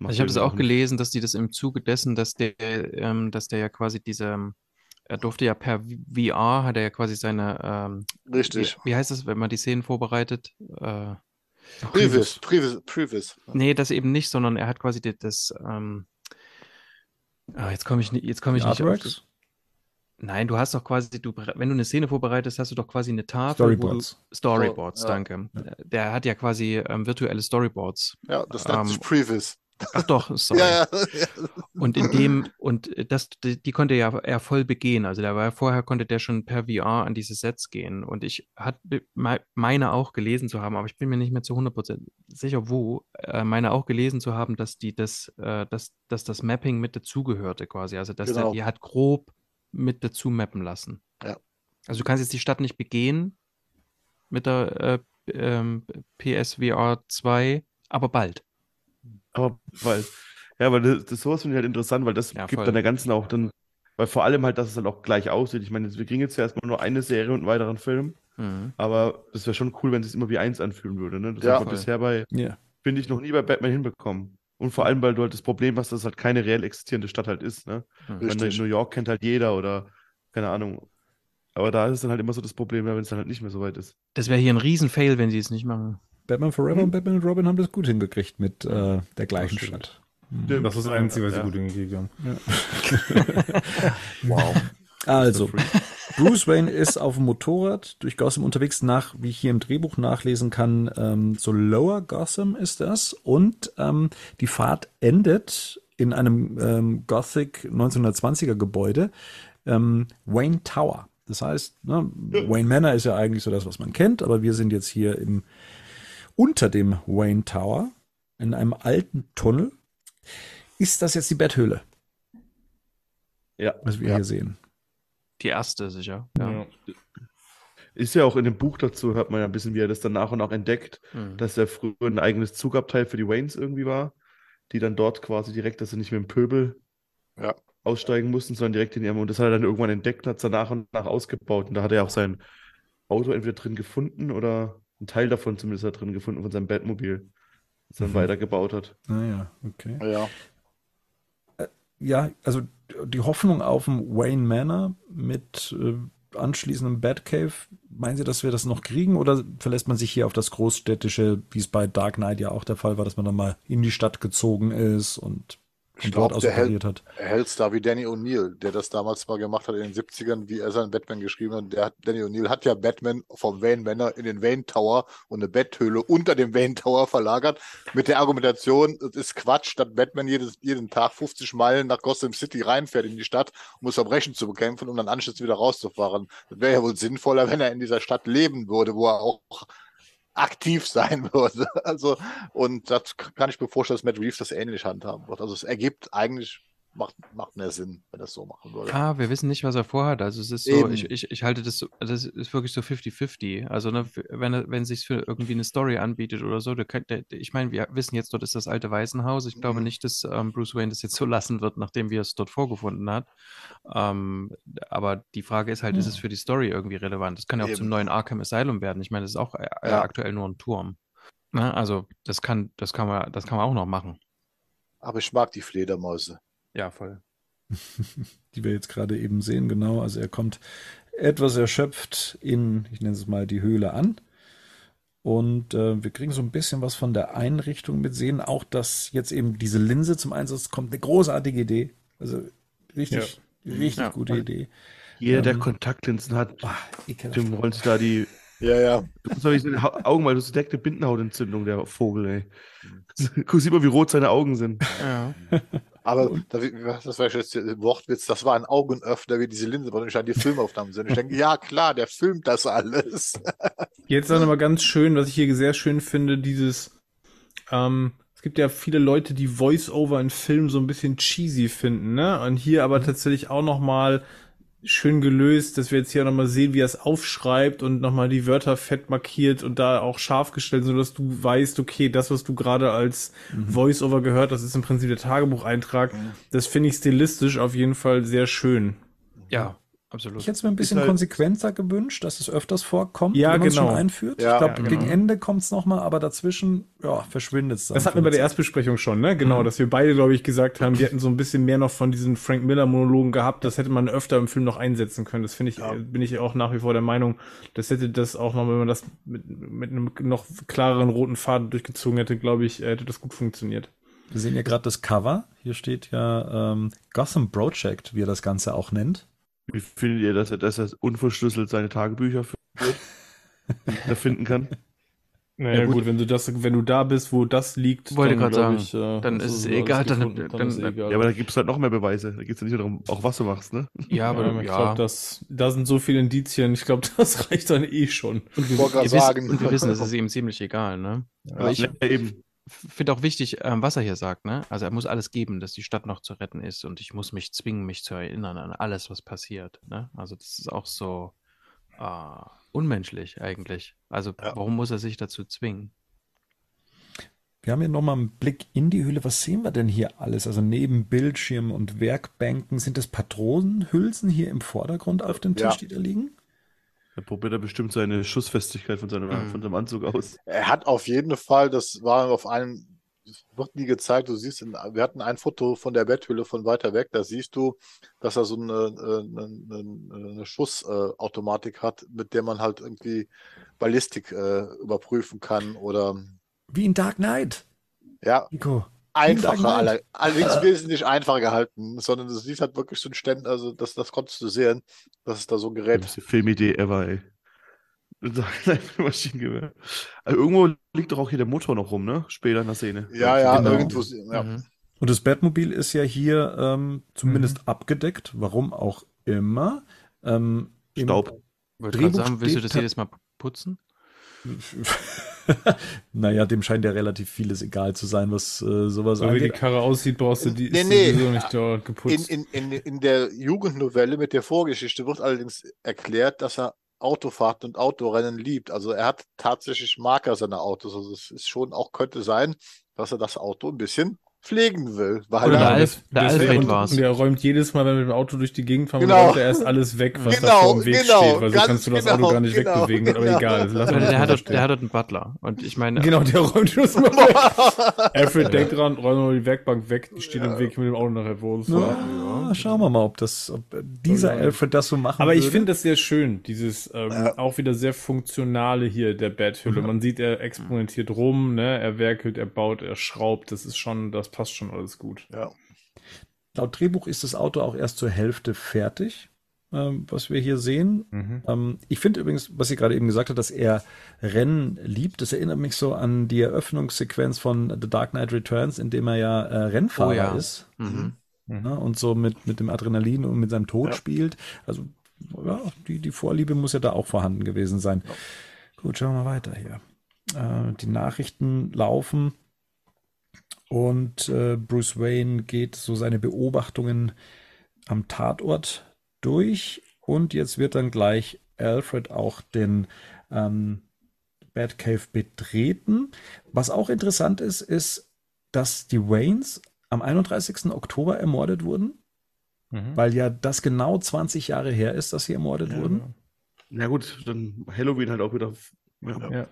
Also ich habe das auch nicht. gelesen, dass die das im Zuge dessen, dass der, ähm, dass der ja quasi diese, er durfte ja per VR, hat er ja quasi seine, ähm, Richtig. Wie, wie, heißt es, wenn man die Szenen vorbereitet? Äh, Previs, Previs, Previs. Nee, das eben nicht, sondern er hat quasi das, das ähm, oh, jetzt komme ich, jetzt komm ich nicht auf. Nein, du hast doch quasi, du, wenn du eine Szene vorbereitest, hast du doch quasi eine Tafel. Storyboards. Du, Storyboards, oh, ja. danke. Ja. Der hat ja quasi ähm, virtuelle Storyboards. Ja, das nennt ähm, sich Previs. Ach doch, sorry. ja, ja. Und in dem, und das, die, die, konnte ja er voll begehen. Also der war vorher konnte der schon per VR an diese Sets gehen. Und ich hatte meine auch gelesen zu haben, aber ich bin mir nicht mehr zu 100% sicher, wo, äh, meine auch gelesen zu haben, dass die das, äh, dass, dass das Mapping mit dazugehörte quasi. Also dass genau. der, die hat grob mit dazu mappen lassen. Ja. Also du kannst jetzt die Stadt nicht begehen mit der äh, ähm, PSVR 2, aber bald. Aber weil, ja, weil das, das sowas finde ich halt interessant, weil das ja, gibt voll. dann der ganzen auch dann, weil vor allem halt, dass es dann auch gleich aussieht. Ich meine, wir kriegen jetzt ja erstmal nur eine Serie und einen weiteren Film, mhm. aber das wäre schon cool, wenn es sich immer wie eins anfühlen würde. Ne? Das ja, haben wir bisher bei, yeah. finde ich, noch nie bei Batman hinbekommen. Und vor allem, weil du halt das Problem hast, dass es halt keine reell existierende Stadt halt ist. Ne? Wenn New York kennt halt jeder oder keine Ahnung. Aber da ist es dann halt immer so das Problem, wenn es dann halt nicht mehr so weit ist. Das wäre hier ein Riesenfail, wenn sie es nicht machen. Batman Forever mhm. und Batman und Robin haben das gut hingekriegt mit äh, der gleichen Stadt. Mhm. Das ist das Einzige, was sie ja. gut hingekriegt haben. Ja. wow. Also, Bruce Wayne ist auf dem Motorrad durch Gotham unterwegs nach, wie ich hier im Drehbuch nachlesen kann, ähm, so Lower Gotham ist das. Und ähm, die Fahrt endet in einem ähm, Gothic 1920er Gebäude, ähm, Wayne Tower. Das heißt, ne, Wayne Manor ist ja eigentlich so das, was man kennt, aber wir sind jetzt hier im, unter dem Wayne Tower in einem alten Tunnel. Ist das jetzt die Betthöhle? Ja. Was wir ja. hier sehen. Die erste sicher. Ja. ja. Ist ja auch in dem Buch dazu, hört man ja ein bisschen, wie er das dann nach und nach entdeckt, mhm. dass er früher ein eigenes Zugabteil für die Waynes irgendwie war, die dann dort quasi direkt, dass sie nicht mit dem Pöbel ja. aussteigen mussten, sondern direkt in ihrem, und das hat er dann irgendwann entdeckt und hat es dann nach und nach ausgebaut. Und da hat er auch sein Auto entweder drin gefunden oder ein Teil davon zumindest da drin gefunden von seinem Batmobil, das er dann mhm. weitergebaut hat. Naja, ah okay. Ja ja, also die Hoffnung auf ein Wayne Manor mit äh, anschließendem Batcave, meinen Sie, dass wir das noch kriegen oder verlässt man sich hier auf das Großstädtische, wie es bei Dark Knight ja auch der Fall war, dass man dann mal in die Stadt gezogen ist und ich glaube, der hält, hat. Er da wie Danny O'Neill, der das damals mal gemacht hat in den 70ern, wie er seinen Batman geschrieben hat. Der hat, Danny O'Neill hat ja Batman vom Wayne Manor in den Wayne Tower und eine Betthöhle unter dem Wayne Tower verlagert, mit der Argumentation, es ist Quatsch, dass Batman jedes, jeden Tag 50 Meilen nach Gotham City reinfährt in die Stadt, um das Verbrechen zu bekämpfen und dann anschließend wieder rauszufahren. Das wäre ja wohl sinnvoller, wenn er in dieser Stadt leben würde, wo er auch aktiv sein würde. Also, und das kann ich mir vorstellen, dass Matt Reeves das ähnlich handhaben wird. Also es ergibt eigentlich macht, macht mehr Sinn, wenn er es so machen würde. Ja, wir wissen nicht, was er vorhat. Also es ist so, ich, ich, ich halte das so, das ist wirklich so 50-50. Also ne, wenn wenn es sich für irgendwie eine Story anbietet oder so, der, der, ich meine, wir wissen jetzt, dort ist das alte Waisenhaus. Ich glaube Mhm. nicht, dass ähm, Bruce Wayne das jetzt so lassen wird, nachdem wir es dort vorgefunden hat. Ähm, aber die Frage ist halt, ist es für die Story irgendwie relevant? Das kann ja auch zum Eben. neuen Arkham Asylum werden. Ich meine, das ist auch äh, Ja. aktuell nur ein Turm. Ne? Also das kann, das kann man, das kann man auch noch machen. Aber ich mag die Fledermäuse. Ja, voll. die wir jetzt gerade eben sehen, genau. Also er kommt etwas erschöpft in, ich nenne es mal, die Höhle an. Und äh, wir kriegen so ein bisschen was von der Einrichtung mit, sehen auch, dass jetzt eben diese Linse zum Einsatz kommt. Eine großartige Idee. Also richtig, richtig Ja. gute Idee. Jeder, der Ähm, Kontaktlinsen hat, ekelhaft. dem rollen da die Ja, ja. Du musst doch nicht in den Ha- Augen, weil du hast direkte Bindenhautentzündung, der Vogel, ey. Guck, sieh mal, wie rot seine Augen sind. Ja. Aber da, das war jetzt der Wortwitz, das war ein Augenöffner, wie diese Linse, weil die Filmaufnahmen sind. Ich denke, ja klar, der filmt das alles. Jetzt dann aber ganz schön, was ich hier sehr schön finde, dieses, ähm, es gibt ja viele Leute, die Voice-Over in Filmen so ein bisschen cheesy finden, ne? Und hier aber tatsächlich auch noch mal schön gelöst, dass wir jetzt hier noch mal sehen, wie er es aufschreibt und noch mal die Wörter fett markiert und da auch scharf gestellt, so dass du weißt, okay, das, was du gerade als Voice-Over gehört, das ist im Prinzip der Tagebucheintrag. Das finde ich stilistisch auf jeden Fall sehr schön. ja, absolut. Ich hätte es mir ein bisschen halt- konsequenter gewünscht, dass es öfters vorkommt, Ja, wenn man es genau. schon einführt. Ja. ich glaube, Ja, gegen genau. Ende kommt es nochmal, aber dazwischen ja, verschwindet es dann. Das hatten wir bei der Erstbesprechung schon, ne? Genau, dass wir beide, glaube ich, gesagt haben, die hätten so ein bisschen mehr noch von diesen Frank Miller-Monologen gehabt. Das hätte man öfter im Film noch einsetzen können. Das finde ich, Ja. bin ich auch nach wie vor der Meinung, das hätte das auch noch, wenn man das mit, mit einem noch klareren roten Faden durchgezogen hätte, glaube ich, äh, hätte das gut funktioniert. Wir sehen ja gerade das Cover. Hier steht ja ähm, Gotham Project, wie er das Ganze auch nennt. Wie findet ihr, dass er, dass er unverschlüsselt seine Tagebücher führt, da finden kann? Naja, Ja, gut. gut. wenn du das, wenn du da bist, wo das liegt, Wollte dann, glaub sagen, äh, dann ist es alles egal, dann- gefunden, dann- ist egal. Ja, aber da gibt es halt noch mehr Beweise. Da geht es ja nicht nur darum, auch was du machst, ne? Ja, aber Ja, ich ja. glaube, das, da sind so viele Indizien. Ich glaube, das reicht dann eh schon. Ich wollte gerade wir sagen. wissen, und wir wissen, es ist ihm ziemlich egal, ne? Aber ich Ja, eben. Finde auch wichtig, ähm, was er hier sagt, ne? Also er muss alles geben, dass die Stadt noch zu retten ist und ich muss mich zwingen, mich zu erinnern an alles, was passiert, ne? Also das ist auch so äh, unmenschlich eigentlich. Also Ja. warum muss er sich dazu zwingen? Wir haben hier nochmal einen Blick in die Höhle. Was sehen wir denn hier alles? Also neben Bildschirmen und Werkbänken sind es Patronenhülsen hier im Vordergrund auf dem Tisch, Ja. die da liegen? Da probiert er bestimmt seine Schussfestigkeit von seinem, Mhm. von seinem Anzug aus. Er hat auf jeden Fall, das war auf einem, wird nie gezeigt, du siehst, in, wir hatten ein Foto von der Betthülle von weiter weg, da siehst du, dass er so eine, äh, eine, eine, eine Schussautomatik hat, mit der man halt irgendwie Ballistik äh, überprüfen kann oder Wie in Dark Knight. ja, Nico. Einfacher, alle, allerdings wesentlich einfacher gehalten, sondern du siehst halt wirklich so ein Ständ, also das, das konntest du sehen, dass es da so ein Die Gerät beste Filmidee ever, ey. Maschinengewehr. Also irgendwo liegt doch auch hier der Motor noch rum, ne? Später in der Szene. Ja, ja, Genau. irgendwo, ja. Mhm. Und das Batmobil ist ja hier ähm, zumindest abgedeckt. Warum auch immer. Ähm, Staub. Wollte Drehbuch gerade sagen, willst du das jedes Mal putzen? naja, dem scheint ja relativ vieles egal zu sein, was äh, sowas So wie die angeht. Karre aussieht, brauchst du die, Nee, ist nee. sowieso nicht dort In, geputzt. in, in, in der Jugendnovelle mit der Vorgeschichte wird allerdings erklärt, dass er Autofahrten und Autorennen liebt. Also er hat tatsächlich Marker seiner Autos. Also es ist schon auch könnte sein, dass er das Auto ein bisschen pflegen will. Weil Oder er, der Alf- der Alfred und, war's. und der räumt jedes Mal, wenn wir mit dem Auto durch die Gegend fahren, Genau. räumt er erst alles weg, was da Genau, vor dem Weg genau, steht, weil so kannst du das genau, Auto gar nicht genau, wegbewegen. Aber genau. egal, lassen Oder wir der, das hat dort, der hat dort einen Butler. Und ich meine, Genau, der räumt das mal weg. Alfred denkt dran, räum mal die Werkbank weg, die steht im Weg ich mit dem Auto nachher vor uns. Ja, schauen wir mal, ob das, ob dieser Ja. Alfred das so machen Aber ich würde. finde das sehr schön, dieses ähm, Ja. auch wieder sehr funktionale hier der Betthülle. Man sieht, er exponentiert rum, ne? er werkelt, er baut, er schraubt. Das ist schon, das passt schon alles gut. ja. Laut Drehbuch ist das Auto auch erst zur Hälfte fertig, ähm, was wir hier sehen. Mhm. Ähm, ich finde übrigens, was sie gerade eben gesagt hat, dass er Rennen liebt. Das erinnert mich so an die Eröffnungssequenz von The Dark Knight Returns, in dem er ja äh, Rennfahrer Oh ja. ist mhm. ne, und so mit, mit dem Adrenalin und mit seinem Tod Ja. spielt. Also ja, die, die Vorliebe muss ja da auch vorhanden gewesen sein. Gut, schauen wir mal weiter hier. Äh, die Nachrichten laufen Und äh, Bruce Wayne geht so seine Beobachtungen am Tatort durch. Und jetzt wird dann gleich Alfred auch den ähm, Batcave betreten. Was auch interessant ist, ist, dass die Waynes am 31. Oktober ermordet wurden, mhm. weil ja das genau 20 Jahre her ist, dass sie ermordet ja. wurden. Na gut, dann Halloween halt auch wieder. Ja. ja.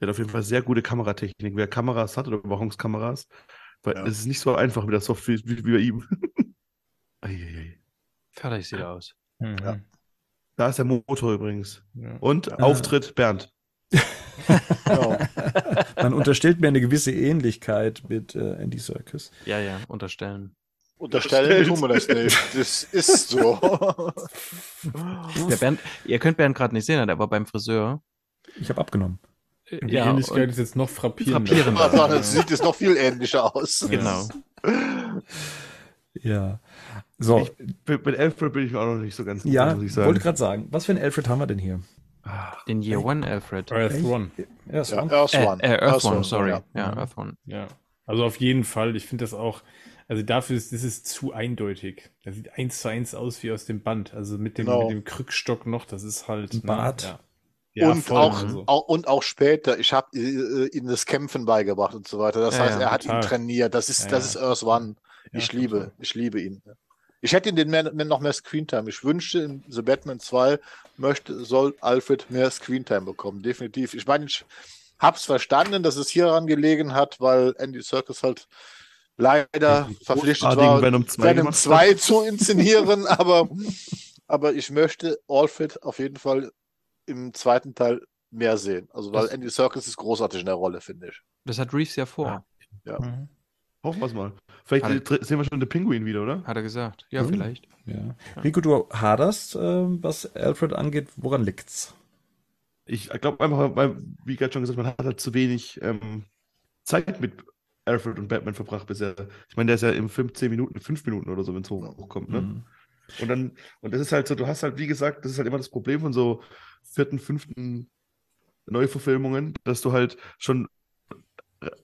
Der hat auf jeden Fall sehr gute Kameratechnik. Wer Kameras hat oder Überwachungskameras, weil ja. es ist nicht so einfach mit der Software wie, wie bei ihm. Fertig sieht er aus. Mhm. Ja. Da ist der Motor übrigens. Ja. Und. Auftritt Bernd. genau. Man unterstellt mir eine gewisse Ähnlichkeit mit äh, Andy Serkis. Ja, ja, unterstellen. Unterstellen tun wir das nicht. Das ist so. Der Bernd, ihr könnt Bernd gerade nicht sehen, der war beim Friseur. Ich habe abgenommen. Die ja, Ähnlichkeit ist jetzt noch frappierender. frappierender. Sagen, das sieht jetzt noch viel ähnlicher aus. Genau. ja. So. Ich, mit Alfred bin ich auch noch nicht so ganz Ja, muss ich sagen. wollte gerade sagen. Was für ein Alfred haben wir denn hier? Den Year One Alfred. Earth One. Earth One. Earth One. Äh, äh, Earth, One, sorry. Ja, ja Earth One. Ja. Also auf jeden Fall. Ich finde das auch, also dafür ist das ist zu eindeutig. Das sieht eins zu eins aus wie aus dem Band. Also mit dem, genau. mit dem Krückstock noch, das ist halt. Ein Bart. Na, ja. Ja, und, auch, also. auch, und auch später, ich habe äh, ihm das Kämpfen beigebracht und so weiter. Das ja, heißt, er hat ihn trainiert. Das ist, das ist Earth One. ich liebe, total. ich liebe ihn. Ich hätte ihn den mehr, noch mehr Screentime. Ich wünschte, in The Batman 2 möchte, soll Alfred mehr Screentime bekommen. Definitiv. Ich meine, ich hab's verstanden, dass es hieran gelegen hat, weil Andy Serkis halt leider verpflichtet war, Venom 2, Venom 2 zu inszenieren, aber, aber ich möchte Alfred auf jeden Fall im zweiten Teil mehr sehen. Also, weil das, Andy Serkis ist großartig in der Rolle, finde ich. Das hat Reeves ja vor. Ja. ja. Mhm. Hoffen wir es mal. Vielleicht er, sehen wir schon den Pinguin wieder, oder? Hat er gesagt. Ja, mhm. vielleicht. Ja. Rico, du haderst, äh, was Alfred angeht. Woran liegt's? Ich glaube einfach, weil, wie gerade schon gesagt, man hat halt zu wenig ähm, Zeit mit Alfred und Batman verbracht bisher. Ich meine, der ist ja im Film 10 Minuten, 5 Minuten oder so, wenn es hochkommt, ne? Mhm. Und dann, und das ist halt so, du hast halt, wie gesagt, das ist halt immer das Problem von so vierten, fünften Neuverfilmungen, dass du halt schon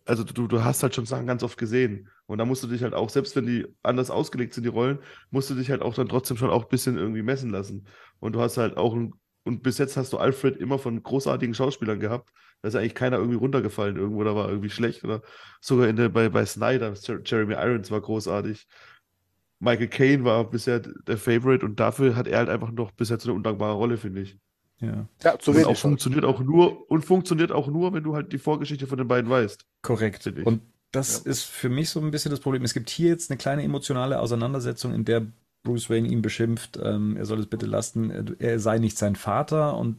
also du, du hast halt schon Sachen ganz oft gesehen. Und da musst du dich halt auch, selbst wenn die anders ausgelegt sind, die Rollen, musst du dich halt auch dann trotzdem schon auch ein bisschen irgendwie messen lassen. Und du hast halt auch, und bis jetzt hast du Alfred immer von großartigen Schauspielern gehabt. Da ist eigentlich keiner irgendwie runtergefallen irgendwo, da war irgendwie schlecht. Oder sogar in der, bei, bei Snyder, Jeremy Irons war großartig. Michael Caine war bisher der Favorite und dafür hat er halt einfach noch bisher so eine undankbare Rolle, finde ich. Ja, ja zu wenig. Auch funktioniert auch nur und funktioniert auch nur, wenn du halt die Vorgeschichte von den beiden weißt. Korrekt. Und das ja. ist für mich so ein bisschen das Problem. Es gibt hier jetzt eine kleine emotionale Auseinandersetzung, in der Bruce Wayne ihn beschimpft, ähm, er soll es bitte lassen, er sei nicht sein Vater und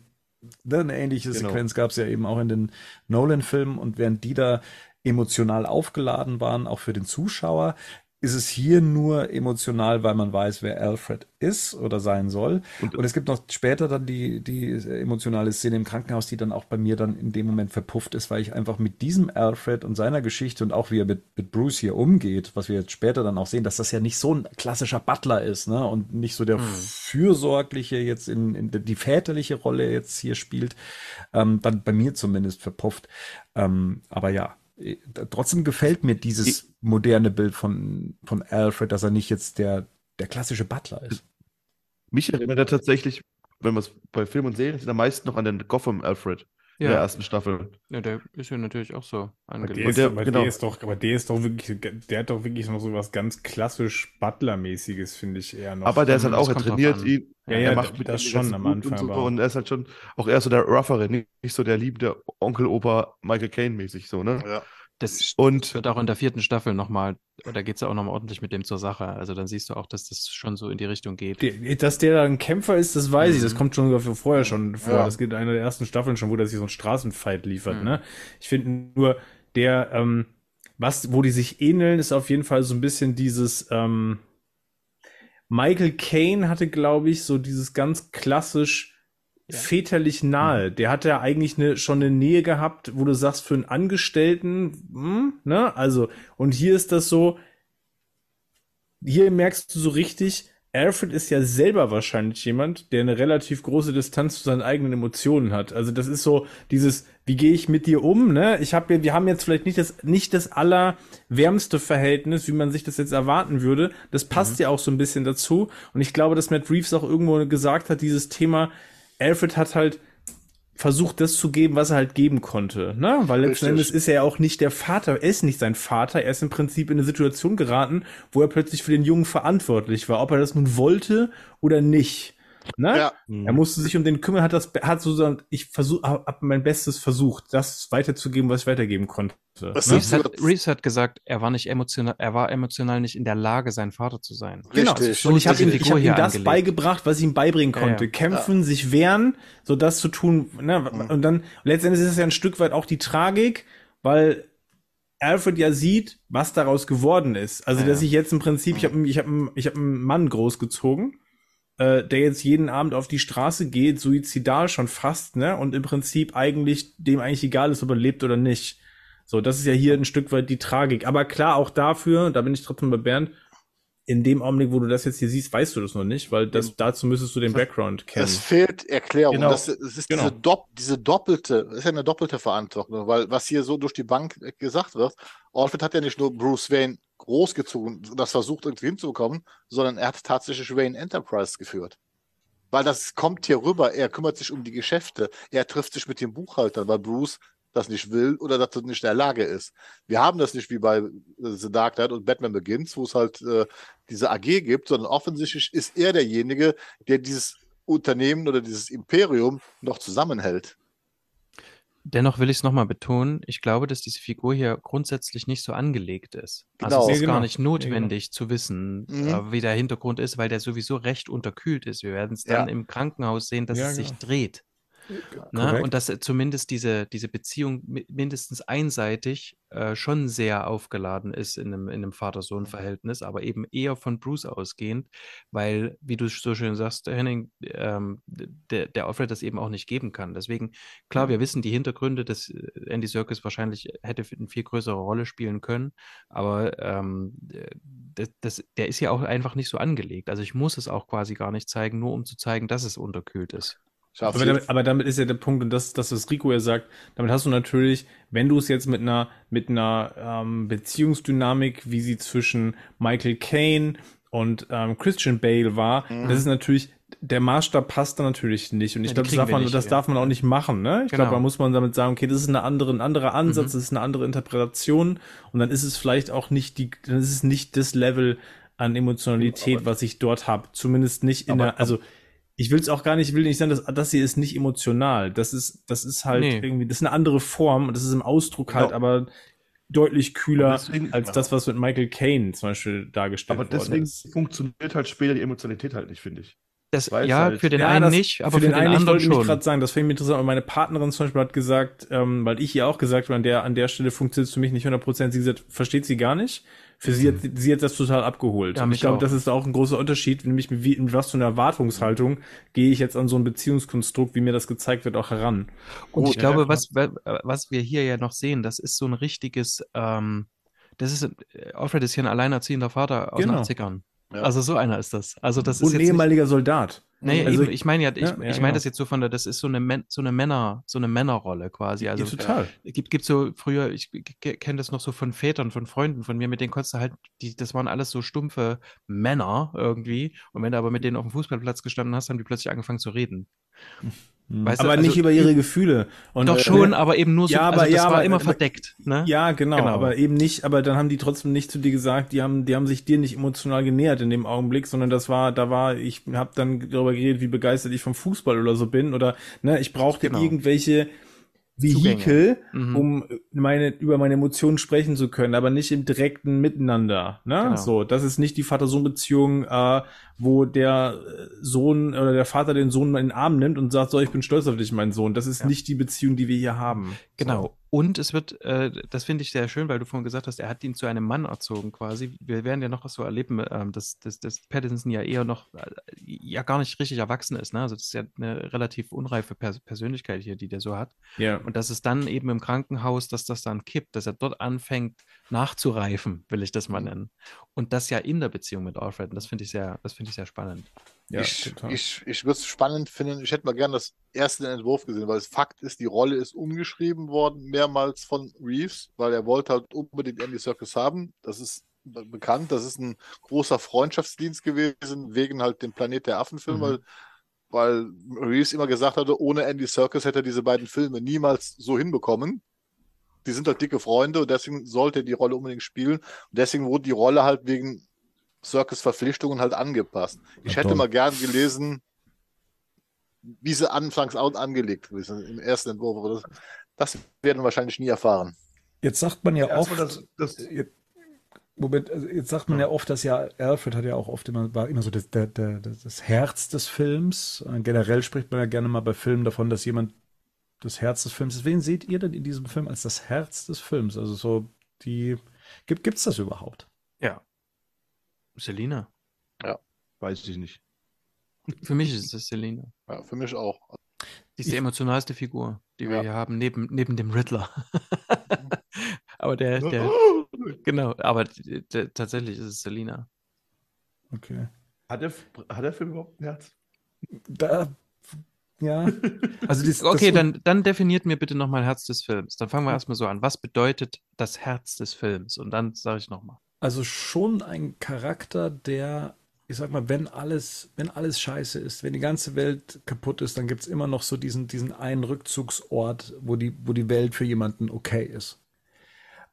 eine ähnliche genau. Sequenz gab es ja eben auch in den Nolan-Filmen und während die da emotional aufgeladen waren, auch für den Zuschauer, ist es hier nur emotional, weil man weiß, wer Alfred ist oder sein soll. Und, und, es gibt noch später dann die, die emotionale Szene im Krankenhaus, die dann auch bei mir dann in dem Moment verpufft ist, weil ich einfach mit diesem Alfred und seiner Geschichte und auch wie er mit, mit Bruce hier umgeht, was wir jetzt später dann auch sehen, dass das ja nicht so ein klassischer Butler ist, ne? Und nicht so der hm. fürsorgliche jetzt in, in die väterliche Rolle jetzt hier spielt, ähm, dann bei mir zumindest verpufft. Ähm, aber ja, trotzdem gefällt mir dieses moderne Bild von, von Alfred, dass er nicht jetzt der, der klassische Butler ist. Mich erinnert er tatsächlich, wenn man es bei Film und Serien sieht, am meisten noch an den Gotham Alfred ja. der ersten Staffel. Ja, der ist ja natürlich auch so angelegt. Der, ist, der, genau. aber der ist doch wirklich, der hat doch wirklich noch so was ganz klassisch Butler-mäßiges, finde ich eher noch. Aber der ist halt auch, er trainiert ihn. Ja, ja, er macht mit das schon am Anfang. Und, so, und, er ist halt schon auch eher so der roughere, nicht, so der liebende Onkel, Opa Michael Caine mäßig so, ne? Ja. Das und wird auch in der vierten Staffel nochmal, da geht es ja auch nochmal ordentlich mit dem zur Sache. Also dann siehst du auch, dass das schon so in die Richtung geht. Die, dass der da ein Kämpfer ist, das weiß mhm. ich. Das mhm. kommt schon vorher schon vor. Ja. Das geht in einer der ersten Staffeln schon, wo der sich so einen Straßenfight liefert. Mhm. Ne? Ich finde nur, der, ähm, was, wo die sich ähneln, ist auf jeden Fall so ein bisschen dieses, ähm, Michael Caine hatte, glaube ich, so dieses ganz klassisch ja. väterlich nahe. Mhm. Der hat ja eigentlich eine, schon eine Nähe gehabt, wo du sagst, für einen Angestellten, hm, ne? Also, und hier ist das so, hier merkst du so richtig, Alfred ist ja selber wahrscheinlich jemand, der eine relativ große Distanz zu seinen eigenen Emotionen hat. Also das ist so dieses, wie gehe ich mit dir um? Ne? Ich habe, wir haben jetzt vielleicht nicht das nicht das allerwärmste Verhältnis, wie man sich das jetzt erwarten würde. Das passt mhm. ja auch so ein bisschen dazu. Und ich glaube, dass Matt Reeves auch irgendwo gesagt hat, dieses Thema. Alfred hat halt versucht, das zu geben, was er halt geben konnte. Ne? Weil letzten Richtig. Endes ist er ja auch nicht der Vater, er ist nicht sein Vater, er ist im Prinzip in eine Situation geraten, wo er plötzlich für den Jungen verantwortlich war, ob er das nun wollte oder nicht. Ne? Ja. Er musste sich um den kümmern, hat das, hat so, ich versuch, hab mein Bestes versucht, das weiterzugeben, was ich weitergeben konnte. Ne? Reeves, hat, Reeves hat gesagt, er war nicht emotional, er war emotional nicht in der Lage, sein Vater zu sein. Genau. So und ich habe ihm, ich hab ihm das angelegt. beigebracht, was ich ihm beibringen konnte. Ja, ja. Kämpfen, ja. sich wehren, so das zu tun. Ne? Mhm. Und dann, letztendlich ist es ja ein Stück weit auch die Tragik, weil Alfred ja sieht, was daraus geworden ist. Also, dass ich jetzt im Prinzip, ich habe ich hab, ich hab einen Mann großgezogen äh, der jetzt jeden Abend auf die Straße geht, suizidal schon fast, ne? Und im Prinzip eigentlich dem eigentlich egal ist, ob er lebt oder nicht. So, das ist ja hier ein Stück weit die Tragik. Aber klar, auch dafür, da bin ich trotzdem bei Bernd, in dem Augenblick, wo du das jetzt hier siehst, weißt du das noch nicht, weil das, dazu müsstest du den Background kennen. Es fehlt Erklärung. Genau. Das, das ist genau. diese, Dopp, diese doppelte, das ist ja eine doppelte Verantwortung, weil was hier so durch die Bank gesagt wird, Alfred hat ja nicht nur Bruce Wayne großgezogen und das versucht irgendwie hinzubekommen, sondern er hat tatsächlich Wayne Enterprise geführt. Weil das kommt hier rüber, er kümmert sich um die Geschäfte, er trifft sich mit den Buchhaltern, weil Bruce das nicht will oder dazu nicht in der Lage ist. Wir haben das nicht wie bei äh, The Dark Knight und Batman Begins, wo es halt äh, diese AG gibt, sondern offensichtlich ist er derjenige, der dieses Unternehmen oder dieses Imperium noch zusammenhält. Dennoch will ich es nochmal betonen, ich glaube, dass diese Figur hier grundsätzlich nicht so angelegt ist. Also genau. Also es ist ja, genau. gar nicht notwendig ja, genau. zu wissen, mhm. äh, wie der Hintergrund ist, weil der sowieso recht unterkühlt ist. Wir werden es dann ja. im Krankenhaus sehen, dass es sich genau. dreht. Ne? Und dass zumindest diese, diese Beziehung mindestens einseitig äh, schon sehr aufgeladen ist in einem, in einem Vater-Sohn-Verhältnis, aber eben eher von Bruce ausgehend, weil, wie du so schön sagst, Henning, ähm, der, der Alfred das eben auch nicht geben kann. Deswegen, klar, wir wissen die Hintergründe, dass äh, Andy Serkis wahrscheinlich hätte eine viel größere Rolle spielen können, aber ähm, das, das, der ist ja auch einfach nicht so angelegt. Also ich muss es auch quasi gar nicht zeigen, nur um zu zeigen, dass es unterkühlt ist. Aber damit, aber damit, ist ja der Punkt, und das, das, was Rico ja sagt, damit hast du natürlich, wenn du es jetzt mit einer, mit einer ähm, Beziehungsdynamik, wie sie zwischen Michael Caine und ähm, Christian Bale war, mhm. das ist natürlich, der Maßstab passt da natürlich nicht. Und ich ja, glaube, das, darf man, nicht, das ja. darf man auch nicht machen. Ne? Ich genau. glaube, da muss man damit sagen, okay, das ist eine andere, ein anderer Ansatz, mhm. das ist eine andere Interpretation. Und dann ist es vielleicht auch nicht die, dann ist es nicht das Level an Emotionalität, aber, was ich dort habe. Zumindest nicht in aber, der, also ich will es auch gar nicht, ich will nicht sagen, dass das hier ist nicht emotional. Das ist, das ist halt nee. irgendwie, das ist eine andere Form und das ist im Ausdruck halt, genau. halt aber deutlich kühler deswegen, als das, was mit Michael Caine zum Beispiel dargestellt wird. Aber deswegen funktioniert halt später die Emotionalität halt nicht, finde ich. Das, ja, halt, für den ja, einen das, nicht, aber für, den, für den, einen anderen schon. Ich gerade sagen, das fängt mir interessant. Aber meine Partnerin zum Beispiel hat gesagt, ähm, weil ich ihr auch gesagt habe, an der, an der Stelle funktioniert es für mich nicht 100%. Sie gesagt, versteht sie gar nicht. Für sie hat, sie hat das total abgeholt. Ja, und ich glaube, das ist auch ein großer Unterschied, nämlich wie, in was für einer Erwartungshaltung gehe ich jetzt an so ein Beziehungskonstrukt, wie mir das gezeigt wird, auch heran. Und Gut, ich glaube, ja, was, was wir hier ja noch sehen, das ist so ein richtiges, ähm, das ist, Alfred ist hier ein alleinerziehender Vater aus genau. den 80ern. Ja. Also so einer ist das. Also das und ist ein ehemaliger nicht, Soldat. Nee, also ich, ich meine ja, ich, ja, ich meine das jetzt so von der, das ist so eine, so eine Männer, so eine Männerrolle quasi. Also ja, total. Gibt, gibt so früher, ich kenne das noch so von Vätern, von Freunden von mir, mit denen konntest du halt, die, das waren alles so stumpfe Männer irgendwie. Und wenn du aber mit denen auf dem Fußballplatz gestanden hast, haben die plötzlich angefangen zu reden. Mhm. Weißt aber du, also, nicht über ihre Gefühle. Und, doch schon, äh, aber eben nur so, ja, aber, also das ja, war aber, immer verdeckt. Ne? Ja, genau, genau, aber eben nicht, aber dann haben die trotzdem nicht zu dir gesagt, die haben, die haben sich dir nicht emotional genähert in dem Augenblick, sondern das war, da war, ich habe dann darüber geredet, wie begeistert ich vom Fußball oder so bin oder ne, ich brauchte genau. irgendwelche Vehikel, mhm. um meine, über meine Emotionen sprechen zu können, aber nicht im direkten Miteinander. Ne? Genau. So, das ist nicht die Vater-Sohn-Beziehung, äh, wo der Sohn oder der Vater den Sohn in den Arm nimmt und sagt, so, ich bin stolz auf dich, mein Sohn. Das ist ja. nicht die Beziehung, die wir hier haben. Genau. Und es wird, äh, das finde ich sehr schön, weil du vorhin gesagt hast, er hat ihn zu einem Mann erzogen quasi. Wir werden ja noch so erleben, ähm, dass, dass, dass Pattinson ja eher noch, äh, ja gar nicht richtig erwachsen ist. Ne? Also das ist ja eine relativ unreife Pers Persönlichkeit hier, die der so hat. Ja. Und dass es dann eben im Krankenhaus, dass das dann kippt, dass er dort anfängt nachzureifen, will ich das mal nennen. Und das ja in der Beziehung mit Alfred. Und das finde ich sehr, das finde ich sehr spannend. Ja, ich total. ich, ich würde es spannend finden. Ich hätte mal gern das erste Entwurf gesehen, weil es Fakt ist, die Rolle ist umgeschrieben worden, mehrmals von Reeves, weil er wollte halt unbedingt Andy Circus haben. Das ist be- bekannt. Das ist ein großer Freundschaftsdienst gewesen, wegen halt dem Planet der Affen-Film, Mhm. weil, weil Reeves immer gesagt hatte, ohne Andy Circus hätte er diese beiden Filme niemals so hinbekommen. Die sind halt dicke Freunde und deswegen sollte er die Rolle unbedingt spielen. Und deswegen wurde die Rolle halt wegen Circus-Verpflichtungen halt angepasst. Ich Ja, hätte toll. mal gern gelesen, wie sie anfangs angelegt gewesen im ersten Entwurf. Das, das werden wir wahrscheinlich nie erfahren. Jetzt sagt man ja oft, Erstmal das, das, Jetzt- Moment, also jetzt sagt man ja oft, dass ja Alfred hat ja auch oft immer, war immer so das, der, der, das Herz des Films. Äh, Generell spricht man ja gerne mal bei Filmen davon, dass jemand das Herz des Films ist. Wen seht ihr denn in diesem Film als das Herz des Films? Also so die, gibt gibt's das überhaupt? Ja. Selina. weiß ich nicht. Für mich ist es Selina. Ja, für mich auch. Die ist die emotionalste Figur, die wir Ja. hier haben, neben, neben dem Riddler. aber der, der, genau, aber d- d- tatsächlich ist es Selina. Okay. Hat der, hat der Film überhaupt ein Herz? Da, ja. Also das, Okay, das, dann, dann definiert mir bitte nochmal Herz des Films. Dann fangen wir erstmal so an. Was bedeutet das Herz des Films? Und dann sage ich nochmal. Also schon ein Charakter, der, ich sag mal, wenn alles, wenn alles scheiße ist, wenn die ganze Welt kaputt ist, dann gibt's immer noch so diesen, diesen einen Rückzugsort, wo die, wo die Welt für jemanden okay ist.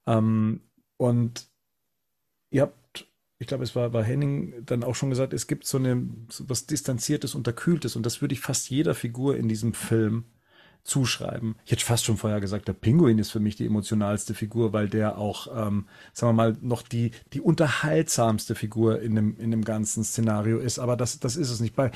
Ähm, und ihr habt, ich glaube, es war bei Henning dann auch schon gesagt, es gibt so eine, so was Distanziertes, Unterkühltes und das würde ich fast jeder Figur in diesem Film zuschreiben. Ich hätte fast schon vorher gesagt, der Pinguin ist für mich die emotionalste Figur, weil der auch, ähm, sagen wir mal, noch die, die unterhaltsamste Figur in dem, in dem ganzen Szenario ist. Aber das, das ist es nicht. Bei,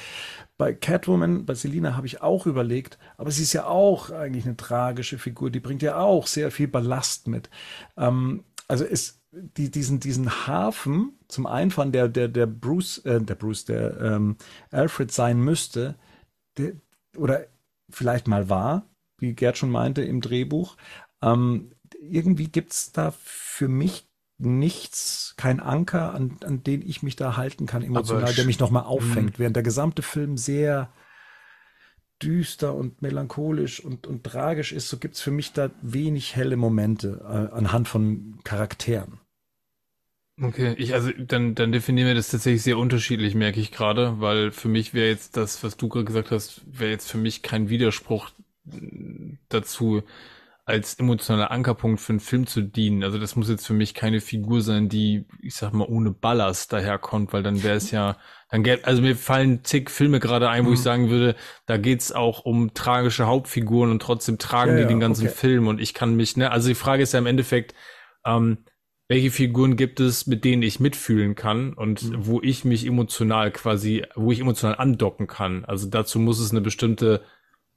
bei Catwoman, bei Selina habe ich auch überlegt, aber sie ist ja auch eigentlich eine tragische Figur. Die bringt ja auch sehr viel Ballast mit. Ähm, also ist die, diesen, diesen Hafen zum Einfahren, der, der, der Bruce, äh, der Bruce, der ähm, Alfred sein müsste, der, oder vielleicht mal war, wie Gerd schon meinte im Drehbuch. Ähm, irgendwie gibt's da für mich nichts, kein Anker, an, an den ich mich da halten kann, emotional, der mich nochmal auffängt, während der gesamte Film sehr düster und melancholisch und, und tragisch ist, so gibt's für mich da wenig helle Momente äh, anhand von Charakteren. Okay, ich, also dann, dann definieren wir das tatsächlich sehr unterschiedlich, merke ich gerade, weil für mich wäre jetzt das, was du gerade gesagt hast, wäre jetzt für mich kein Widerspruch äh, dazu, als emotionaler Ankerpunkt für einen Film zu dienen. Also das muss jetzt für mich keine Figur sein, die, ich sag mal, ohne Ballast daherkommt, weil dann wäre es ja, dann gäbe, also mir fallen zig Filme gerade ein, wo ich Mhm. sagen würde, da geht's auch um tragische Hauptfiguren und trotzdem tragen Ja, die ja, den ganzen okay. Film und ich kann mich, ne, also die Frage ist ja im Endeffekt, ähm, welche Figuren gibt es, mit denen ich mitfühlen kann und Mhm. wo ich mich emotional quasi, wo ich emotional andocken kann. Also dazu muss es eine bestimmte,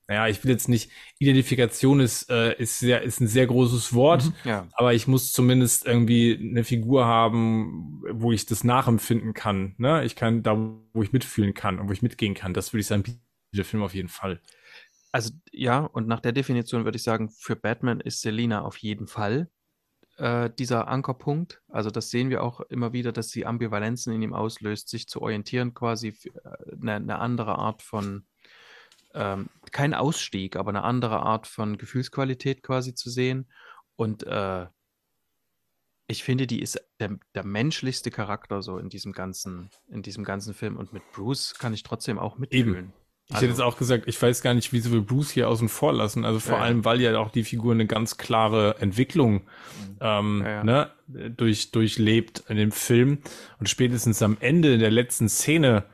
naja, ich will jetzt nicht, Identifikation ist, äh, ist sehr, ist ein sehr großes Wort, Mhm. Ja. aber ich muss zumindest irgendwie eine Figur haben, wo ich das nachempfinden kann. Ne? Ich kann da, wo ich mitfühlen kann und wo ich mitgehen kann. Das würde ich sagen, der Film auf jeden Fall. Also ja, und nach der Definition würde ich sagen, für Batman ist Selina auf jeden Fall äh, dieser Ankerpunkt. Also das sehen wir auch immer wieder, dass sie Ambivalenzen in ihm auslöst, sich zu orientieren, quasi f- äh, eine, eine andere Art von, ähm, kein Ausstieg, aber eine andere Art von Gefühlsqualität quasi zu sehen. Und äh, ich finde, die ist der, der menschlichste Charakter so in diesem ganzen, in diesem ganzen Film. Und mit Bruce kann ich trotzdem auch mitfühlen. Ich hätte jetzt Also- auch gesagt, ich weiß gar nicht, wieso wir Bruce hier außen vor lassen. Also vor Ja, allem, weil ja auch die Figur eine ganz klare Entwicklung ähm, Ja, ja. Ne, durch, durchlebt in dem Film. Und spätestens am Ende in der letzten Szene,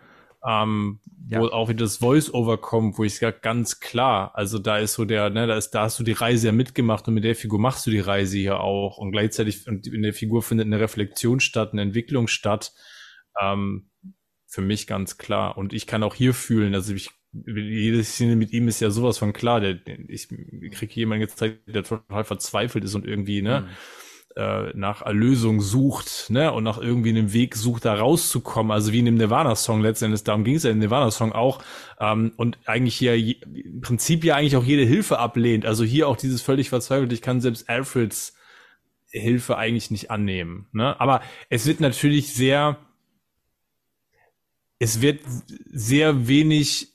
ähm, wo auch wieder das Voice-Over kommt, wo ich sage, ganz klar, also da ist so der, ne, da ist, da hast du die Reise ja mitgemacht und mit der Figur machst du die Reise hier auch. Und gleichzeitig, und in der Figur findet eine Reflexion statt, eine Entwicklung statt. Ähm, für mich ganz klar. Und ich kann auch hier fühlen, also ich jede Szene mit ihm ist ja sowas von klar. Der, ich kriege jemanden gezeigt, der total verzweifelt ist und irgendwie, ne, mhm. äh, nach Erlösung sucht, ne, und nach irgendwie einem Weg sucht, da rauszukommen. Also wie in dem Nirvana-Song letztendlich, darum ging es ja im Nirvana-Song auch. Ähm, und eigentlich hier im Prinzip ja eigentlich auch jede Hilfe ablehnt. Also hier auch dieses völlig verzweifelt, ich kann selbst Alfreds Hilfe eigentlich nicht annehmen. Ne? Aber es wird natürlich sehr, es wird sehr wenig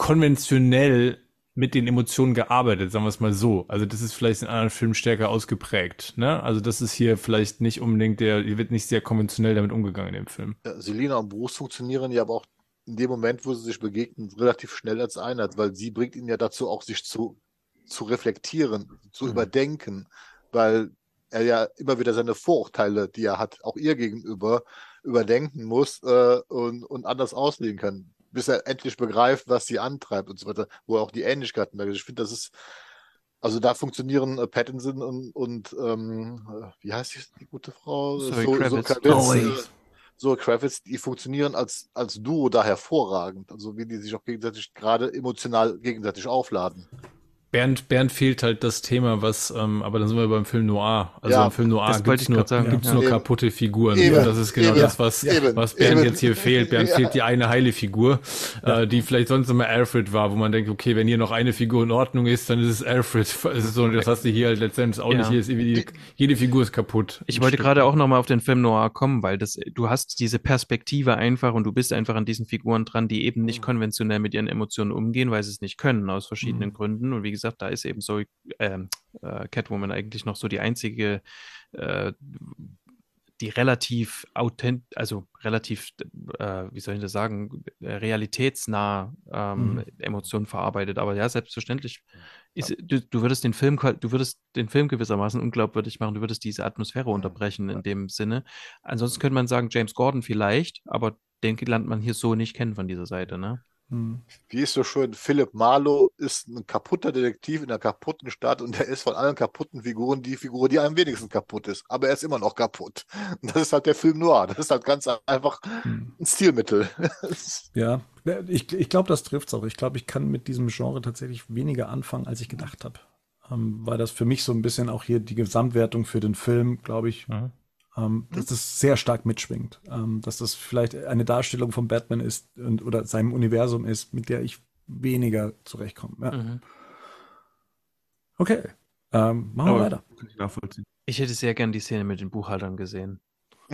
konventionell mit den Emotionen gearbeitet, sagen wir es mal so. Also das ist vielleicht in anderen Filmen stärker ausgeprägt. Ne? Also das ist hier vielleicht nicht unbedingt der, hier wird nicht sehr konventionell damit umgegangen in dem Film. Ja, Selina und Bruce funktionieren ja aber auch in dem Moment, wo sie sich begegnen, relativ schnell als Einheit, weil sie bringt ihn ja dazu, auch sich zu, zu reflektieren, zu mhm. überdenken, weil er ja immer wieder seine Vorurteile, die er hat, auch ihr gegenüber überdenken muss äh, und, und anders auslegen kann, bis er endlich begreift, was sie antreibt und so weiter, wo er auch die Ähnlichkeiten merkt. Ich finde, das ist, also da funktionieren äh, Pattinson und, und ähm, äh, wie heißt die, die gute Frau? So, Kravitz. So Kravitz, äh, so Kravitz, die funktionieren als, als Duo da hervorragend. Also wie die sich auch gegenseitig gerade emotional gegenseitig aufladen. Bernd, Bernd fehlt halt das Thema, was, ähm, aber dann sind wir beim Film Noir. Also ja, im Film Noir gibt's nur, gibt's ja. nur kaputte Figuren. Eben. Und das ist genau Eben. das, was, Eben. was Bernd Eben. jetzt hier fehlt. Bernd fehlt die eine heile Figur, äh, die vielleicht sonst immer Alfred war, wo man denkt, okay, wenn hier noch eine Figur in Ordnung ist, dann ist es Alfred. so, das hast du hier halt letztendlich auch nicht. Hier ist irgendwie, jede Figur ist kaputt. Ich wollte gerade auch nochmal auf den Film Noir kommen, weil das, du hast diese Perspektive einfach und du bist einfach an diesen Figuren dran, die eben nicht konventionell mit ihren Emotionen umgehen, weil sie es nicht können, aus verschiedenen mhm. Gründen. Und wie gesagt, da ist eben so ähm, äh, Catwoman eigentlich noch so die einzige, äh, die relativ authent, also relativ, äh, wie soll ich das sagen, realitätsnah ähm, mhm. Emotionen verarbeitet. Aber ja, selbstverständlich ist, du, du, würdest den Film, du würdest den Film gewissermaßen unglaubwürdig machen, du würdest diese Atmosphäre unterbrechen in dem Sinne. Ansonsten könnte man sagen, James Gordon vielleicht, aber den lernt man hier so nicht kennen von dieser Seite, ne? Hm. Wie ist so schön, Philipp Marlowe ist ein kaputter Detektiv in einer kaputten Stadt und er ist von allen kaputten Figuren die Figur, die am wenigsten kaputt ist. Aber er ist immer noch kaputt. Und das ist halt der Film Noir. Das ist halt ganz einfach hm. ein Stilmittel. ja, ich, ich glaube, das trifft es auch. Ich glaube, ich kann mit diesem Genre tatsächlich weniger anfangen, als ich gedacht habe. Ähm, weil das für mich so ein bisschen auch hier die Gesamtwertung für den Film, glaube ich, mhm ähm, dass das sehr stark mitschwingt. Ähm, dass das vielleicht eine Darstellung von Batman ist und, oder seinem Universum ist, mit der ich weniger zurechtkomme. Ja. Mhm. Okay, ähm, machen wir weiter. Ich hätte sehr gern die Szene mit den Buchhaltern gesehen.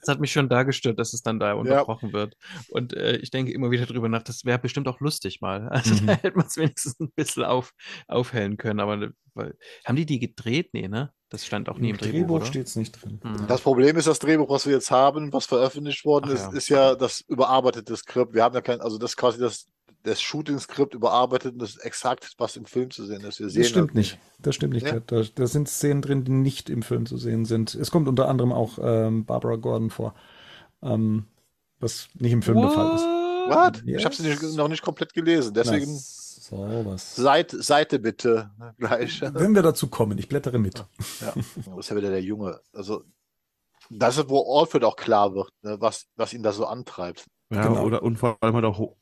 das hat mich schon da gestört, dass es dann da unterbrochen ja. wird. Und äh, ich denke immer wieder drüber nach, das wäre bestimmt auch lustig mal. Also mhm. da hätte man es wenigstens ein bisschen auf, aufhellen können. Aber weil, haben die die gedreht? Nee, ne? Das stand auch nie im, im Drehbuch. Drehbuch steht es nicht drin. Mhm. Das Problem ist, das Drehbuch, was wir jetzt haben, was veröffentlicht worden Ach, ist, ja. ist ja das überarbeitete Skript. Wir haben ja kein, also das quasi das das Shooting-Skript überarbeitet und das ist exakt, was im Film zu sehen ist. Wir sehen das stimmt nicht. Das stimmt nicht. Ja? Da, da, sind Szenen drin, die nicht im Film zu sehen sind. Es kommt unter anderem auch ähm, Barbara Gordon vor, ähm, was nicht im Film What? der Fall ist. What? Yes. Ich habe sie noch nicht komplett gelesen, deswegen. So, was. Seite, Seite bitte gleich. Wenn wir dazu kommen, ich blättere mit. Ja, das ist ja wieder der Junge. Also, das ist, wo Alfred auch klar wird, ne, was, was ihn da so antreibt. Ja, genau. oder und vor allem halt auch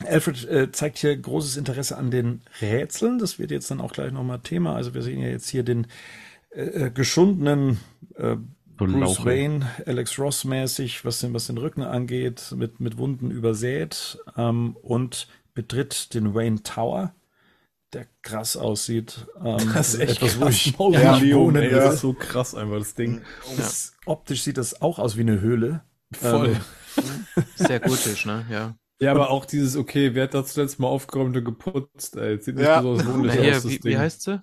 Alfred äh, zeigt hier großes Interesse an den Rätseln. Das wird jetzt dann auch gleich nochmal Thema. Also wir sehen ja jetzt hier den äh, äh geschundenen äh, Bruce Wayne, Alex Ross mäßig, was den, was den Rücken angeht, mit, mit Wunden übersät ähm, und betritt den Wayne Tower, der krass aussieht. Ähm, das ist echt etwas, wo ich ja, wohnen ey, Das ist so krass einfach, das Ding. Das, Optisch sieht das auch aus wie eine Höhle. Voll. Ähm, Sehr gotisch, ne? Ja. Ja, aber auch dieses, okay, wer hat das zuletzt mal aufgeräumt und geputzt, ey. Sieht nicht ja. besonders wohnlich aus, das wie, Ding. wie heißt sie?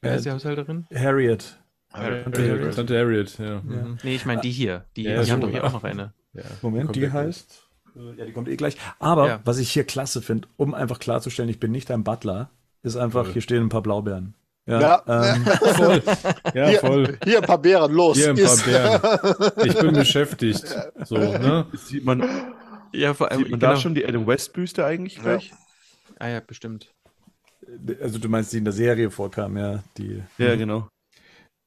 Wer äh, ist die Haushälterin? Harriet. Harriet. Tante Harriet, Tante Harriet ja. Mhm. Nee, ich meine die hier. Die, ja, die so, haben doch hier auch noch eine. Ja. Moment, die, die heißt? Äh, ja, die kommt eh gleich. Aber ja. was ich hier klasse finde, um einfach klarzustellen, ich bin nicht ein Butler, ist einfach, hier stehen ein paar Blaubeeren. Ja, ja. Ähm, voll. Ja, hier, voll. Hier ein paar Beeren, los. Hier ein paar Beeren. Ich bin beschäftigt. So, ne? Sieht man, ja, vor allem. Sieht man genau. da schon die Adam West Büste eigentlich gleich? Ah ja, bestimmt. Also du meinst, die in der Serie vorkam, ja. Die, ja, genau.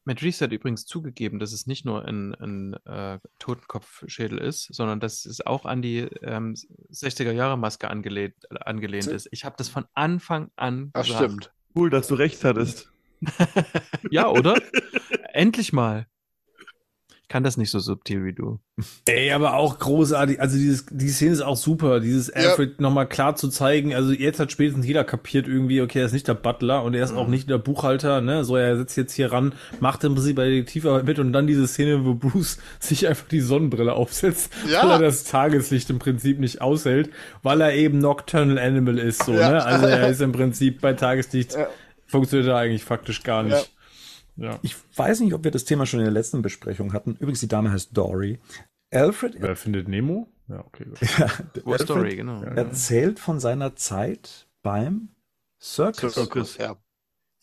Matt Reeves hat übrigens zugegeben, dass es nicht nur ein, ein äh, Totenkopfschädel ist, sondern dass es auch an die ähm, 60er-Jahre-Maske angelehnt, angelehnt ist. Ich habe das von Anfang an Das gesagt. stimmt. Cool, dass du recht hattest. Ja, oder? Endlich mal. Ich kann das nicht so subtil wie du. Ey, aber auch großartig. Also dieses, die Szene ist auch super. Dieses Ja. Alfred nochmal klar zu zeigen. Also jetzt hat spätestens jeder kapiert irgendwie, okay, er ist nicht der Butler und er ist auch nicht der Buchhalter, ne? So, er sitzt jetzt hier ran, macht im Prinzip bei der Detektivarbeit mit und dann diese Szene, wo Bruce sich einfach die Sonnenbrille aufsetzt, Ja. weil er das Tageslicht im Prinzip nicht aushält, weil er eben Nocturnal Animal ist, so, Ja. ne? Also er ist im Prinzip bei Tageslicht, Ja. funktioniert er eigentlich faktisch gar nicht. Ja. Ich weiß nicht, ob wir das Thema schon in der letzten Besprechung hatten. Übrigens, die Dame heißt Dory. Alfred Wer findet Nemo? Ja, okay. Gut. Wo Alfred Story, genau. erzählt von seiner Zeit beim Circus. Circus. Ja.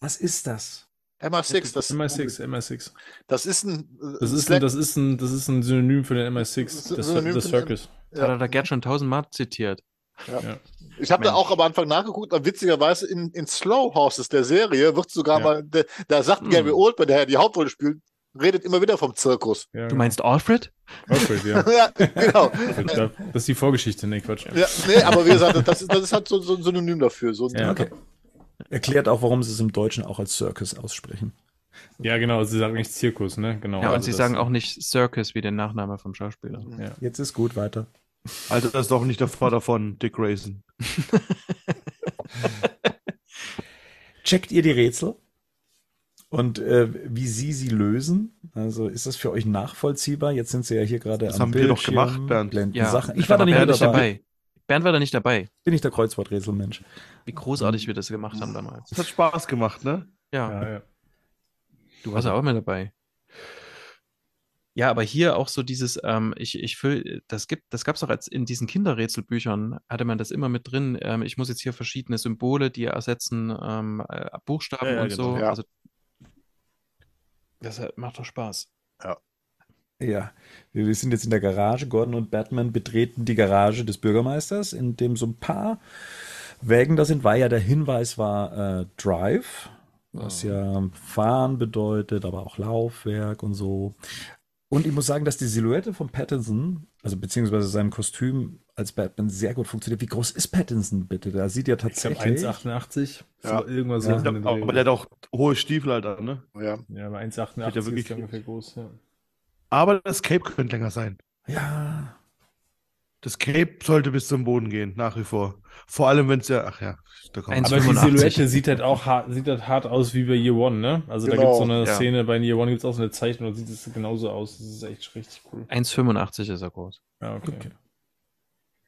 Was ist das? MI6, das, MI6, MI6. das ist ein. äh, Das ist, ein, das, ist ein, das ist ein Synonym für den MI6, das, das Circus. Das hat er da Gerd schon tausendmal zitiert. Ich habe da auch am Anfang nachgeguckt, aber witzigerweise in, in Slow Horses der Serie wird sogar Ja. mal, der, da sagt Hm. Gary Oldman, der die Hauptrolle spielt, redet immer wieder vom Zirkus. Ja, Du meinst Alfred? Alfred, ja. ja, genau. Das ist die Vorgeschichte, ne, Quatsch. Ja, nee, aber wie gesagt, das ist, das ist halt so, so ein Synonym dafür. So ein, Ja, Okay. Erklärt auch, warum sie es im Deutschen auch als Circus aussprechen. Ja, genau, sie sagen nicht Zirkus, ne? Genau. Ja, und also sie sagen auch nicht Circus wie den Nachname vom Schauspieler. Ja. Jetzt ist gut weiter. Also das ist doch nicht der Vater von Dick Grayson. Checkt ihr die Rätsel? Und äh, wie sie sie lösen? Also ist das für euch nachvollziehbar? Jetzt sind sie ja hier gerade Das am haben wir doch Bildschirm, gemacht, Bernd. blenden Ja, Sachen. Ich war da nicht dabei. dabei. Bernd war da nicht dabei. Bin ich der Kreuzworträtselmensch. Wie großartig wir das gemacht haben damals. Das hat Spaß gemacht, ne? Ja, Ja, ja. du warst ja auch immer dabei. Ja, aber hier auch so dieses, ähm, ich, ich füll, das gibt, das gab es auch als in diesen Kinderrätselbüchern, hatte man das immer mit drin. Ähm, ich muss jetzt hier verschiedene Symbole, die ersetzen ähm, äh, Buchstaben Ja, ja, und genau. so. Ja. Also, das macht doch Spaß. Ja, wir wir sind jetzt in der Garage. Gordon und Batman betreten die Garage des Bürgermeisters, in dem so ein paar Wägen da sind, weil ja der Hinweis war äh, Drive, was ja Fahren bedeutet, aber auch Laufwerk und so. Und ich muss sagen, dass die Silhouette von Pattinson, also beziehungsweise seinem Kostüm als Batman sehr gut funktioniert. Wie groß ist Pattinson bitte? Da sieht ja Ich glaube tatsächlich. 1,88. Ja. So, irgendwas Ja. so den Aber der hat auch hohe Stiefel halt an, ne? ja. Ja, aber Wird 1,88 ja ist wirklich- ungefähr groß, ja. Aber das Cape könnte länger sein. ja, Das Cape sollte bis zum Boden gehen, nach wie vor. Vor allem, wenn es ja, ach ja, da kommt Eins- Aber die 85. Silhouette sieht halt auch hart, sieht halt hart aus wie bei Year One, ne? Also da Genau. gibt es so eine Ja. Szene, bei Year One gibt es auch so eine Zeichnung, da sieht es genauso aus. Das ist echt richtig cool. 1,85 ist er groß. Ja, okay. Okay.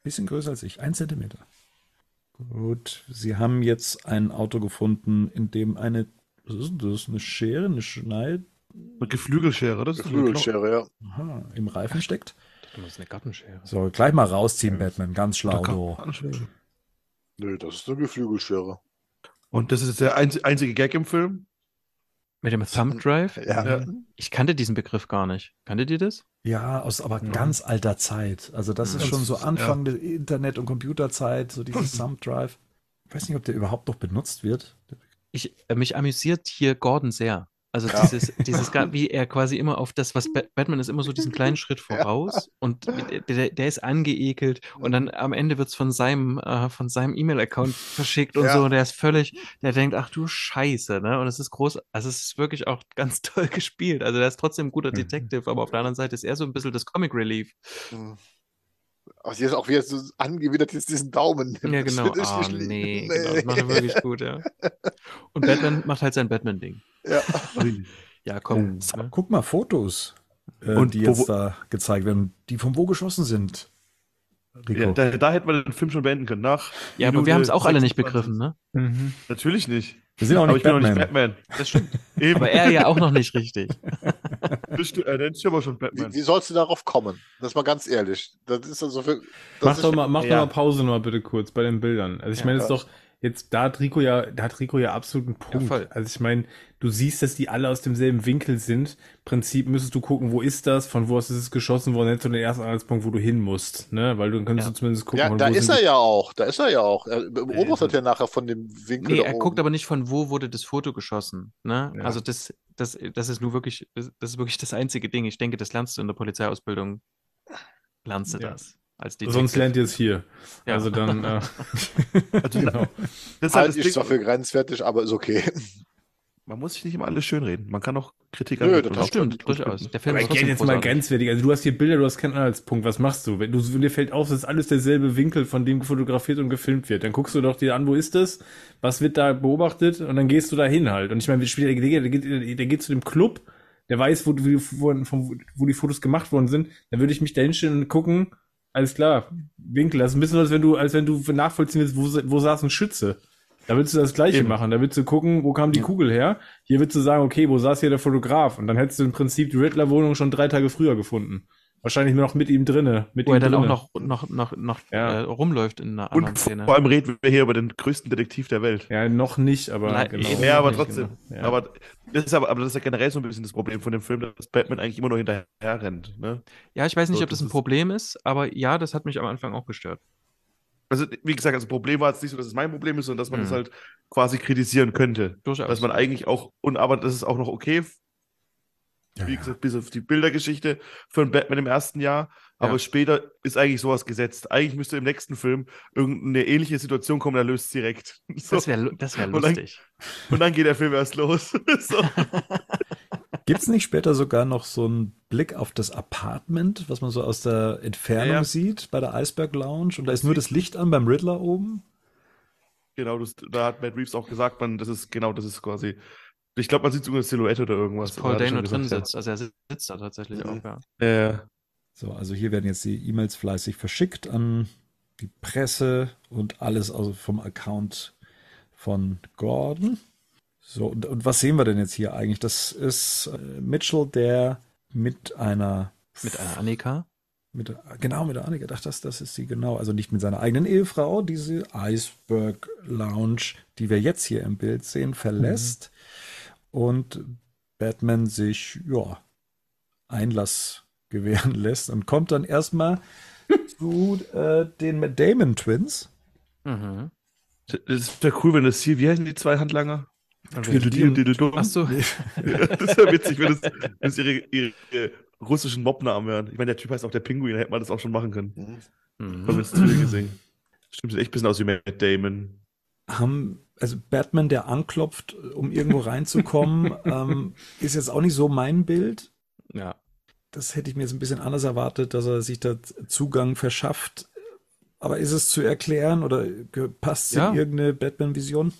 bisschen größer als ich, ein Zentimeter. Gut, Sie haben jetzt ein Auto gefunden, in dem eine, was ist denn das? Eine Schere, eine Schneid, Mit Geflügelschere, das ist eine Geflügelschere, ja. aha, im Reifen steckt. Du musst eine Gartenschere. So, gleich mal rausziehen, Batman, ganz schlau. Du. Nö, das ist eine Geflügelschere. Und das ist der einz einzige Gag im Film. Mit dem Thumb Drive? Ja. Ja. Ich kannte diesen Begriff gar nicht. Kanntet ihr das? Ja, aus aber ganz alter Zeit. Also das ist Ja. schon so Anfang der Internet- und Computerzeit, so dieses Thumb Drive. Ich weiß nicht, ob der überhaupt noch benutzt wird. Ich, äh, mich amüsiert hier Gordon sehr. Also Ja. dieses, dieses, wie er quasi immer auf das, was Bat- Batman ist immer so diesen kleinen Schritt voraus und der, der ist angeekelt und dann am Ende wird es von seinem, äh, von seinem E-Mail-Account verschickt und Ja. so und der ist völlig, der denkt, ach du Scheiße, ne? Und es ist groß, also es ist wirklich auch ganz toll gespielt. Also der ist trotzdem ein guter Detective, aber auf der anderen Seite ist er so ein bisschen das Comic Relief. Hm. Also jetzt auch wieder so angewidert jetzt diesen Daumen. Ja, genau. Ah, nicht lieb. nee, genau. Das macht er wirklich gut, ja. Und Batman macht halt sein Batman-Ding. Ja. Ja, komm. Oh, ne? Guck mal, Fotos, äh, Und die wo- jetzt da gezeigt werden, die von wo geschossen sind. Rico. Ja, da, da hätten wir den Film schon beenden können. Nach Ja, aber wir Minute haben es auch alle nicht 26. begriffen, ne? Mhm. Natürlich nicht. Wir sind auch Aber nicht ich bin auch Batman. nicht Batman. Das stimmt. Eben. Aber er ja auch noch nicht richtig. Das sti- äh, dann ist aber schon Batman. Wie, wie sollst du darauf kommen? Das ist mal ganz ehrlich. Das ist also für. Das Mach ist doch mal, mach ja. doch mal Pause noch mal bitte kurz bei den Bildern. Also ich Ja. meine, es ist doch, jetzt, da hat Rico ja, da hat Rico ja absolut einen Punkt. voll. also ich meine, du siehst, dass die alle aus demselben Winkel sind. Im Prinzip müsstest du gucken, wo ist das, von wo aus ist es geschossen worden, jetzt so den ersten Anhaltspunkt, wo du hin musst, ne? Weil du dann könntest Ja. du zumindest gucken, Ja, von da wo ist er ja auch. Da ist er ja auch. Er beobachtet ja nachher von dem Winkel. Nee, da er oben. guckt aber nicht von wo wurde das Foto geschossen. Ne? Ja. Also das, das, das ist nur wirklich, das ist wirklich das einzige Ding. Ich denke, das lernst du in der Polizeiausbildung. Lernst du Ja. das als Sonst lernt ihr es hier. Ja. Also dann, äh, Also, genau. das ist halt Halt das ich zwar für grenzwertig, aber ist okay. Man muss sich nicht immer alles schönreden. Man kann auch Kritik Nö, anbieten. das Und auch Stimmt, durchaus. Der Film Aber ist ich jetzt mal grenzwertig. Also du hast hier Bilder, du hast keinen Anhaltspunkt. Was machst du? Wenn du dir fällt auf, dass alles derselbe Winkel, von dem fotografiert und gefilmt wird. Dann guckst du doch dir an, wo ist das? Was wird da beobachtet? Und dann gehst du da hin halt. Und ich meine, der, der, der, geht, der geht zu dem Club, der weiß, wo, wo, wo, von- wo die Fotos gemacht worden sind. Dann würde ich mich da hinstellen und gucken, alles klar, Winkel. Das ist ein bisschen, als wenn du, als wenn du nachvollziehen willst, wo, wo saß ein Schütze. Da willst du das Gleiche Eben. machen. Da willst du gucken, wo kam die Kugel her. Hier willst du sagen, okay, wo saß hier der Fotograf? Und dann hättest du im Prinzip die Riddler-Wohnung schon drei Tage früher gefunden. Wahrscheinlich noch mit ihm drinne. Mit Wo ihm er dann auch drinne. noch, noch, noch, noch Ja. äh, rumläuft in einer anderen Und Szene. vor allem reden wir hier über den größten Detektiv der Welt. Ja, noch nicht, aber Nein, genau. Ja, aber nicht, trotzdem. genau. Ja. Aber, das ist aber, aber das ist ja generell so ein bisschen das Problem von dem Film, dass Batman eigentlich immer nur hinterher rennt. Ne? Ja, ich weiß nicht, So, ob das das ein Problem ist, aber ja, das hat mich am Anfang auch gestört. Also, wie gesagt, das Problem war jetzt nicht so, dass es mein Problem ist, sondern dass man Mhm. das halt quasi kritisieren könnte. Durchaus. Dass man eigentlich auch, und aber das ist auch noch okay, wie gesagt, bis auf die Bildergeschichte von Batman im ersten Jahr. Aber Ja. später ist eigentlich sowas gesetzt. Eigentlich müsste im nächsten Film irgendeine ähnliche Situation kommen, der löst es direkt. So. Das wäre das wär Und dann- lustig. Und dann geht der Film erst los. so. Gibt es nicht später sogar noch so einen Blick auf das Apartment, was man so aus der Entfernung Ja, ja. sieht bei der Iceberg Lounge? Und da ist nur das Licht an beim Riddler oben? Genau, das, da hat Matt Reeves auch gesagt, man, das ist genau, das ist quasi. Ich glaube, man sieht sogar eine Silhouette oder irgendwas. Dass Paul Dano drin gesagt, sitzt. Also er sitzt da tatsächlich Mhm. auch, ja. Ja. Äh, So, also hier werden jetzt die E-Mails fleißig verschickt an die Presse und alles also vom Account von Gordon. So, und, und was sehen wir denn jetzt hier eigentlich? Das ist äh, Mitchell, der mit einer Mit einer Annika. Mit, genau, mit der Annika. Ach, das, das ist sie genau. Also nicht mit seiner eigenen Ehefrau, diese Iceberg Lounge, die wir jetzt hier im Bild sehen, verlässt. Und Batman sich, ja, Einlass gewähren lässt und kommt dann erstmal zu äh, den Damon Twins. Mhm. Das wäre cool, wenn das hier, wie heißen die zwei Handlanger? Tweedledee Ach so. Das wäre witzig, wenn das ihre, ihre, russischen Mobnamen wären. Ich meine, der Typ heißt auch der Pinguin, da hätte man das auch schon machen können. Mhm. Haben wir das Video gesehen. Stimmt, sieht echt ein bisschen aus wie Matt Damon. haben, also Batman, der anklopft, um irgendwo reinzukommen, ähm, ist jetzt auch nicht so mein Bild. Ja. Das hätte ich mir jetzt ein bisschen anders erwartet, dass er sich da Zugang verschafft. Aber ist es zu erklären oder passt es Ja. in irgendeine Batman-Vision?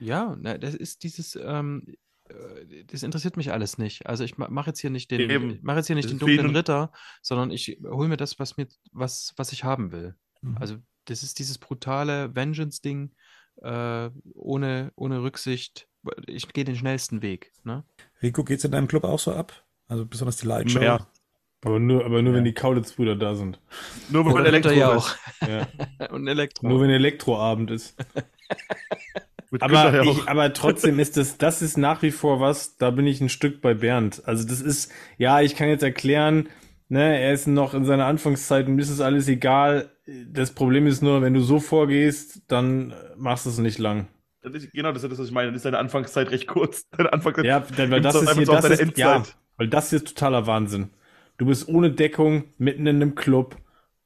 Ja, na, das ist dieses, ähm, äh, das interessiert mich alles nicht. Also ich mache jetzt hier nicht den, mache jetzt hier nicht Das den dunklen Ritter, sondern ich hole mir das, was mir, was, was ich haben will. Mhm. Also das ist dieses brutale Vengeance-Ding, äh, ohne, ohne Rücksicht. Ich gehe den schnellsten Weg. Ne? Rico, geht's in deinem Club auch so ab? Also besonders die Lightshow? Mehr. Aber nur, aber nur wenn die Kaulitz-Brüder da sind. Nur wenn Elektro ja ist. auch. Ja. Und Elektro. nur wenn Elektroabend ist. Aber, ich, aber trotzdem ist das, das ist nach wie vor was, da bin ich ein Stück bei Bernd. Also das ist, ja, ich kann jetzt erklären, ne, er ist noch in seiner Anfangszeit und ist es alles egal. Das Problem ist nur, wenn du so vorgehst, dann machst du es nicht lang. Das ist, genau, das ist das, was ich meine. Dann ist deine Anfangszeit recht kurz. Deine Anfangszeit. Ja, denn, weil das ist hier, das ist, ja, weil das hier ist totaler Wahnsinn. Du bist ohne Deckung, mitten in einem Club,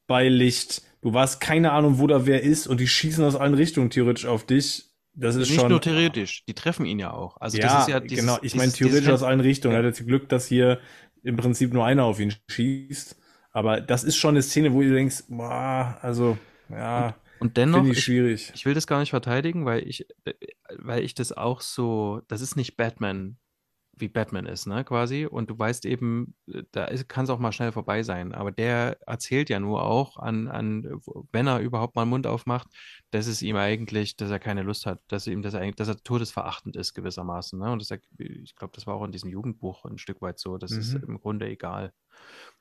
bei Licht. Du weißt keine Ahnung, wo da wer ist und die schießen aus allen Richtungen theoretisch auf dich. Das ist Nicht schon. nur theoretisch, die treffen ihn ja auch. Also ja, das ist ja dieses, genau. Ich meine, theoretisch aus allen Richtungen. Ja. Er hat jetzt Glück, dass hier im Prinzip nur einer auf ihn schießt. Aber das ist schon eine Szene, wo du denkst, boah, also, ja, Und dennoch, finde ich ich, schwierig. ich will das gar nicht verteidigen, weil ich, äh, weil ich das auch so, das ist nicht Batman, wie Batman ist, ne, quasi. Und du weißt eben, äh, da kann es auch mal schnell vorbei sein. Aber der erzählt ja nur auch an, an, wenn er überhaupt mal den Mund aufmacht, dass es ihm eigentlich, dass er keine Lust hat, dass ihm das eigentlich, dass er todesverachtend ist gewissermaßen. Ne? Und das, ich glaube, das war auch in diesem Jugendbuch ein Stück weit so. Das ist Mhm. im Grunde egal.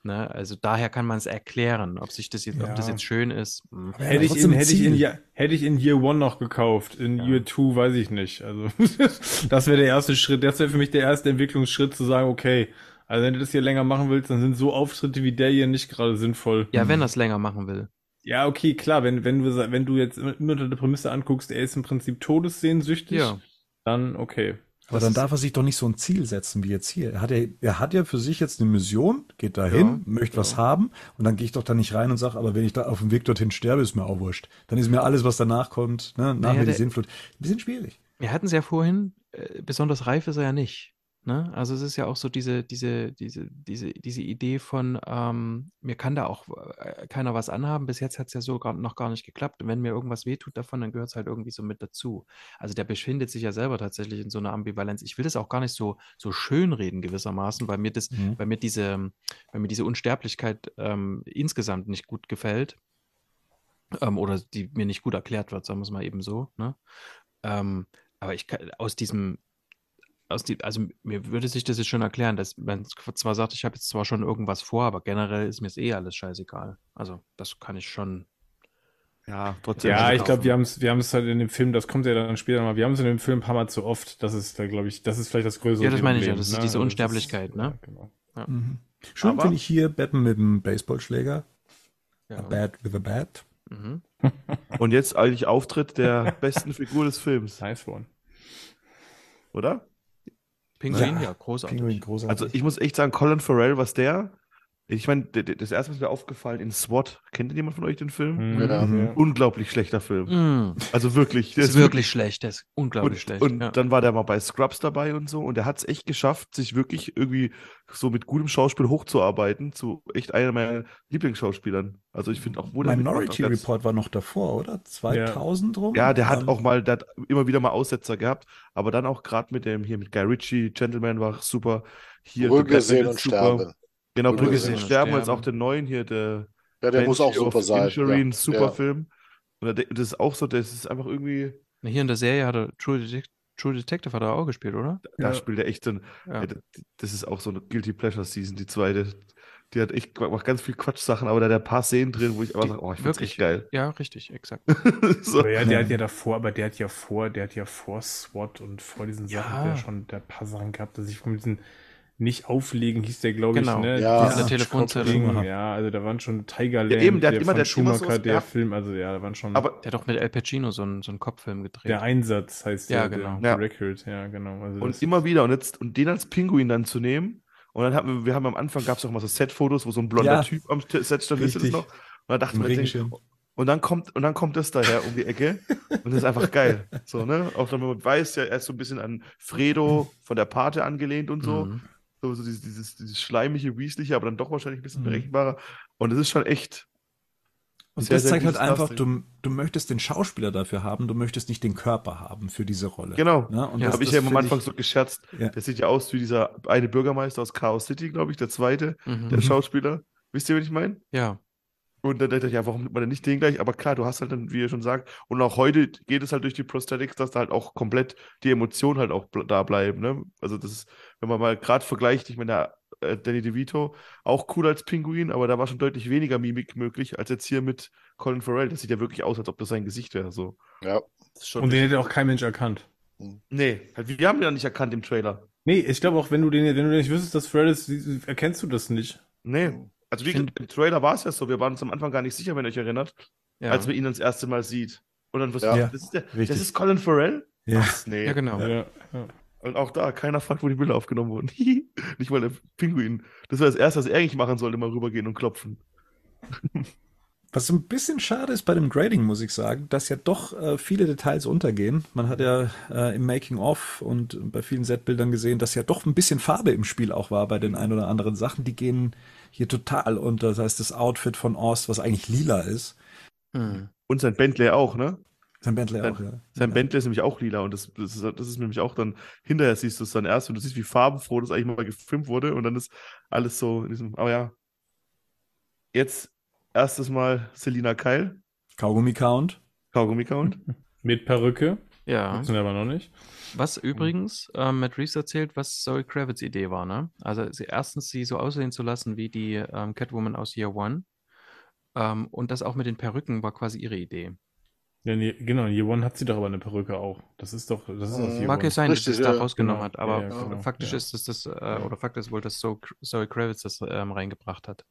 Ne? Also daher kann man es erklären, ob sich das jetzt, ob das Ja. jetzt schön ist. hm. Aber Hätte ich, in, hätte, ich in. Ja- hätte ich in Year One noch gekauft. In Ja. Year Two weiß ich nicht. Also, das wäre der erste Schritt. Das wäre für mich der erste Entwicklungsschritt zu sagen, okay, also wenn du das hier länger machen willst, dann sind so Auftritte wie der hier nicht gerade sinnvoll. Ja, wenn er es länger machen will. Ja, okay, klar, wenn, wenn du, wenn du jetzt immer unter der Prämisse anguckst, er ist im Prinzip todessehnsüchtig, Ja. dann okay. Aber dann darf er sich doch nicht so ein Ziel setzen wie jetzt hier. Er hat ja, er hat ja für sich jetzt eine Mission, geht dahin, ja, möchte ja. was haben und dann gehe ich doch da nicht rein und sage, aber wenn ich da auf dem Weg dorthin sterbe, ist mir auch wurscht. Dann ist mir alles, was danach kommt, ne, nach naja, mir die Sinnflut, ein bisschen schwierig. Wir hatten es ja vorhin, äh, besonders reif ist er ja nicht. Ne? Also es ist ja auch so diese, diese, diese, diese, diese Idee von, ähm, mir kann da auch äh, keiner was anhaben. Bis jetzt hat es ja so gar, noch gar nicht geklappt. Und wenn mir irgendwas wehtut davon, dann gehört es halt irgendwie so mit dazu. Also der befindet sich ja selber tatsächlich in so einer Ambivalenz. Ich will das auch gar nicht so, so schönreden gewissermaßen, weil mir das, mhm. weil mir diese, weil mir diese Unsterblichkeit ähm, insgesamt nicht gut gefällt. Ähm, oder die mir nicht gut erklärt wird, sagen wir es mal eben so. Ne? Ähm, aber ich kann aus diesem aus die, also mir würde sich das jetzt schon erklären, dass man zwar sagt, ich habe jetzt zwar schon irgendwas vor, aber generell ist mir es eh alles scheißegal. Also das kann ich schon. Ja, trotzdem. Ja, ich glaube, wir haben es wir halt in dem Film, das kommt ja dann später mal, wir haben es in dem Film ein paar Mal zu oft. Das ist da, glaube ich, das ist vielleicht das größere Ja, das meine ich ja, das ist ne? diese also Unsterblichkeit, ist, ne? Ja, genau. Ja. Mhm. Schön finde ich hier Batman mit dem Baseballschläger. Ja. A bat with a bat. Mhm. Und jetzt eigentlich Auftritt der besten Figur des Films. Nice one. Oder? Pinguin, ja, ja großartig. Pinguin, großartig. Also ich muss echt sagen, Colin Farrell, was der ich meine, das erste, was mir aufgefallen in SWAT, kennt jemand von euch den Film? Mhm. Ja. Unglaublich schlechter Film. Mhm. Also wirklich. Der ist, ist wirklich schlecht, der ist unglaublich und, schlecht. Und ja. dann war der mal bei Scrubs dabei und so und der hat es echt geschafft, sich wirklich irgendwie so mit gutem Schauspiel hochzuarbeiten zu echt einer meiner Lieblingsschauspielern. Also ich finde auch wo Minority Report war noch davor, oder? 2000 ja. rum? Ja, der hat auch mal, der hat immer wieder mal Aussetzer gehabt, aber dann auch gerade mit dem hier mit Guy Ritchie, Gentleman war super. Hier Ruhige sehen und super. sterben. Genau, Brücke ist sterben, als auch den neuen hier, der. Ja, der muss auch super sein. Injury, ja. ein super ja. Film. Und das ist auch so, das ist einfach irgendwie. Hier in der Serie hat er True, Detect True Detective hat er auch gespielt, oder? Da ja. spielt er echt so ein. Das ist auch so eine Guilty Pleasure Season, die zweite. Die hat echt macht ganz viel Quatsch-Sachen, aber da hat er ein paar Szenen drin, wo ich aber sage, oh, ich find's wirklich geil. Ja, richtig, exakt. so. ja, der hat ja davor, aber der hat ja vor, der hat ja vor SWAT und vor diesen Sachen der schon der paar Sachen gehabt, dass ich von diesen nicht auflegen, hieß der, glaube genau. ich, ne? Ja, ja. Telefonzelle. Ja, also da waren schon Tiger Land, ja, eben, der, der hat immer, der Schumacher, immer so, der Film, also ja, da waren schon. Aber der hat doch mit Al Pacino so einen, so einen Kopffilm gedreht. Der Einsatz heißt ja, der, genau. der ja. Record, ja, genau. Also und immer wieder, und jetzt, und den als Pinguin dann zu nehmen, und dann haben wir, wir haben am Anfang gab es auch mal so Set-Fotos, wo so ein blonder ja. Typ am Set stand, wisst ihr das noch? Und dann dachten wir, und dann kommt, und dann kommt das daher um die Ecke. und das ist einfach geil. So, ne? Auch wenn man weiß, ja, er ist so ein bisschen an Fredo von der Pate angelehnt und so. Mhm. So, so dieses, dieses, dieses schleimige, wiesliche, aber dann doch wahrscheinlich ein bisschen mhm. berechenbarer. Und es ist schon echt. Und sehr, das zeigt halt einfach, du, du möchtest den Schauspieler dafür haben, du möchtest nicht den Körper haben für diese Rolle. Genau. Ja, und ja, habe ich ja am Anfang ich, so gescherzt. Ja. Der sieht ja aus wie dieser eine Bürgermeister aus Chaos City, glaube ich, der zweite, mhm. der Schauspieler. Wisst ihr, wen ich meine? Ja. Und dann dachte ich, ja, warum nimmt man denn nicht den gleich? Aber klar, du hast halt dann, wie ihr schon sagt, und auch heute geht es halt durch die Prosthetics, dass da halt auch komplett die Emotionen halt auch da bleiben. Ne? Also das ist, wenn man mal gerade vergleicht, ich meine, äh, Danny DeVito, auch cool als Pinguin, aber da war schon deutlich weniger Mimik möglich als jetzt hier mit Colin Farrell. Das sieht ja wirklich aus, als ob das sein Gesicht wäre. So. Ja. und den hätte auch kein Mensch erkannt. Hm. Nee, halt, wir haben den ja nicht erkannt im Trailer. Nee, ich glaube auch, wenn du den, wenn du nicht wüsstest, dass Farrell ist, erkennst du das nicht. Nee. Also wie gesagt, im Trailer war es ja so, wir waren uns am Anfang gar nicht sicher, wenn ihr euch erinnert, ja. als wir ihn das erste Mal sieht. Und dann wirst ja. das, ist der, das ist Colin Farrell? Ja, Was? nee. ja genau. Ja. Und auch da, keiner fragt, wo die Bilder aufgenommen wurden. nicht mal der Pinguin. Das war das Erste, was er eigentlich machen sollte, mal rübergehen und klopfen. Was ein bisschen schade ist bei dem Grading, muss ich sagen, dass ja doch äh, viele Details untergehen. Man hat ja äh, im Making-of und bei vielen Setbildern gesehen, dass ja doch ein bisschen Farbe im Spiel auch war bei den ein oder anderen Sachen. Die gehen hier total unter. Das heißt, das Outfit von Ost, was eigentlich lila ist. Hm. Und sein Bentley auch, ne? Sein Bentley sein, auch, ja. Sein ja. Bentley ist nämlich auch lila und das, das, ist, das ist nämlich auch dann, hinterher siehst du es dann erst und du siehst, wie farbenfroh das eigentlich mal gefilmt wurde und dann ist alles so in diesem, aber ja. Jetzt Erstes Mal Selina Keil. Kaugummi-Count. Kaugummi-Count. Mit Perücke. Ja. Wissen wir aber noch nicht. Was übrigens ähm, Matt Reeves erzählt, was Zoe Kravitz Idee war, ne? Also sie, erstens sie so aussehen zu lassen wie die ähm, Catwoman aus Year One. Ähm, und das auch mit den Perücken war quasi ihre Idee. Ja, nee, genau, Year One hat sie doch aber eine Perücke auch. Das ist doch, das ist aus Year Mag es sein, dass sie es da rausgenommen genau. hat, aber ja, ja, genau. faktisch ja. ist es das, äh, oder Fakt ist wohl, dass Zoe, Zoe Kravitz das ähm, reingebracht hat.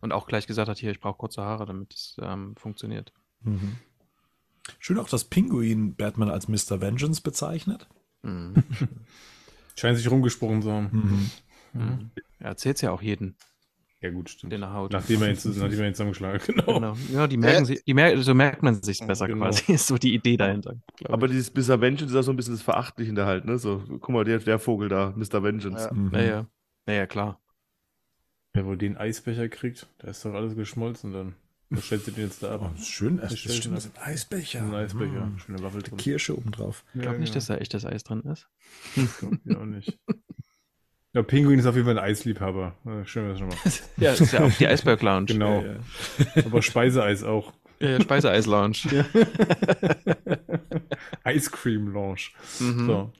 Und auch gleich gesagt hat, hier, ich brauche kurze Haare, damit es ähm, funktioniert. Mhm. Schön auch, dass Pinguin Batman als Mr. Vengeance bezeichnet. Mhm. Scheint sich rumgesprochen zu haben. Mhm. Mhm. Er erzählt es ja auch jeden, Ja, gut, stimmt. den er haut. Nachdem er ihn, nachdem er ihn zusammengeschlagen hat, genau. Genau. Ja, die merken sich, die mer so merkt man sich besser Genau. quasi. Ist so die Idee dahinter. Aber ich. dieses Mr. Vengeance ist auch so ein bisschen das Verachtliche halt, ne? So, guck mal, der, der Vogel da, Mr. Vengeance. Ja. Mhm. Naja, naja, klar. Wer wohl den Eisbecher kriegt, da ist doch alles geschmolzen dann. Was stellt sie den jetzt da Oh, ab? das ist schön. Das stimmt, das ist ein Eisbecher. Ein Eisbecher, Mhm. schöne Waffel drin. Kirsche obendrauf. Ich glaube nicht, dass da echtes Eis drin ist. Ich auch nicht. Ja, Pinguin ist auf jeden Fall ein Eisliebhaber. Ja, schön wir das schon mal. ja, das ist ja auch die Eisberg Lounge. Genau. Ja, ja. Aber Speiseeis auch. Ja, ja, Speiseeis Lounge. Ice Cream Lounge. Mhm. So.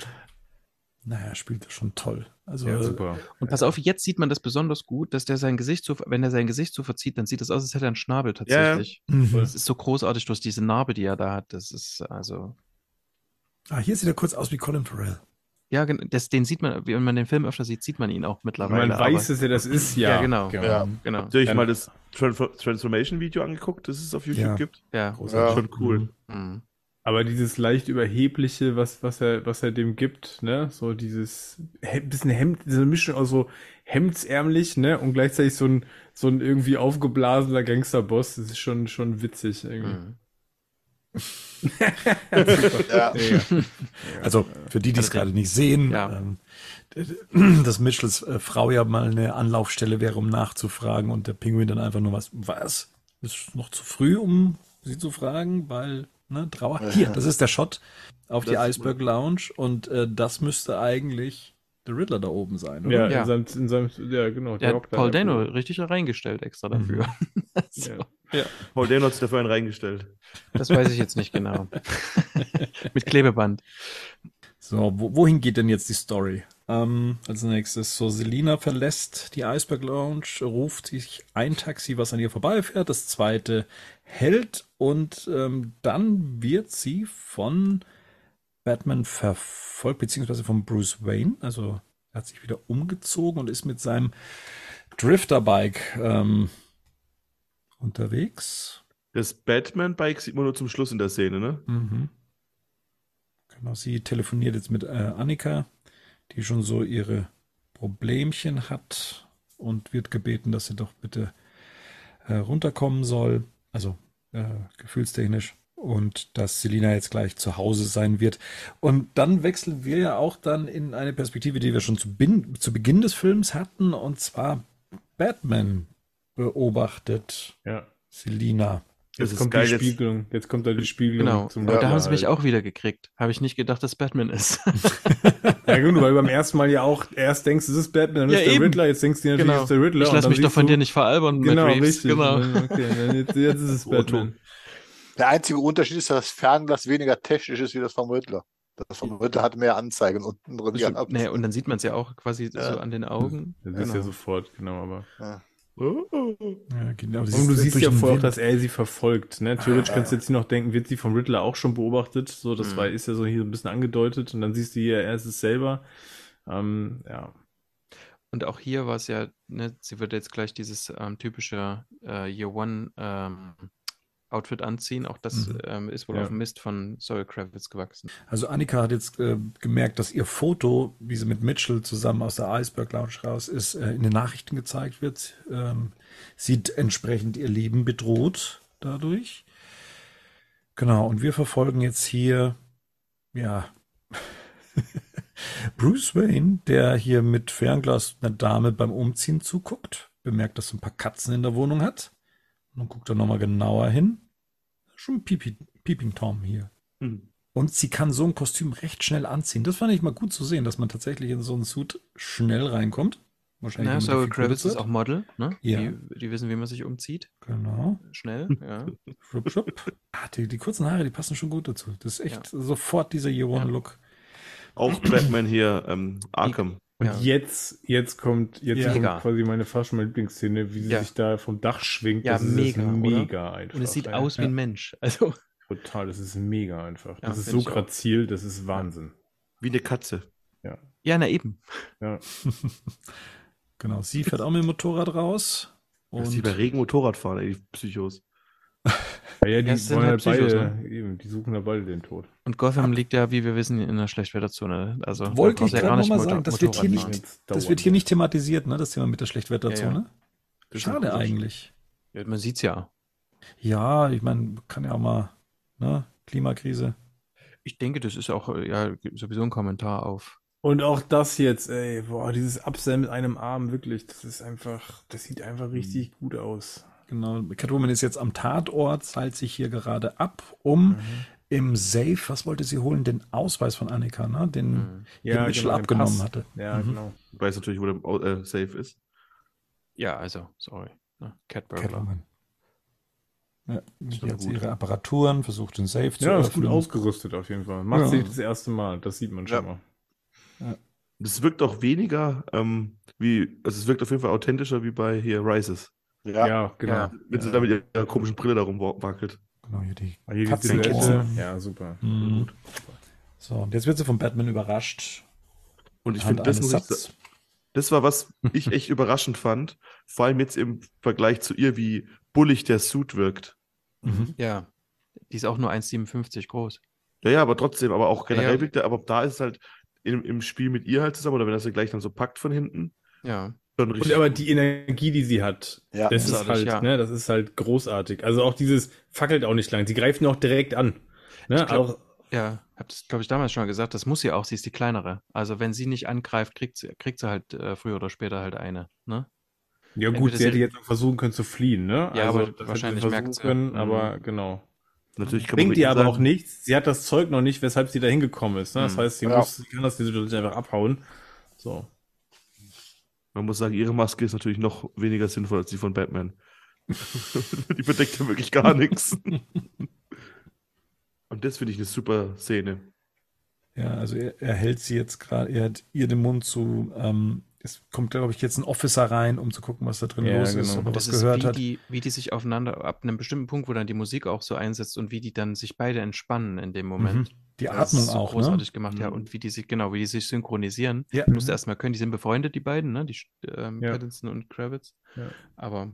Naja, spielt das schon toll. Also, Ja, super. Und pass auf, jetzt sieht man das besonders gut, dass der sein Gesicht so, wenn er sein Gesicht so verzieht, dann sieht das aus, als hätte er einen Schnabel tatsächlich. mhm. Das ist so großartig durch diese Narbe, die er da hat. Das ist also. Ah, hier sieht er kurz aus wie Colin Farrell. Ja, das, den sieht man, wenn man den Film öfter sieht, sieht man ihn auch mittlerweile. man weiß, dass er das ist, ja. Ja, genau. Ja. genau. Habt ihr euch mal das Transfor- Transformation-Video angeguckt, das es auf YouTube Ja. gibt? Ja. Großartig. Ja. Schon cool. Mhm. Aber dieses leicht überhebliche, was, was, er, was er dem gibt, ne, so dieses he- bisschen Hemd, diese Mischung aus so hemdsärmlich, ne, und gleichzeitig so ein, so ein irgendwie aufgeblasener Gangsterboss, das ist schon, schon witzig irgendwie. Mhm. Ja. Also für die, die es Also, gerade nicht sehen, ja. ähm, dass Mitchells äh, Frau ja mal eine Anlaufstelle wäre, um nachzufragen und der Pinguin dann einfach nur was, was? Ist noch zu früh, um sie zu fragen, weil, ne, Trauer. Hier, das ist der Shot auf die Das- Iceberg Lounge und äh, das müsste eigentlich der Riddler da oben sein, oder? Ja, Ja. In, seinem, in seinem, ja, genau. Der hockt hat Paul. Dano richtig reingestellt extra dafür. so, Ja. Paul Dano hat sich dafür einen reingestellt. das weiß ich jetzt nicht genau. Mit Klebeband. So, wo, wohin geht denn jetzt die Story? Ähm, als nächstes, so Selina verlässt die Iceberg Lounge, ruft sich ein Taxi, was an ihr vorbeifährt, das zweite hält und ähm, dann wird sie von Batman verfolgt, beziehungsweise von Bruce Wayne. Also er hat sich wieder umgezogen und ist mit seinem Drifterbike ähm, unterwegs. Das Batman-Bike sieht man nur zum Schluss in der Szene, ne? Mhm. Genau, sie telefoniert jetzt mit äh, Annika, die schon so ihre Problemchen hat und wird gebeten, dass sie doch bitte äh, runterkommen soll, also äh, gefühlstechnisch. Und dass Selina jetzt gleich zu Hause sein wird. Und dann wechseln wir ja auch dann in eine Perspektive, die wir schon zu, bin, zu Beginn des Films hatten, und zwar Batman beobachtet Ja. Selina. Jetzt kommt geil, die jetzt- Spiegelung. Jetzt kommt da die Spiegelung Genau. zum Und da haben sie mich halt. auch wieder gekriegt. Habe ich nicht gedacht, dass Batman ist. Ja, gut, weil du beim ersten Mal ja auch erst denkst, es ist Batman, dann Ja, ist der eben. Riddler, jetzt denkst du natürlich, genau. es ist der Riddler. Ich dann mich doch von du- dir nicht veralbern, Matt Genau, Reeves. richtig. Genau. Okay, dann jetzt, jetzt ist es. Batman. Der einzige Unterschied ist, dass das Fernglas weniger technisch ist wie das vom Riddler. Das vom Riddler hat mehr Anzeigen unten drin. Naja, und dann sieht man es ja auch quasi Ja. so an den Augen. Das ist ja sofort, genau, aber. Ja. Ja, genau, Und du siehst ja vorher auch, dass er sie verfolgt. Ne? Theoretisch kannst du jetzt hier noch denken, wird sie vom Riddler auch schon beobachtet. So, das Mhm. war, ist ja so hier so ein bisschen angedeutet. Und dann siehst du hier, er ist es selber. Ähm, ja. Und auch hier war es ja, ne, sie wird jetzt gleich dieses ähm, typische äh, Year One ähm, Outfit anziehen. Auch das Mhm. ähm, ist wohl Ja. auf dem Mist von Zoe Kravitz gewachsen. Also Annika hat jetzt äh, gemerkt, dass ihr Foto, wie sie mit Mitchell zusammen aus der Iceberg Lounge raus ist, äh, in den Nachrichten gezeigt wird. Ähm, sieht entsprechend ihr Leben bedroht dadurch. Genau, und wir verfolgen jetzt hier, ja, Bruce Wayne, der hier mit Fernglas einer Dame beim Umziehen zuguckt, bemerkt, dass sie ein paar Katzen in der Wohnung hat. Und dann guckt er nochmal genauer hin. Schon ein Piepi, Peeping Tom hier. Hm. Und sie kann so ein Kostüm recht schnell anziehen. Das fand ich mal gut zu sehen, dass man tatsächlich in so einen Suit schnell reinkommt. Wahrscheinlich. Man Zoe Kravitz ist auch Model, ne? Ja. Die, die wissen, wie man sich umzieht. Genau. Schnell, ja. Schwupp, schwupp. Ah, die, die kurzen Haare, die passen schon gut dazu. Das ist echt sofort dieser Year One Ja. Look. Auch Batman hier, ähm, Arkham. Und Ja. jetzt, jetzt kommt, jetzt Ja. kommt quasi meine fast meine Lieblingsszene, wie sie Ja. sich da vom Dach schwingt. Ja, das ist mega, oder? mega einfach. Und es sieht ey. aus wie Ja. ein Mensch. Also, Total, das ist mega einfach. Ja, das ist so grazil, das ist Wahnsinn. Wie eine Katze. ja, na eben. Ja. Genau. Sie fährt auch mit dem Motorrad raus. Dass die Und bei Regen Motorrad fahren, ey, die Psychos. Ja, ja, die Ja, es sind wollen halt halt Psychos, beide, eben, die suchen da beide den Tod. Und Gotham liegt ja, wie wir wissen, in einer Schlechtwetterzone. Also, Wollte ich ja gerade gar nicht nochmal sagen, das wird, hier nicht, das wird hier nicht thematisiert, ne, das Thema mit der Schlechtwetterzone. Ja, Schade eigentlich. Ja, man sieht's ja. Ja, ich meine, kann ja auch mal, ne, Klimakrise. Ich denke, das ist auch äh, ja, sowieso ein Kommentar auf. Und auch das jetzt, ey, boah, dieses Absellen mit einem Arm, wirklich, das ist einfach, das sieht einfach richtig gut aus. Genau, Catwoman ist jetzt am Tatort, zahlt sich hier gerade ab, um im Safe, was wollte sie holen? Den Ausweis von Annika, ne? Den, Mhm. den Mitchell genau, den abgenommen Pass. hatte. Ja, Mhm. genau. Ich weiß natürlich, wo der Au- äh, Safe ist. Ja, also, sorry. Ne? Catwoman. Ja, hier hat gut. ihre Apparaturen, versucht den Safe zu Ja, ist gut öffnen. ausgerüstet auf jeden Fall. Macht Ja. sie nicht das erste Mal, das sieht man schon Ja. mal. Das wirkt auch weniger ähm, wie, also es wirkt auf jeden Fall authentischer wie bei hier Rises. Ja, Ja, genau. Ja. Wenn sie da mit ihrer komischen Brille darum wa- wackelt. Genau, hier die Ah, Hier die. Silhouette. Ja, super. Mhm. So, und jetzt wird sie von Batman überrascht. Und ich finde, das, ich das war, was ich echt überraschend fand. Vor allem jetzt im Vergleich zu ihr, wie bullig der Suit wirkt. Mhm. Ja. Die ist auch nur 1,57 groß. Ja, ja, aber trotzdem, aber auch generell Ja. wirkt er, aber da ist es halt im, im Spiel mit ihr halt zusammen, oder wenn er sie gleich dann so packt von hinten, Ja. Schon Und richtig. aber die Energie, die sie hat, Ja. das ist halt, ja. ne, das ist halt großartig. Also auch dieses fackelt auch nicht lang. Sie greifen auch direkt an. Ne? Ich glaub- auch, Ja, hab das, glaube ich, damals schon gesagt, das muss sie auch, sie ist die kleinere. Also wenn sie nicht angreift, kriegt sie, kriegt sie halt äh, früher oder später halt eine. Ne? ja gut, entweder sie hätte sie- jetzt auch versuchen können zu fliehen, ne? Ja, also, aber wahrscheinlich merkt sie. können, Mhm. aber genau. Natürlich kann Bringt ihr aber sagen, auch nichts. Sie hat das Zeug noch nicht, weshalb sie da hingekommen ist. Ne? Das Mhm. heißt, sie, Ja. muss, sie kann das die Situation einfach abhauen. So. Man muss sagen, ihre Maske ist natürlich noch weniger sinnvoll als die von Batman. die bedeckt ja wirklich gar nichts. Und das finde ich eine super Szene. Ja, also er, er hält sie jetzt gerade, er hat ihr den Mund zu, ähm, es kommt, glaube ich, jetzt ein Officer rein, um zu gucken, was da drin Ja, los ist, genau. ob er Das was ist gehört wie hat. die, wie die sich aufeinander, ab einem bestimmten Punkt, wo dann die Musik auch so einsetzt und wie die dann sich beide entspannen in dem Moment. Mhm. Die Das Atmung ist so auch, großartig ne? gemacht, ja. Mhm. Und wie die sich, genau, wie die sich synchronisieren. Ja. Du musst erstmal können, die sind befreundet, die beiden, ne? Die ähm, Ja. Pattinson und Kravitz. Ja. Aber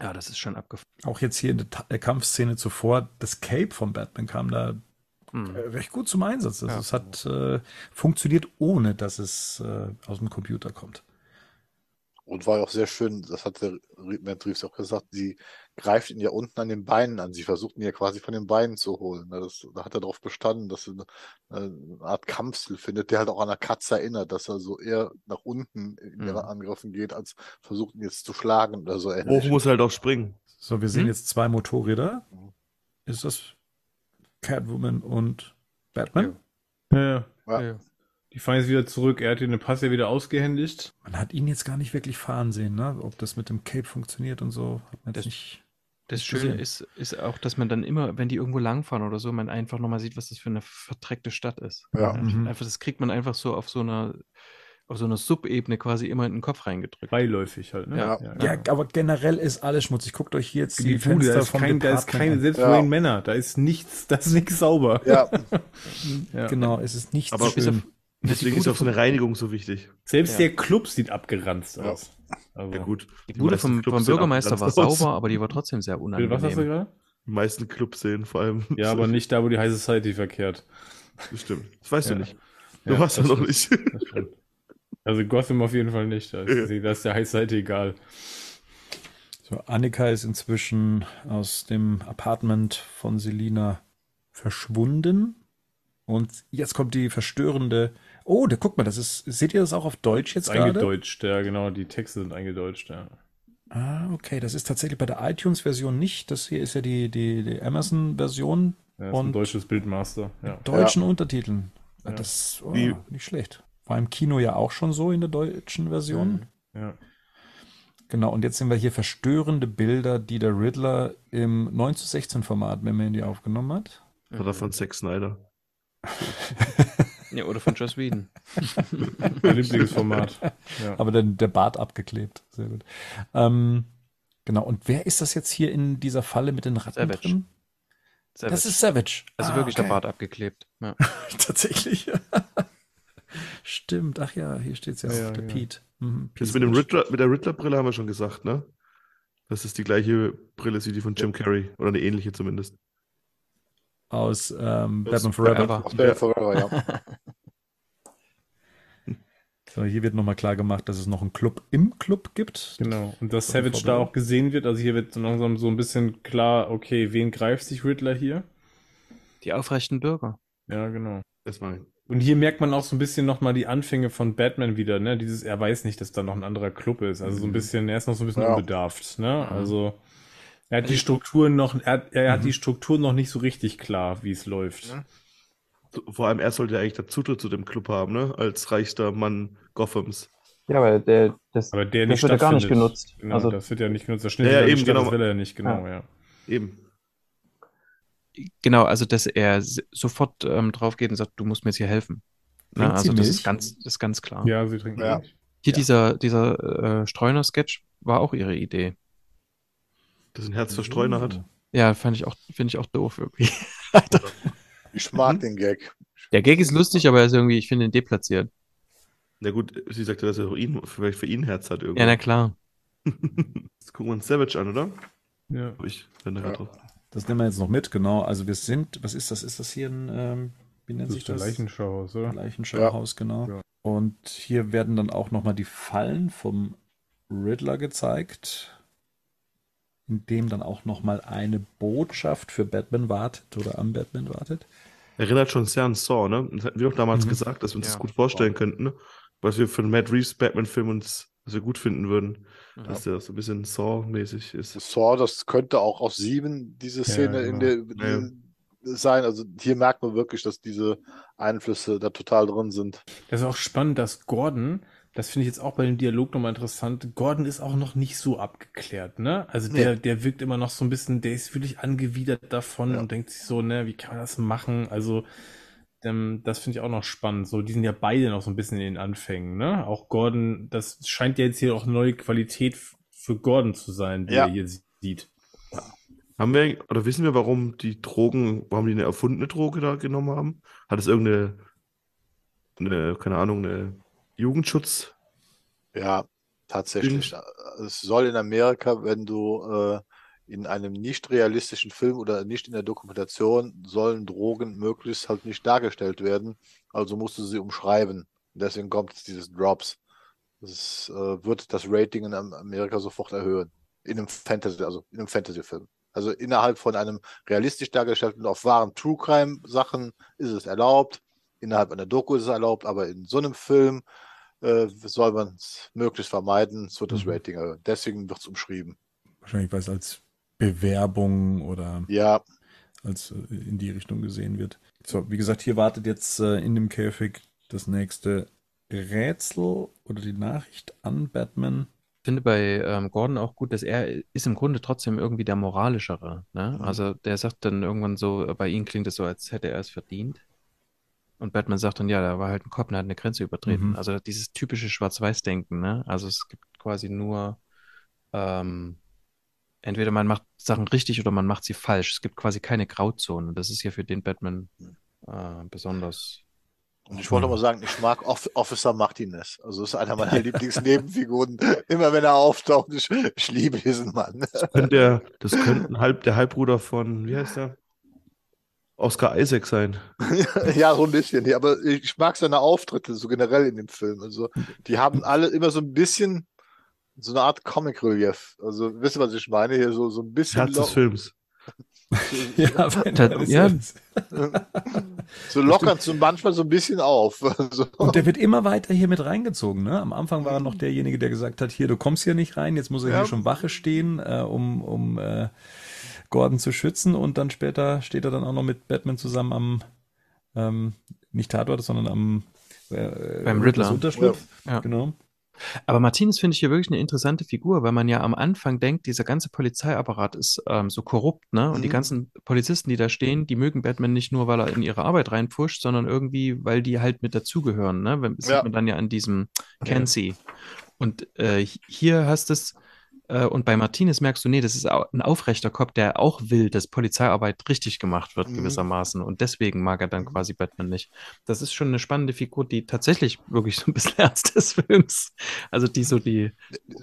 ja, das ist schon abgefahren. Auch jetzt hier in der Ta- äh, Kampfszene zuvor, das Cape von Batman kam da Hm. äh, recht gut zum Einsatz. Also Ja. es hat äh, funktioniert, ohne dass es äh, aus dem Computer kommt. Und war auch sehr schön, das hat der Matt Reeves auch gesagt, sie greift ihn ja unten an den Beinen an. Sie versucht ihn ja quasi von den Beinen zu holen. Das, da hat er darauf bestanden, dass er eine, eine Art Kampfstil findet, der halt auch an eine Katze erinnert, dass er so eher nach unten in Mhm. ihre Angriffen geht, als versucht ihn jetzt zu schlagen oder so. Hoch ähnlich. muss halt auch springen. So, wir sehen Hm? jetzt zwei Motorräder. Mhm. Ist das Catwoman und Batman? Ja, ja. Ja. Ja. Die fahren jetzt wieder zurück. Er hat den Pass ja wieder ausgehändigt. Man hat ihn jetzt gar nicht wirklich fahren sehen, ne? Ob das mit dem Cape funktioniert und so, hat man Das- nicht. Das Schöne ist, ist auch, dass man dann immer, wenn die irgendwo langfahren oder so, man einfach nochmal sieht, was das für eine verdreckte Stadt ist. Ja. Mhm. Einfach, das kriegt man einfach so auf so einer, auf so einer Subebene quasi immer in den Kopf reingedrückt. Beiläufig halt, ne? Ja. Ja, aber generell ist alles schmutzig. Guckt euch jetzt die, Die Bude, Fenster da ist, vom kein, da ist keine, selbst Ja. für den Männer, da ist nichts, da ist nichts sauber. Ja, Ja. Genau, es ist nicht Aber auf- schön. Deswegen ist auch so eine Reinigung so wichtig. Selbst Ja. der Club sieht abgeranzt Ja. aus. Also, Ja, gut. Die Bude meisten vom, vom Bürgermeister war sauber, aber die war trotzdem sehr unangenehm. was hast du gerade? Die meisten Clubs sehen vor allem. Ja, aber nicht da, wo die High Society verkehrt. Das stimmt. Das weißt Ja. du nicht. Du Ja, warst ja das noch nicht. Das stimmt. Also Gotham auf jeden Fall nicht. Da ist, da ist der High Society egal. So, Annika ist inzwischen aus dem Apartment von Selina verschwunden. Und jetzt kommt die verstörende. Oh, da guck mal, das ist. Seht ihr das auch auf Deutsch jetzt gerade? Eingedeutscht, ja, genau. Die Texte sind eingedeutscht, ja. Ah, okay. Das ist tatsächlich bei der iTunes-Version nicht. Das hier ist ja die, die, die Amazon-Version ja ist ein Und- deutsches Bildmaster, ja. deutschen Untertiteln. Ja. Das oh, Wie- nicht schlecht. War im Kino ja auch schon so in der deutschen Version. ja. Genau, und jetzt sind wir hier verstörende Bilder, die der Riddler im 9 zu 16 Format mit Mandy aufgenommen hat. Oder von Zack Snyder. Ja, oder von Joss Whedon. Mein Lieblingsformat. Ja. Aber der, der Bart abgeklebt. Sehr gut. Ähm, genau, und wer ist das jetzt hier in dieser Falle mit den Ratten Savage. drin? Savage. Das ist Savage. also Ah, wirklich okay. der Bart abgeklebt. Ja. Tatsächlich. Stimmt. Ach ja, hier steht es ja, Ja, auf der ja. Pete. Mhm, Das Pete mit, dem. Riddler, mit der Riddler-Brille haben wir schon gesagt, ne? Das ist die gleiche Brille wie die von Jim Carrey. Oder eine ähnliche zumindest. Aus ähm, Batman Forever. Aus Batman Forever, ja. So, hier wird nochmal klar gemacht, dass es noch einen Club im Club gibt. Genau. Und dass Das war Savage da auch gesehen wird. Also hier wird so langsam so ein bisschen klar, okay, wen greift sich Riddler hier? Die aufrechten Bürger. Ja, genau. Erstmal. Und hier merkt man auch so ein bisschen nochmal die Anfänge von Batman wieder, ne? Dieses, er weiß nicht, dass da noch ein anderer Club ist. Also so ein bisschen, er ist noch so ein bisschen Ja. unbedarft, ne? Also er hat die Strukturen noch, er, hat- er hat die Strukturen noch nicht so richtig klar, wie es läuft. Ja. Vor allem er sollte ja eigentlich den Zutritt zu dem Club haben, ne? Als reichster Mann Gothams. Ja, aber der, das, Aber der das nicht wird ja gar nicht genutzt. Genau, also, das wird ja nicht genutzt. Schnell Ja, ja, eben, Stadt, genau. Das will er ja nicht, genau, ja. Eben. Genau, also dass er sofort ähm, drauf geht und sagt, du musst mir jetzt hier helfen. Ne? Trinkt sie Also das ist ganz, das ist ganz klar. Ja, sie trinken Ja. Milch. Hier Ja. dieser, dieser äh, Streuner-Sketch war auch ihre Idee. Dass ein Herz für Streuner hat. Ja, fand ich auch, finde ich auch doof irgendwie. Ich mag den Gag. Der Gag ist lustig, aber er ist irgendwie, ich finde ihn deplatziert. Na gut, sie sagte, dass er für ihn, vielleicht für ihn ein Herz hat irgendwie. Ja, na klar. Jetzt gucken wir uns Savage an, oder? Ja. Hab Ich bin da Ja. gerade drauf. Das nehmen wir jetzt noch mit, genau. Also wir sind, was ist das? Ist das hier ein, ähm, wie nennt Das sich das? Leichenschauhaus, oder? Leichenschauhaus, genau. Ja. Und hier werden dann auch nochmal die Fallen vom Riddler gezeigt, in dem dann auch nochmal eine Botschaft für Batman wartet oder am Batman wartet. Erinnert schon sehr an Saw, ne? Das hatten wir doch damals Mhm. gesagt, dass wir uns Ja. das gut vorstellen könnten, ne? Was wir für einen Matt Reeves Batman-Film uns, was wir gut finden würden. Ja. Dass der so ein bisschen Saw-mäßig ist. Saw, das könnte auch aus sieben diese Szene in der Ja. sein. Also hier merkt man wirklich, dass diese Einflüsse da total drin sind. Das ist auch spannend, dass Gordon, das finde ich jetzt auch bei dem Dialog nochmal interessant, Gordon ist auch noch nicht so abgeklärt, ne? Also der, der wirkt immer noch so ein bisschen, der ist wirklich angewidert davon Ja. und denkt sich so, ne, wie kann man das machen? Also, das finde ich auch noch spannend. So, die sind ja beide noch so ein bisschen in den Anfängen, ne? Auch Gordon, das scheint ja jetzt hier auch neue Qualität für Gordon zu sein, die Ja. er hier sieht. Haben wir, oder wissen wir, warum die Drogen, warum die eine erfundene Droge da genommen haben? Hat es irgendeine, eine, keine Ahnung, eine Jugendschutz? Ja, tatsächlich. Es soll in Amerika, wenn du äh, in einem nicht realistischen Film oder nicht in der Dokumentation, sollen Drogen möglichst halt nicht dargestellt werden. Also musst du sie umschreiben. Deswegen kommt es dieses Drops. Das äh, wird das Rating in Am- Amerika sofort erhöhen. In einem Fantasy, also in einem Fantasy-Film. Also innerhalb von einem realistisch dargestellten, auf wahren True Crime Sachen ist es erlaubt. Innerhalb einer Doku ist es erlaubt, aber in so einem Film äh, soll man es möglichst vermeiden, es wird das Mhm. Rating erhöhen. Deswegen wird es umschrieben. Wahrscheinlich, weil es als Bewerbung oder Ja, als äh, in die Richtung gesehen wird. So, wie gesagt, hier wartet jetzt äh, in dem Käfig das nächste Rätsel oder die Nachricht an Batman. Ich finde bei ähm, Gordon auch gut, dass er ist im Grunde trotzdem irgendwie der moralischere. Ne? Mhm. Also der sagt dann irgendwann so, bei ihm klingt es so, als hätte er es verdient. Und Batman sagt dann, ja, da war halt ein Kopf, der hat eine Grenze übertreten. Mhm. Also dieses typische Schwarz-Weiß-Denken, ne? Also es gibt quasi nur, ähm, entweder man macht Sachen richtig oder man macht sie falsch. Es gibt quasi keine Grauzone. Und das ist hier für den Batman äh, besonders. und ich wollte mal sagen, ich mag Off Officer Martinez. Also das ist einer meiner Lieblingsnebenfiguren. Immer wenn er auftaucht, ich, ich liebe diesen Mann. Könnte der, das könnte ein Halb, der Halbbruder von, wie heißt der? Oscar Isaac sein. ja, so ein bisschen. Ja, aber ich mag seine Auftritte so generell in dem Film. Also die haben alle immer so ein bisschen so eine Art Comic-Relief. Also wisst ihr, was ich meine? Hier so, so ein bisschen Herz des Films. Ja, das ja. so lockern so manchmal so ein bisschen auf. Also, Und der wird immer weiter hier mit reingezogen. Ne? Am Anfang war er noch derjenige, der gesagt hat, hier, du kommst hier nicht rein, jetzt muss er Ja. hier schon Wache stehen, äh, um, um äh, Gordon zu schützen. Und dann später steht er dann auch noch mit Batman zusammen am, ähm, nicht Tatort, sondern am äh, Beim Riddler. Unterschlupf. Ja. Genau. Aber Martinez finde ich hier wirklich eine interessante Figur, weil man ja am Anfang denkt, dieser ganze Polizeiapparat ist ähm, so korrupt, ne? Und die Mhm. ganzen Polizisten, die da stehen, die mögen Batman nicht nur, weil er in ihre Arbeit reinpusht, sondern irgendwie, weil die halt mit dazugehören, ne? Das Ja. sieht man dann ja an diesem Kenzie. Und äh, hier hast es, und bei Martinez merkst du, nee, das ist ein aufrechter Kopf, der auch will, dass Polizeiarbeit richtig gemacht wird, Mhm. gewissermaßen. Und deswegen mag er dann Mhm. quasi Batman nicht. Das ist schon eine spannende Figur, die tatsächlich wirklich so ein bisschen Ernst des Films, also die so die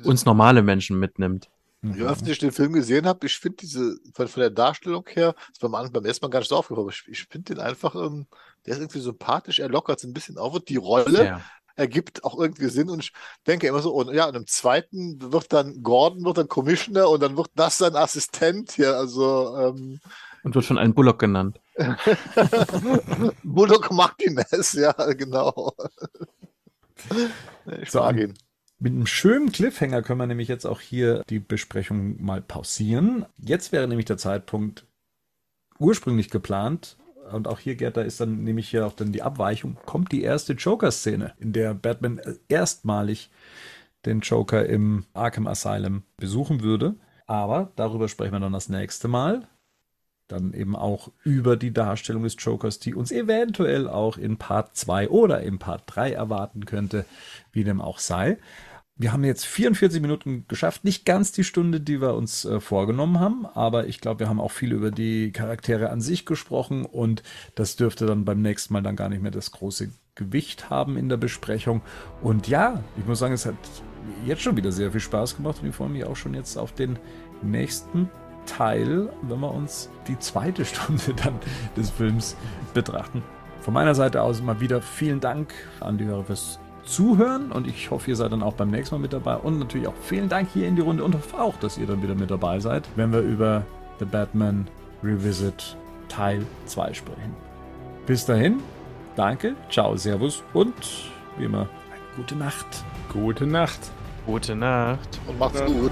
uns normale Menschen mitnimmt. Je öfter ich den Film gesehen habe, ich finde diese, von, von der Darstellung her, ist beim, beim ersten Mal gar nicht so aufgefallen, aber ich, ich finde den einfach, ähm, der ist irgendwie sympathisch, er lockert es ein bisschen auf und die Rolle Ja. Ergibt auch irgendwie Sinn und ich denke immer so, und ja, und im zweiten wird dann Gordon, wird dann Commissioner und dann wird das sein Assistent hier, also ähm, Und wird von einem Bullock genannt. Bullock Martinez, ja, genau. Ich So, mag ihn. Mit einem schönen Cliffhanger können wir nämlich jetzt auch hier die Besprechung mal pausieren. Jetzt wäre nämlich der Zeitpunkt ursprünglich geplant. Und auch hier, Gerd, da ist dann nämlich hier auch dann die Abweichung, kommt die erste Joker-Szene, in der Batman erstmalig den Joker im Arkham Asylum besuchen würde. Aber darüber sprechen wir dann das nächste Mal. Dann eben auch über die Darstellung des Jokers, die uns eventuell auch in Part 2 oder in Part 3 erwarten könnte, wie dem auch sei. Wir haben jetzt 44 Minuten geschafft, nicht ganz die Stunde, die wir uns äh, vorgenommen haben, aber ich glaube, wir haben auch viel über die Charaktere an sich gesprochen und das dürfte dann beim nächsten Mal dann gar nicht mehr das große Gewicht haben in der Besprechung. Und ja, ich muss sagen, es hat jetzt schon wieder sehr viel Spaß gemacht und ich freue mich auch schon jetzt auf den nächsten Teil, wenn wir uns die zweite Stunde dann des Films betrachten. Von meiner Seite aus immer wieder vielen Dank an die Hörer fürs Zuhören und ich hoffe, ihr seid dann auch beim nächsten Mal mit dabei und natürlich auch vielen Dank hier in die Runde und hoffe auch, dass ihr dann wieder mit dabei seid, wenn wir über The Batman Revisit Teil 2 sprechen. Bis dahin, danke, ciao, servus und wie immer, eine gute Nacht. Gute Nacht. Gute Nacht. Und macht's gut.